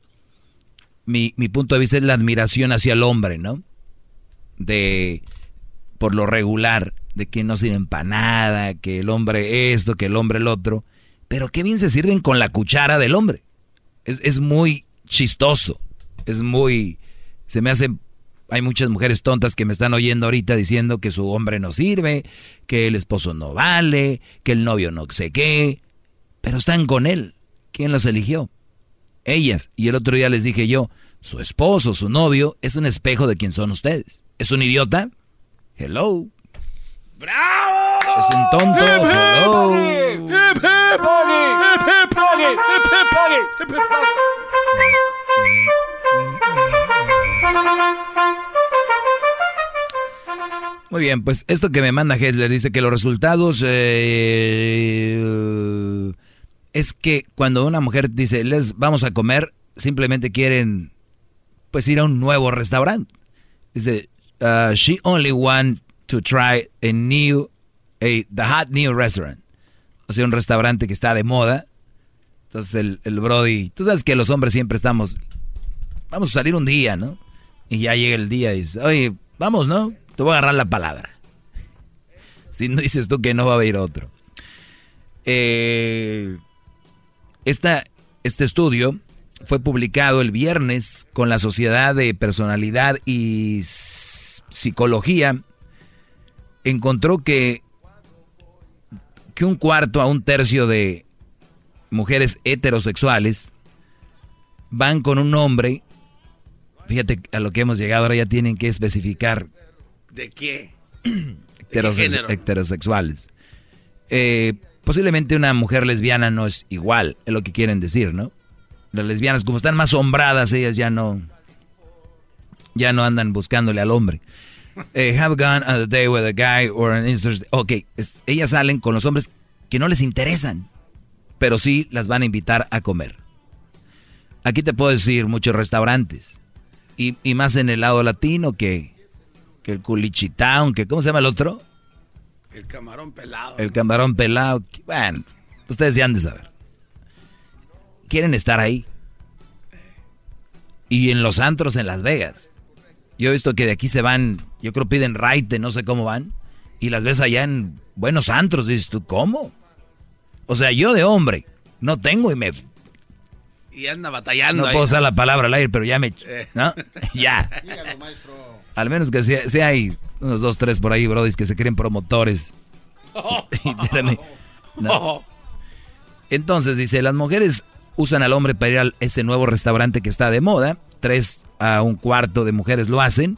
mi, mi punto de vista es la admiración hacia el hombre, ¿no? De, por lo regular, de que no sirven para nada, que el hombre esto, que el hombre el otro. Pero qué bien se sirven con la cuchara del hombre. Es, es muy chistoso. Es muy... Se me hace hay muchas mujeres tontas que me están oyendo ahorita diciendo que su hombre no sirve, que el esposo no vale, que el novio no sé qué. Pero están con él. ¿Quién los eligió? Ellas. Y el otro día les dije yo, su esposo, su novio, es un espejo de quién son ustedes. ¿Es un idiota? Hello. ¡Bravo! Es un tonto. Hello. Muy bien, pues esto que me manda Hessler dice que los resultados eh, es que cuando una mujer dice, les vamos a comer, simplemente quieren pues ir a un nuevo restaurante. Dice, uh, she only want to try a new, a, the hot new restaurant. O sea, un restaurante que está de moda. Entonces el, el Brody, tú sabes que los hombres siempre estamos, vamos a salir un día, ¿no? Y ya llega el día y dice, oye, vamos, ¿no? Te voy a agarrar la palabra. Si no dices tú que no va a haber otro. Eh, este estudio fue publicado el viernes con la Sociedad de Personalidad y Psicología. Encontró que, que un cuarto a un tercio de mujeres heterosexuales van con un hombre. Fíjate a lo que hemos llegado, ahora ya tienen que especificar ¿De qué? heterosexuales. Eh, posiblemente una mujer lesbiana no es igual, es lo que quieren decir, ¿no? Las lesbianas, como están más sombradas, ellas ya no. Ya no andan buscándole al hombre. Eh, have gone on a day with a guy or an Ok, ellas salen con los hombres que no les interesan, pero sí las van a invitar a comer. Aquí te puedo decir muchos restaurantes. Y, y más en el lado latino que que el culichitown, que ¿cómo se llama el otro? El camarón pelado. El camarón pelado. Bueno, ustedes ya han de saber. Quieren estar ahí. Y en los antros en Las Vegas. Yo he visto que de aquí se van, yo creo piden raite, no sé cómo van. Y las ves allá en buenos antros. Dices tú, ¿cómo? O sea, yo de hombre no tengo y me... Y anda batallando. No puedo usar la palabra al aire, pero ya me... Eh. ¿No? ya. Dígalo, maestro. Al menos que sea, hay unos dos, tres por ahí, brodis, que se creen promotores. Entonces dice, las mujeres usan al hombre para ir a ese nuevo restaurante que está de moda. Tres a un cuarto de mujeres lo hacen.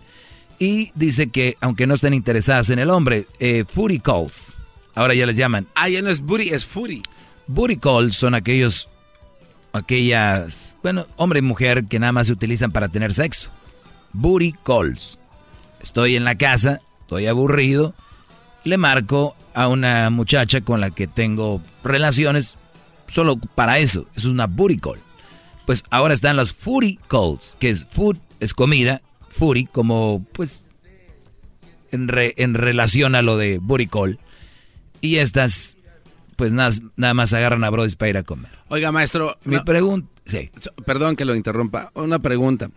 Y dice que, aunque no estén interesadas en el hombre, eh, Footy calls. Ahora ya les llaman. Ah, ya no es booty, es footy. Booty calls son aquellos, aquellas, bueno, hombre y mujer que nada más se utilizan para tener sexo. Booty calls. Estoy en la casa, estoy aburrido, le marco a una muchacha con la que tengo relaciones solo para eso. Es una booty call. Pues ahora están las footy calls, que es food, es comida, footy como pues en, en relación a lo de booty call. Y estas pues nada, nada más agarran a Brody para ir a comer. Oiga, maestro. Mi pregunta. Sí. Perdón que lo interrumpa. Una pregunta.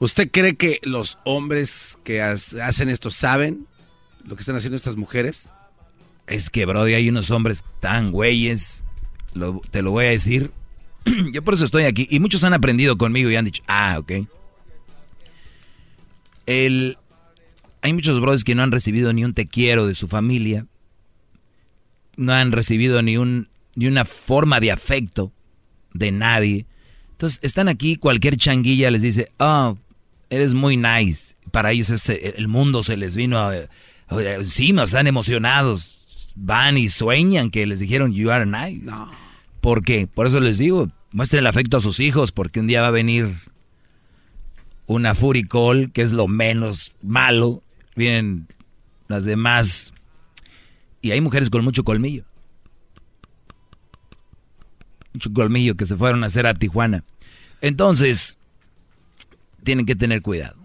¿Usted cree que los hombres que hacen esto saben lo que están haciendo estas mujeres? Es que, Brody, hay unos hombres tan güeyes, te lo voy a decir. Yo por eso estoy aquí. Y muchos han aprendido conmigo y han dicho, ah, ok. El, hay muchos brothers que no han recibido ni un te quiero de su familia. No han recibido ni, un, ni una forma de afecto de nadie. Entonces están aquí, cualquier changuilla les dice, oh, eres muy nice. Para ellos el mundo se les vino encima, están emocionados. Van y sueñan que les dijeron, you are nice. No. ¿Por qué? Por eso les digo, muestren el afecto a sus hijos, porque un día va a venir una furicol, que es lo menos malo. Vienen las demás. Y hay mujeres con mucho colmillo. Mucho colmillo que se fueron a hacer a Tijuana. Entonces, tienen que tener cuidado.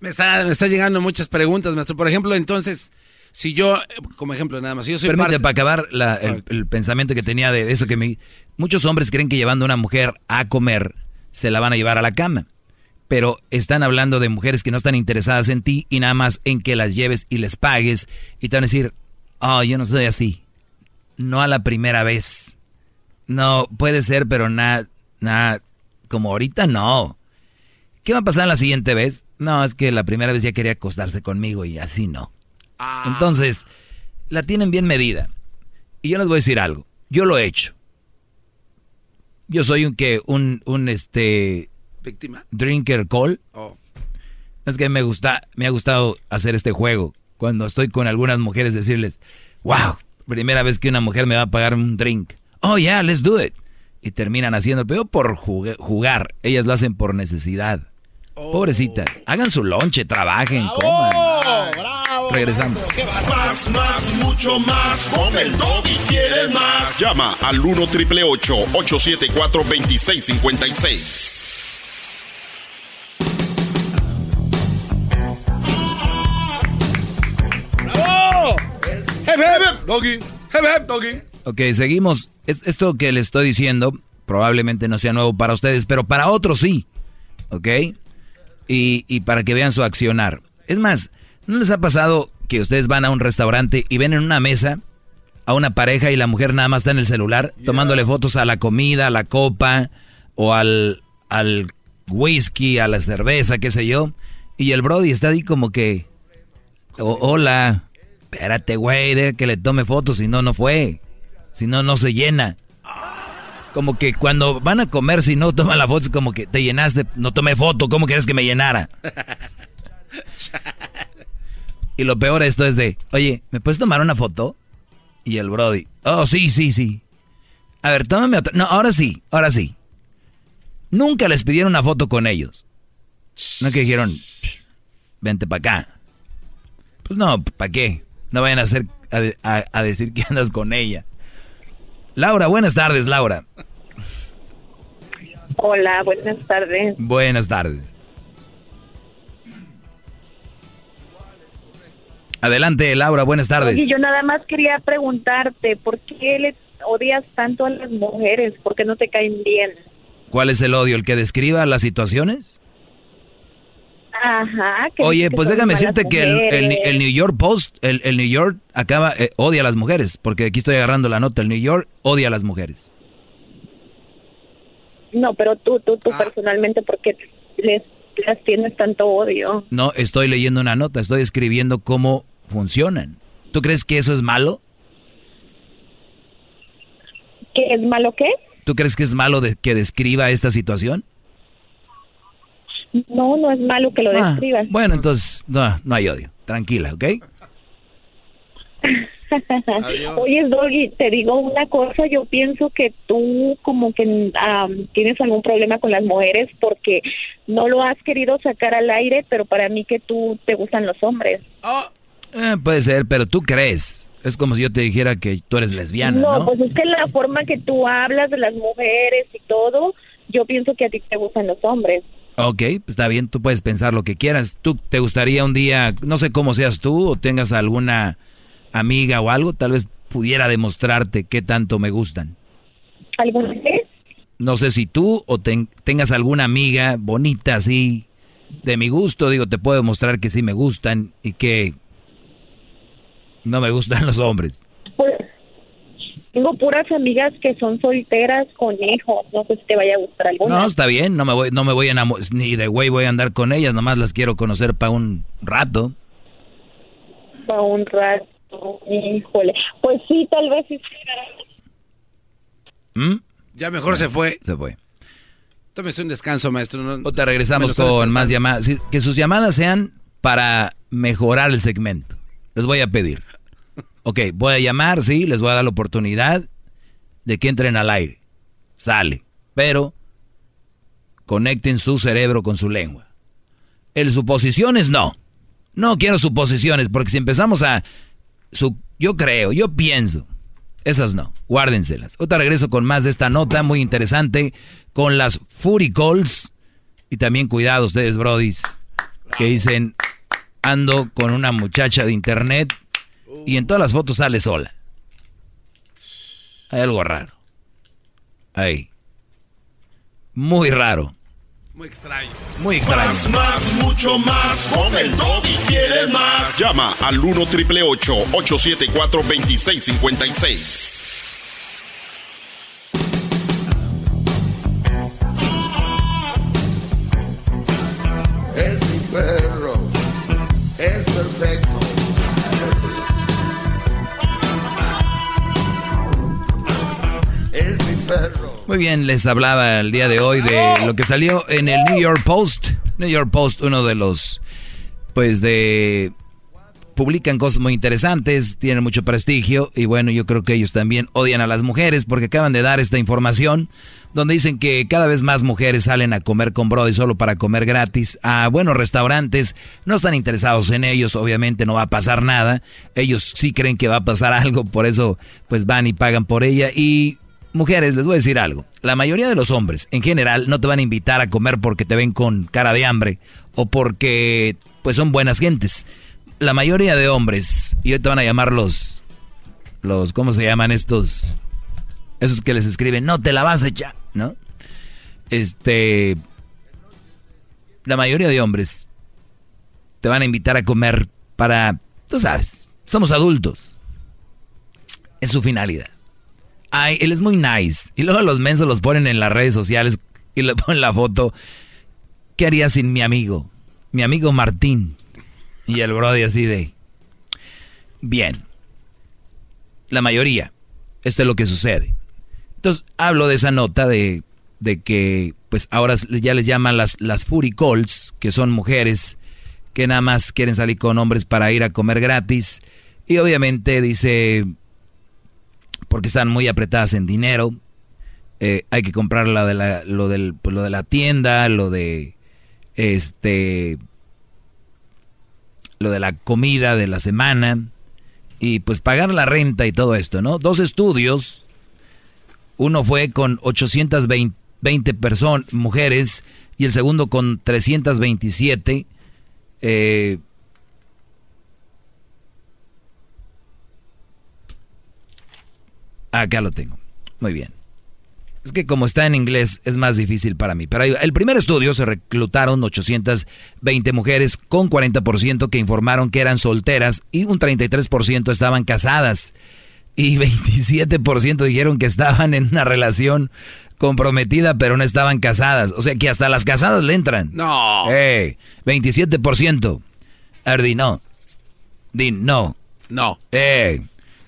Me está, me está llegando muchas preguntas, maestro. Por ejemplo, entonces, si yo, como ejemplo nada más, si yo soy parte- para acabar la- el, el pensamiento que tenía de eso que me... Muchos hombres creen que llevando a una mujer a comer se la van a llevar a la cama. Pero están hablando de mujeres que no están interesadas en ti y nada más en que las lleves y les pagues y te van a decir, oh, yo no soy así. No a la primera vez. No, puede ser, pero nada, nada, como ahorita no. ¿Qué va a pasar la siguiente vez? No, es que la primera vez ya quería acostarse conmigo y así no. Entonces, la tienen bien medida. Y yo les voy a decir algo. Yo lo he hecho. Yo soy un que, un, un este, ¿Víctima? drinker call. Oh. Es que me gusta, me ha gustado hacer este juego. Cuando estoy con algunas mujeres decirles, wow, primera vez que una mujer me va a pagar un drink. Oh yeah, let's do it. Y terminan haciendo, pero por jugar. Ellas lo hacen por necesidad. Pobrecitas. Hagan su lonche, trabajen, coman. Regresando. Más, más, mucho más. Con el doggy quieres más. Llama al 1 triple 874 2656. Doggy! ¡Hep, hep, doggy! Ok, seguimos. Es- esto que les estoy diciendo probablemente no sea nuevo para ustedes, pero para otros sí. ¿Ok? Y, y para que vean su accionar. Es más, ¿no les ha pasado que ustedes van a un restaurante y ven en una mesa a una pareja y la mujer nada más está en el celular tomándole fotos a la comida, a la copa o al, al whisky, a la cerveza, qué sé yo? Y el Brody está ahí como que, "O- hola, espérate güey, de que le tome fotos, si no, no fue. Si no, no se llena. Es como que cuando van a comer, si no toman la foto, es como que te llenaste, no tomé foto, ¿cómo quieres que me llenara? Y lo peor de esto es de, oye, ¿me puedes tomar una foto? Y el Brody, oh, sí, sí, sí. A ver, tómame otra. No, ahora sí, ahora sí. Nunca les pidieron una foto con ellos. No que dijeron, vente para acá. Pues no, ¿para qué? No vayan a, hacer, a, de- a- a decir que andas con ella. Laura, buenas tardes, Laura. Hola, buenas tardes. Buenas tardes. Adelante, Laura, buenas tardes. Oye, yo nada más quería preguntarte, ¿por qué le odias tanto a las mujeres? ¿Por qué no te caen bien? ¿Cuál es el odio? ¿El que describa las situaciones? Ajá. que Oye, que pues déjame decirte que el, el- New York Post, el, el New York acaba, eh, odia a las mujeres, porque aquí estoy agarrando la nota, el New York odia a las mujeres. No, pero tú, tú, Ah. tú personalmente, ¿por qué les, les tienes tanto odio? No estoy leyendo una nota, estoy escribiendo cómo funcionan. ¿Tú crees que eso es malo? ¿Qué es malo qué? ¿Tú crees que es malo de, que describa esta situación? No, no es malo que lo Ah, describas. Bueno, entonces no, no hay odio. Tranquila, ¿ok? Oye, Doggy, te digo una cosa, yo pienso que tú como que am, tienes algún problema con las mujeres porque no lo has querido sacar al aire, pero para mí que tú te gustan los hombres. Eh, puede ser, pero tú crees. Es como si yo te dijera que tú eres lesbiana, no, ¿no? pues es que la forma que tú hablas de las mujeres y todo, yo pienso que a ti te gustan los hombres. Ok, está bien, tú puedes pensar lo que quieras. ¿Tú te gustaría un día, no sé cómo seas tú o tengas alguna amiga o algo, tal vez pudiera demostrarte qué tanto me gustan? ¿Alguna vez? No sé si tú o ten- tengas alguna amiga bonita así de mi gusto, digo, te puedo demostrar que sí me gustan y que no me gustan los hombres. Pues, tengo puras amigas que son solteras con hijos, no sé si te vaya a gustar alguna. No, está bien, no me voy, no me voy a enamorar, ni de güey voy a andar con ellas, nomás las quiero conocer para un rato. Para un rato, híjole. Pues sí, tal vez sí. ¿Mm? Ya mejor se fue. Se fue. Tómese un descanso, maestro. No, O te regresamos con más llamadas. Sí, que sus llamadas sean para mejorar el segmento. Les voy a pedir. Ok, voy a llamar, sí, les voy a dar la oportunidad de que entren al aire. Sale. Pero conecten su cerebro con su lengua. El suposiciones no. No quiero suposiciones, porque si empezamos a... Yo creo, yo pienso. Esas no, guárdenselas. Ahorita regreso con más de esta nota muy interesante con las Fury Calls. Y también cuidado ustedes, brodis. que dicen, ando con una muchacha de internet y en todas las fotos sale sola. Hay algo raro. Ahí. Muy raro. Muy extraño. Muy extraño. Más, más, mucho más. Con el y quieres más. Llama al 1 triple 874 2656. Muy bien, les hablaba el día de hoy de lo que salió en el New York Post. New York Post, uno de los, pues de... Publican cosas muy interesantes, tienen mucho prestigio y bueno, yo creo que ellos también odian a las mujeres porque acaban de dar esta información donde dicen que cada vez más mujeres salen a comer con Brody solo para comer gratis a buenos restaurantes, no están interesados en ellos, obviamente no va a pasar nada, ellos sí creen que va a pasar algo, por eso pues van y pagan por ella y mujeres, les voy a decir algo. La mayoría de los hombres, en general, no te van a invitar a comer porque te ven con cara de hambre o porque, pues, son buenas gentes. La mayoría de hombres, y hoy te van a llamar los, los, ¿cómo se llaman estos? Esos que les escriben, no te la vas a echar, ¿no? Este, la mayoría de hombres te van a invitar a comer para, tú sabes, somos adultos. Es su finalidad. Ay, él es muy nice. Y luego los mensos los ponen en las redes sociales y le ponen la foto. ¿Qué haría sin mi amigo? Mi amigo Martín. Y el Brody así de... Bien. La mayoría. Esto es lo que sucede. Entonces, hablo de esa nota de, de que, pues ahora ya les llaman las, las Fury Calls, que son mujeres que nada más quieren salir con hombres para ir a comer gratis. Y obviamente dice, porque están muy apretadas en dinero. Eh, hay que comprar la de la, lo, del, pues, lo de la tienda, lo de este lo de la comida de la semana y pues pagar la renta y todo esto, ¿no? Dos estudios, uno fue con 820 personas, mujeres, y el segundo con 327. Eh, Acá lo tengo. Muy bien. Es que como está en inglés es más difícil para mí. Pero el primer estudio se reclutaron 820 mujeres con 40% que informaron que eran solteras y un 33% estaban casadas. Y 27% dijeron que estaban en una relación comprometida pero no estaban casadas. O sea que hasta las casadas le entran. No. Eh, 27%. Ardi, no. Din, no. No. Eh,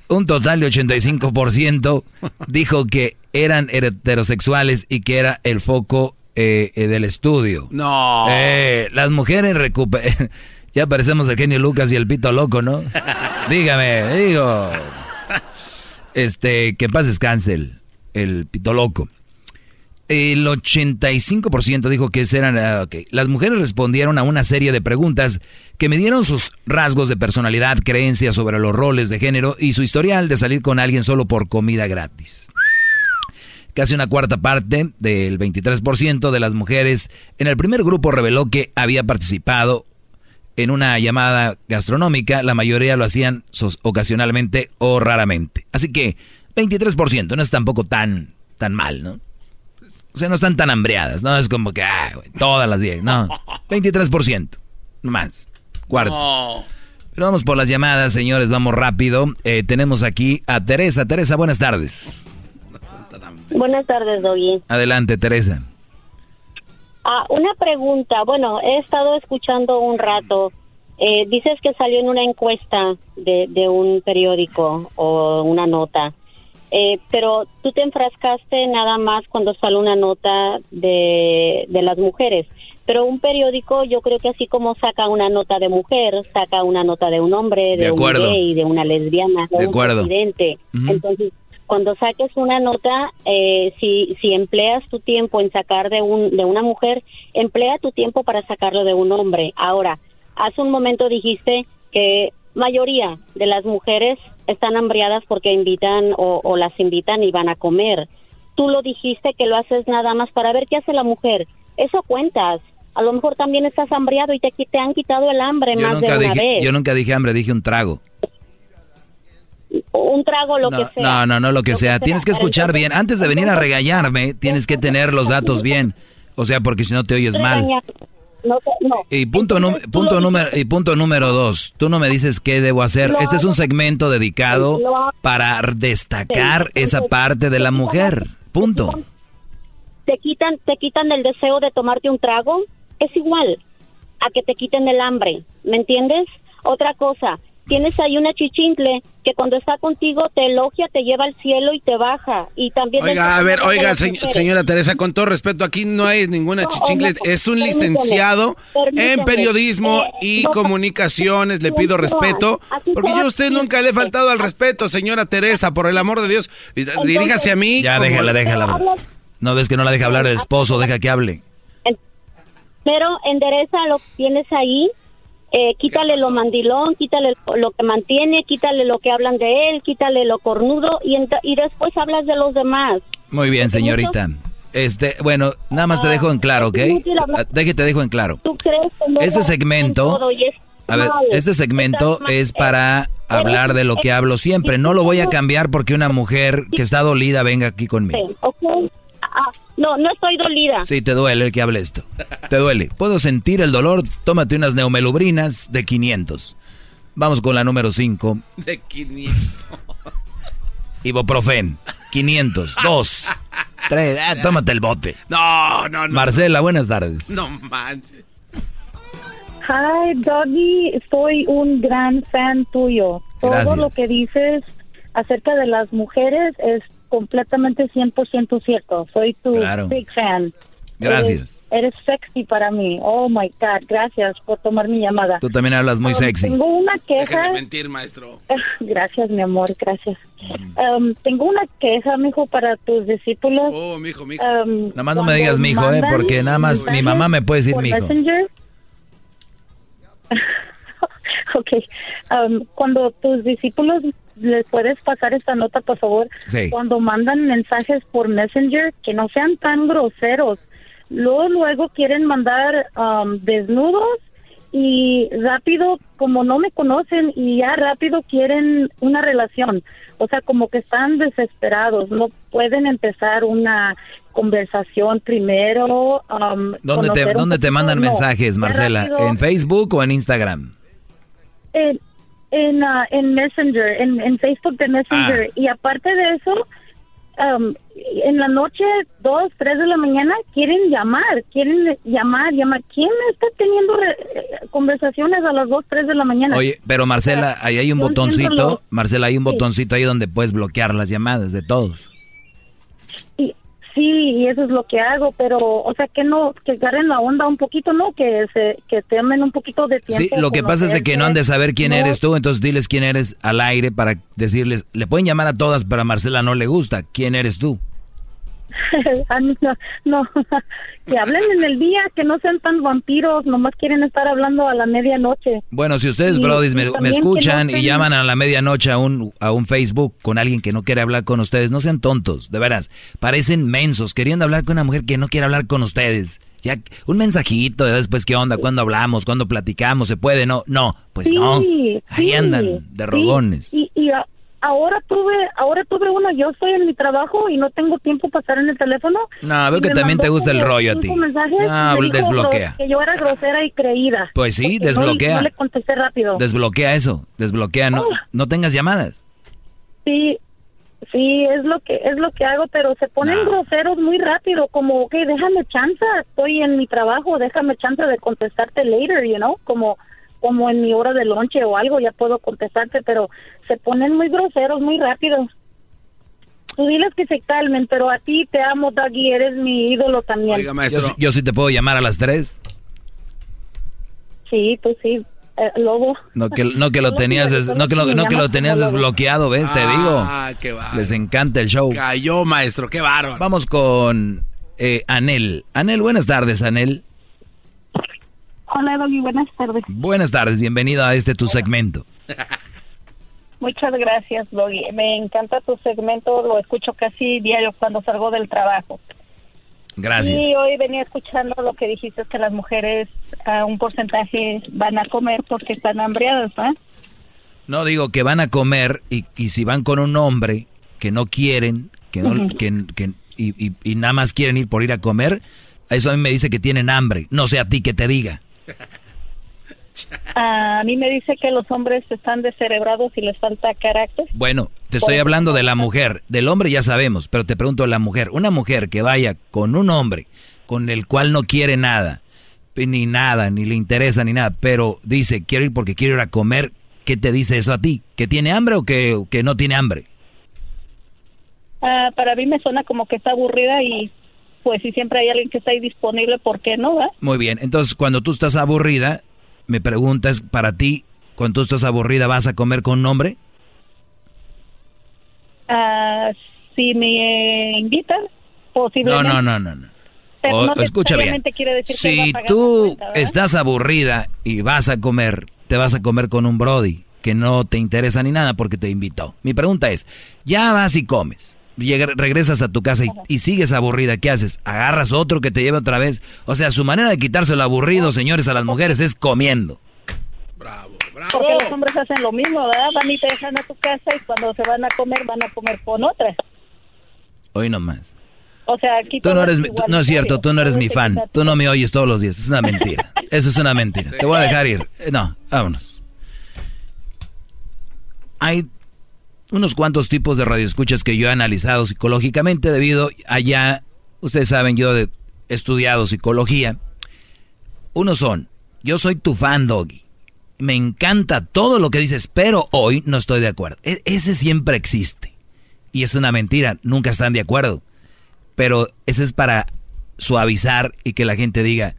un total de 85% dijo que eran heterosexuales y que era el foco eh, eh, del estudio. No. Eh, las mujeres recuperan... ya parecemos el genio Lucas y el pito loco, ¿no? Dígame, digo. Este, que paz descanse el, el pito loco. El 85% dijo que eran... ah, ok. Las mujeres respondieron a una serie de preguntas que me dieron sus rasgos de personalidad, creencias sobre los roles de género y su historial de salir con alguien solo por comida gratis. Casi una cuarta parte del 23% de las mujeres en el primer grupo reveló que había participado en una llamada gastronómica. La mayoría lo hacían ocasionalmente o raramente. Así que 23% no es tampoco tan, tan mal, ¿no? O sea, no están tan hambreadas, ¿no? Es como que, ah, güey, todas las 10, no. 23%, no más. Cuarto. Pero vamos por las llamadas, señores, vamos rápido. Eh, tenemos aquí a Teresa. Teresa, buenas tardes. Buenas tardes, Doggy. Adelante, Teresa. Ah, una pregunta. Bueno, he estado escuchando un rato. Eh, dices que salió en una encuesta de, de un periódico o una nota. Eh, pero tú te enfrascaste nada más cuando sale una nota de, de las mujeres. Pero un periódico, yo creo que así como saca una nota de mujer, saca una nota de un hombre, de, De un gay, de una lesbiana, de, De un acuerdo. presidente. Entonces, cuando saques una nota, eh, si, si empleas tu tiempo en sacar de, un, de una mujer, emplea tu tiempo para sacarlo de un hombre. Ahora, hace un momento dijiste que mayoría de las mujeres están hambriadas porque invitan o, o las invitan y van a comer. Tú lo dijiste que lo haces nada más para ver qué hace la mujer. Eso cuentas. A lo mejor también estás hambriado y te, te han quitado el hambre Yo más de nunca, una dije, vez. yo nunca dije hambre, dije un trago. Un trago, lo No, que sea. no, no, no, lo que sea. Tienes que escuchar bien. Antes de venir a regañarme, tienes que tener los datos bien. O sea, porque si no te oyes mal. No, no. Y punto, número, y punto número dos, tú no me dices qué debo hacer. Lo Este es un segmento dedicado para destacar Sí, esa parte de la mujer. Punto. te quitan, te quitan el deseo de tomarte un trago, es igual a que te quiten el hambre, ¿me entiendes? Otra cosa, tienes ahí una chichincle que cuando está contigo te elogia, te lleva al cielo y te baja. Y también Oiga, a ver, oiga, se- señora Teresa, con todo respeto, aquí no hay ninguna No, chichincle, no, es un permíteme, licenciado permíteme. en periodismo Eh, y no, comunicaciones, le pido respeto, porque yo a usted nunca le he faltado al respeto, señora Teresa, por el amor de Dios, Y diríjase a mí. Ya como- déjala, déjala. ¿No ves que no la deja hablar el esposo? Deja que hable. Pero endereza lo que tienes ahí, eh, quítale lo mandilón, quítale lo que mantiene, quítale lo que hablan de él, quítale lo cornudo y, y después hablas de los demás. Muy bien, señorita. Este, bueno, nada más te dejo en claro, ¿ok? Ah, Deje, te dejo en claro. ¿Tú crees que Este segmento, a ver, este segmento es para hablar de lo que hablo siempre. No lo voy a cambiar porque una mujer que está dolida venga aquí conmigo. Ah, no, no estoy dolida. Sí, te duele el que hable esto. Te duele. Puedo sentir el dolor. Tómate unas neumelubrinas de 500. Vamos con la número 5. De 500. Ibuprofen. 500. Dos. Tres. Ah, tómate el bote. No, no, no. Marcela, buenas tardes. No manches. Hi, Doggy. Soy un gran fan tuyo. Todo Gracias. lo que dices acerca de las mujeres es completamente 100% cierto. Soy tu Claro. big fan. Gracias. Eres, eres sexy para mí. Oh my God. Gracias por tomar mi llamada. Tú también hablas muy Um, sexy. Tengo una Deja queja. de mentir, maestro. Gracias, mi amor. Gracias. Mm. Um, tengo una queja, mijo, para tus discípulos. Oh, mijo, mijo. Um, Nada más no me digas mijo, eh, mandan porque nada más mi mamá me puede decir mijo. Messenger. ok. Um, cuando tus discípulos les puedes pasar esta nota, por favor. Sí. Cuando mandan mensajes por Messenger, que no sean tan groseros. Luego, luego quieren mandar um, desnudos y rápido, como no me conocen y ya rápido quieren una relación. O sea, como que están desesperados, no pueden empezar una conversación primero. um, ¿Dónde te, dónde te mandan no. mensajes, Marcela? ¿En Facebook o en Instagram? en, en, ah, en Messenger, en, en Facebook de Messenger. Y aparte de eso, um, en la noche, dos, tres de la mañana, quieren llamar, quieren llamar, llamar. ¿Quién está teniendo re- eh, conversaciones a las dos, tres de la mañana? Oye, pero Marcela, ahí hay un botoncito. Marcela, hay un Sí. botoncito ahí donde puedes bloquear las llamadas de todos. Sí, y eso es lo que hago, pero, o sea, que no, que agarren la onda un poquito, ¿no? Que se, que tomen un poquito de tiempo. Sí, lo que pasa es que no han de saber quién No, eres tú, entonces diles quién eres al aire para decirles, le pueden llamar a todas, pero a Marcela no le gusta. ¿Quién eres tú? A mí no, no, que hablen en el día, que no sean tan vampiros, nomás quieren estar hablando a la medianoche. Bueno, si ustedes, Y- brodis, y me, escuchan no y llaman a la medianoche a un, a un Facebook con alguien que no quiere hablar con ustedes, no sean tontos, de veras. Parecen mensos, queriendo hablar con una mujer que no quiere hablar con ustedes. Ya, un mensajito, después, ¿qué onda? ¿Cuándo hablamos? ¿Cuándo platicamos? ¿Se puede? No, no, pues Sí, no. Ahí sí, andan, de sí. rogones. Y, y ahora tuve, ahora tuve uno, yo estoy en mi trabajo y no tengo tiempo para estar en el teléfono. No, veo que también te gusta el rollo a ti. No, dijo desbloquea. Que yo era grosera y creída. Pues sí, desbloquea. No, le contesté rápido. Desbloquea eso, desbloquea, no, Ah. no tengas llamadas. Sí, sí, es lo que es lo que hago, pero se ponen groseros muy rápido, como, ok, déjame chance, estoy en mi trabajo, déjame chance de contestarte later, you know, como como en mi hora de lonche o algo, ya puedo contestarte, pero se ponen muy groseros muy rápido. Tú diles que se calmen, pero a ti te amo, Doggy, eres mi ídolo también. Yo, sí- yo sí te puedo llamar a las tres. Sí, pues sí, eh, Lobo. No que, no que lo tenías, des- no que lo, no que lo tenías desbloqueado, ¿ves? Te Ah, digo. qué bárbaro. Les encanta el show. Cayó, maestro, qué bárbaro. Vamos con eh, Anel. Anel, buenas tardes, Anel. Hola, Doggy, buenas tardes. Buenas tardes, bienvenido a este tu segmento. Muchas gracias, Doggy. Me encanta tu segmento, lo escucho casi diario cuando salgo del trabajo. Gracias. Y hoy venía escuchando lo que dijiste, que las mujeres a un porcentaje van a comer porque están hambriadas, ¿no? No digo que van a comer y, y si van con un hombre que no quieren, que no, Ujú. que, que- y, y- y nada más quieren ir por ir a comer, eso a mí me dice que tienen hambre. No sé a ti que te diga. A mí me dice que los hombres están descerebrados y les falta carácter. Bueno, te estoy hablando de la mujer. Del hombre ya sabemos, pero te pregunto la mujer. Una mujer que vaya con un hombre con el cual no quiere nada, ni nada, ni le interesa ni nada, pero dice quiero ir porque quiero ir a comer, ¿qué te dice eso a ti? ¿Que tiene hambre o que, que no tiene hambre? Ah, para mí me suena como que está aburrida y pues si siempre hay alguien que está ahí disponible, ¿por qué no? va? Muy bien, entonces cuando tú estás aburrida, me preguntas, para ti, cuando tú estás aburrida, ¿vas a comer con un hombre? Ah, si me invitan, posiblemente. No, no, no, no. no. Pero O- no escucha bien. decir Si tú estás aburrida y vas a comer, te vas a comer con un Brody que no te interesa ni nada porque te invitó. Mi pregunta es, ya vas y comes, regresas a tu casa y, y sigues aburrida, ¿qué haces? ¿Agarras otro que te lleve otra vez? O sea, su manera de quitarse lo aburrido, señores, a las mujeres es comiendo. Porque los hombres hacen lo mismo, ¿verdad? Van y te dejan a tu casa y cuando se van a comer, van a comer con otra. Hoy nomás. O sea, aquí Tú no eres, es mi- tú- no es cierto, tú no eres mi fan. Tú no me oyes todos los días. Es una mentira. Eso es una mentira. Te voy a dejar ir. Eh, No, vámonos. Hay unos cuantos tipos de radioescuchas que yo he analizado psicológicamente debido a ya, ustedes saben, yo he estudiado psicología. Unos son, yo soy tu fan, Doggy. Me encanta todo lo que dices, pero hoy no estoy de acuerdo. E- ese siempre existe. Y es una mentira, nunca están de acuerdo. Pero ese es para suavizar y que la gente diga,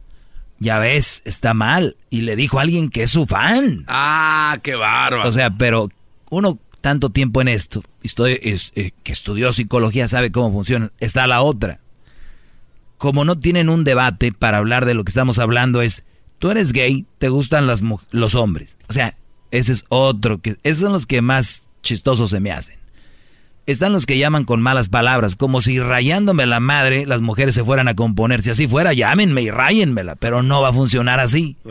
ya ves, está mal. Y le dijo a alguien que es su fan. Ah, qué bárbaro. O sea, pero uno tanto tiempo en esto, estoy, es, eh, que estudió psicología, sabe cómo funciona. Está la otra. Como no tienen un debate para hablar de lo que estamos hablando, es, tú eres gay, te gustan las, los hombres. O sea, ese es otro, que esos son los que más chistosos se me hacen. Están los que llaman con malas palabras, como si rayándome la madre las mujeres se fueran a componer. Si así fuera, llámenme y ráyenmela, pero no va a funcionar así.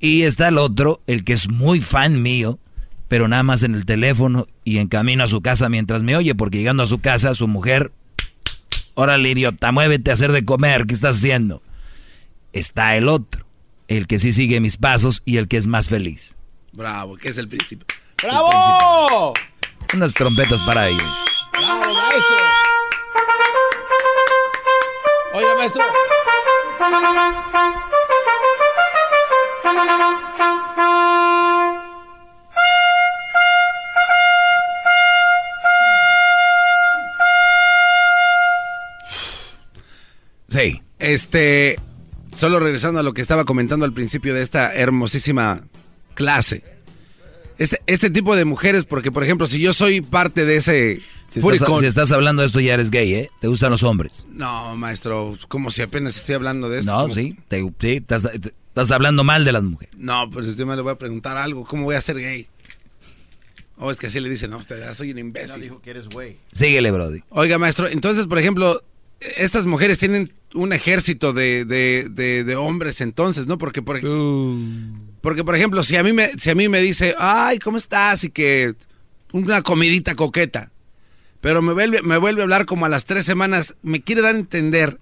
Y está el otro, el que es muy fan mío, pero nada más en el teléfono y en camino a su casa mientras me oye, porque llegando a su casa, su mujer, órale idiota, muévete a hacer de comer, ¿qué estás haciendo? Está el otro, el que sí sigue mis pasos y el que es más feliz. Bravo, que es el príncipe. ¡Bravo! Unas trompetas para ellos. ¡Bravo, maestro! Oiga, maestro. Sí. Este, solo regresando a lo que estaba comentando al principio de esta hermosísima clase. Este, este tipo de mujeres, porque por ejemplo, si yo soy parte de ese Si estás, si estás hablando de esto ya eres gay, ¿eh? ¿Te gustan los hombres? No, maestro, como si apenas estoy hablando de esto. No, como- sí, te- sí, estás, te- estás hablando mal de las mujeres. No, pues yo me le voy a preguntar algo. ¿Cómo voy a ser gay? O es que así le dicen, no, usted ya soy un imbécil. dijo que eres güey. Síguele, Brody. Oiga, maestro, entonces, por ejemplo, estas mujeres tienen un ejército de, de- de- de hombres entonces, ¿no? Porque por, porque, por ejemplo, si a, mí me, si a mí me dice, ay, ¿cómo estás? Y que una comidita coqueta, pero me vuelve, me vuelve a hablar como a las tres semanas, me quiere dar a entender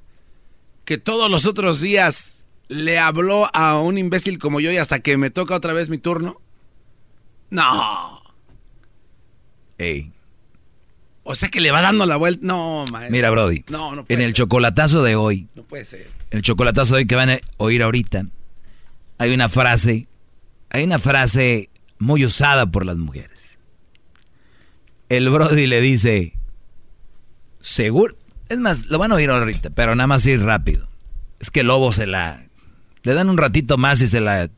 que todos los otros días le habló a un imbécil como yo y hasta que me toca otra vez mi turno. No. Ey. O sea que le va dando la vuelta. No, maestro. Mira, Brody. No, no puede en el ser. chocolatazo de hoy, No puede ser. en el chocolatazo de hoy que van a oír ahorita, hay una frase, hay una frase muy usada por las mujeres. El Brody le dice, seguro, es más, lo van a oír ahorita, pero nada más ir rápido. Es que el lobo se la, le dan un ratito más y se la,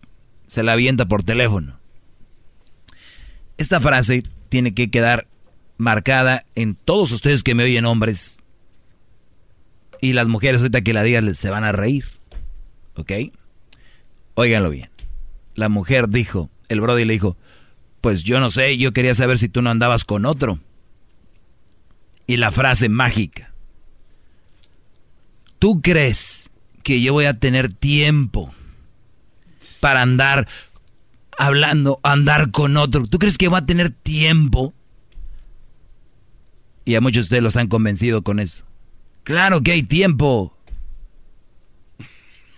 se la avienta por teléfono. Esta frase tiene que quedar marcada en todos ustedes que me oyen hombres. Y las mujeres ahorita que la digan se van a reír. ¿Ok? Óiganlo bien. La mujer dijo, el Brody le dijo, pues yo no sé, yo quería saber si tú no andabas con otro. Y la frase mágica. ¿Tú crees que yo voy a tener tiempo para andar hablando, andar con otro? ¿Tú crees que voy a tener tiempo? Y a muchos de ustedes los han convencido con eso. Claro que hay tiempo.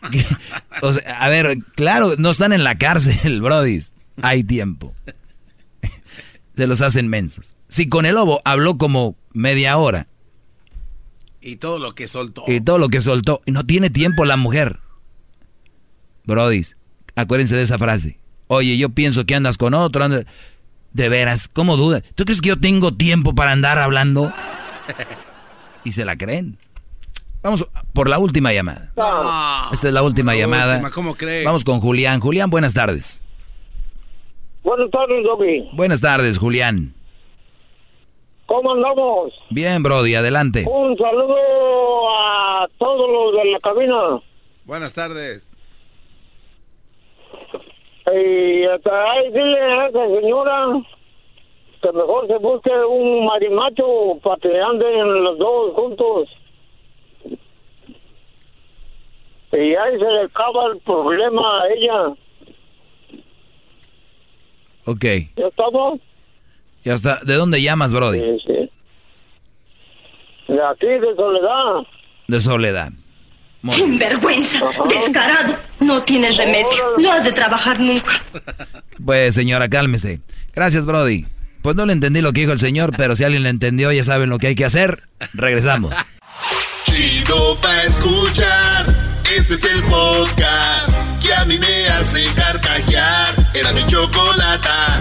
a ver, claro, no están en la cárcel, Brody. Hay tiempo. Se los hacen mensos. Si con el lobo habló como media hora. Y todo lo que soltó. Y todo lo que soltó. Y no tiene tiempo la mujer. Brody, acuérdense de esa frase. Oye, yo pienso que andas con otro. De veras, ¿cómo dudas? ¿Tú crees que yo tengo tiempo para andar hablando? y se la creen. Vamos por la última llamada. Esta es la última llamada. ¿Cómo crees? Vamos con Julián. Julián, buenas tardes. Buenas tardes, Dobby. Buenas tardes, Julián. ¿Cómo andamos? Bien, Brody, adelante. Un saludo a todos los de la cabina. Buenas tardes. Y hasta ahí dile a esa señora que mejor se busque un marimacho para que anden los dos juntos. Y ahí se le acaba el problema a ella. Ok. ¿Ya estamos? Ya está. ¿De dónde llamas, Brody? Sí, sí. De aquí, de Soledad. De Soledad. Vergüenza, descarado, no tienes remedio, no has de trabajar nunca. Pues señora, cálmese. Gracias, Brody. Pues no le entendí lo que dijo el señor, pero si alguien le entendió, ya saben lo que hay que hacer. Regresamos. Chido pa escuchar. Este es el podcast que a mí me hace carcajear. Era mi chocolata.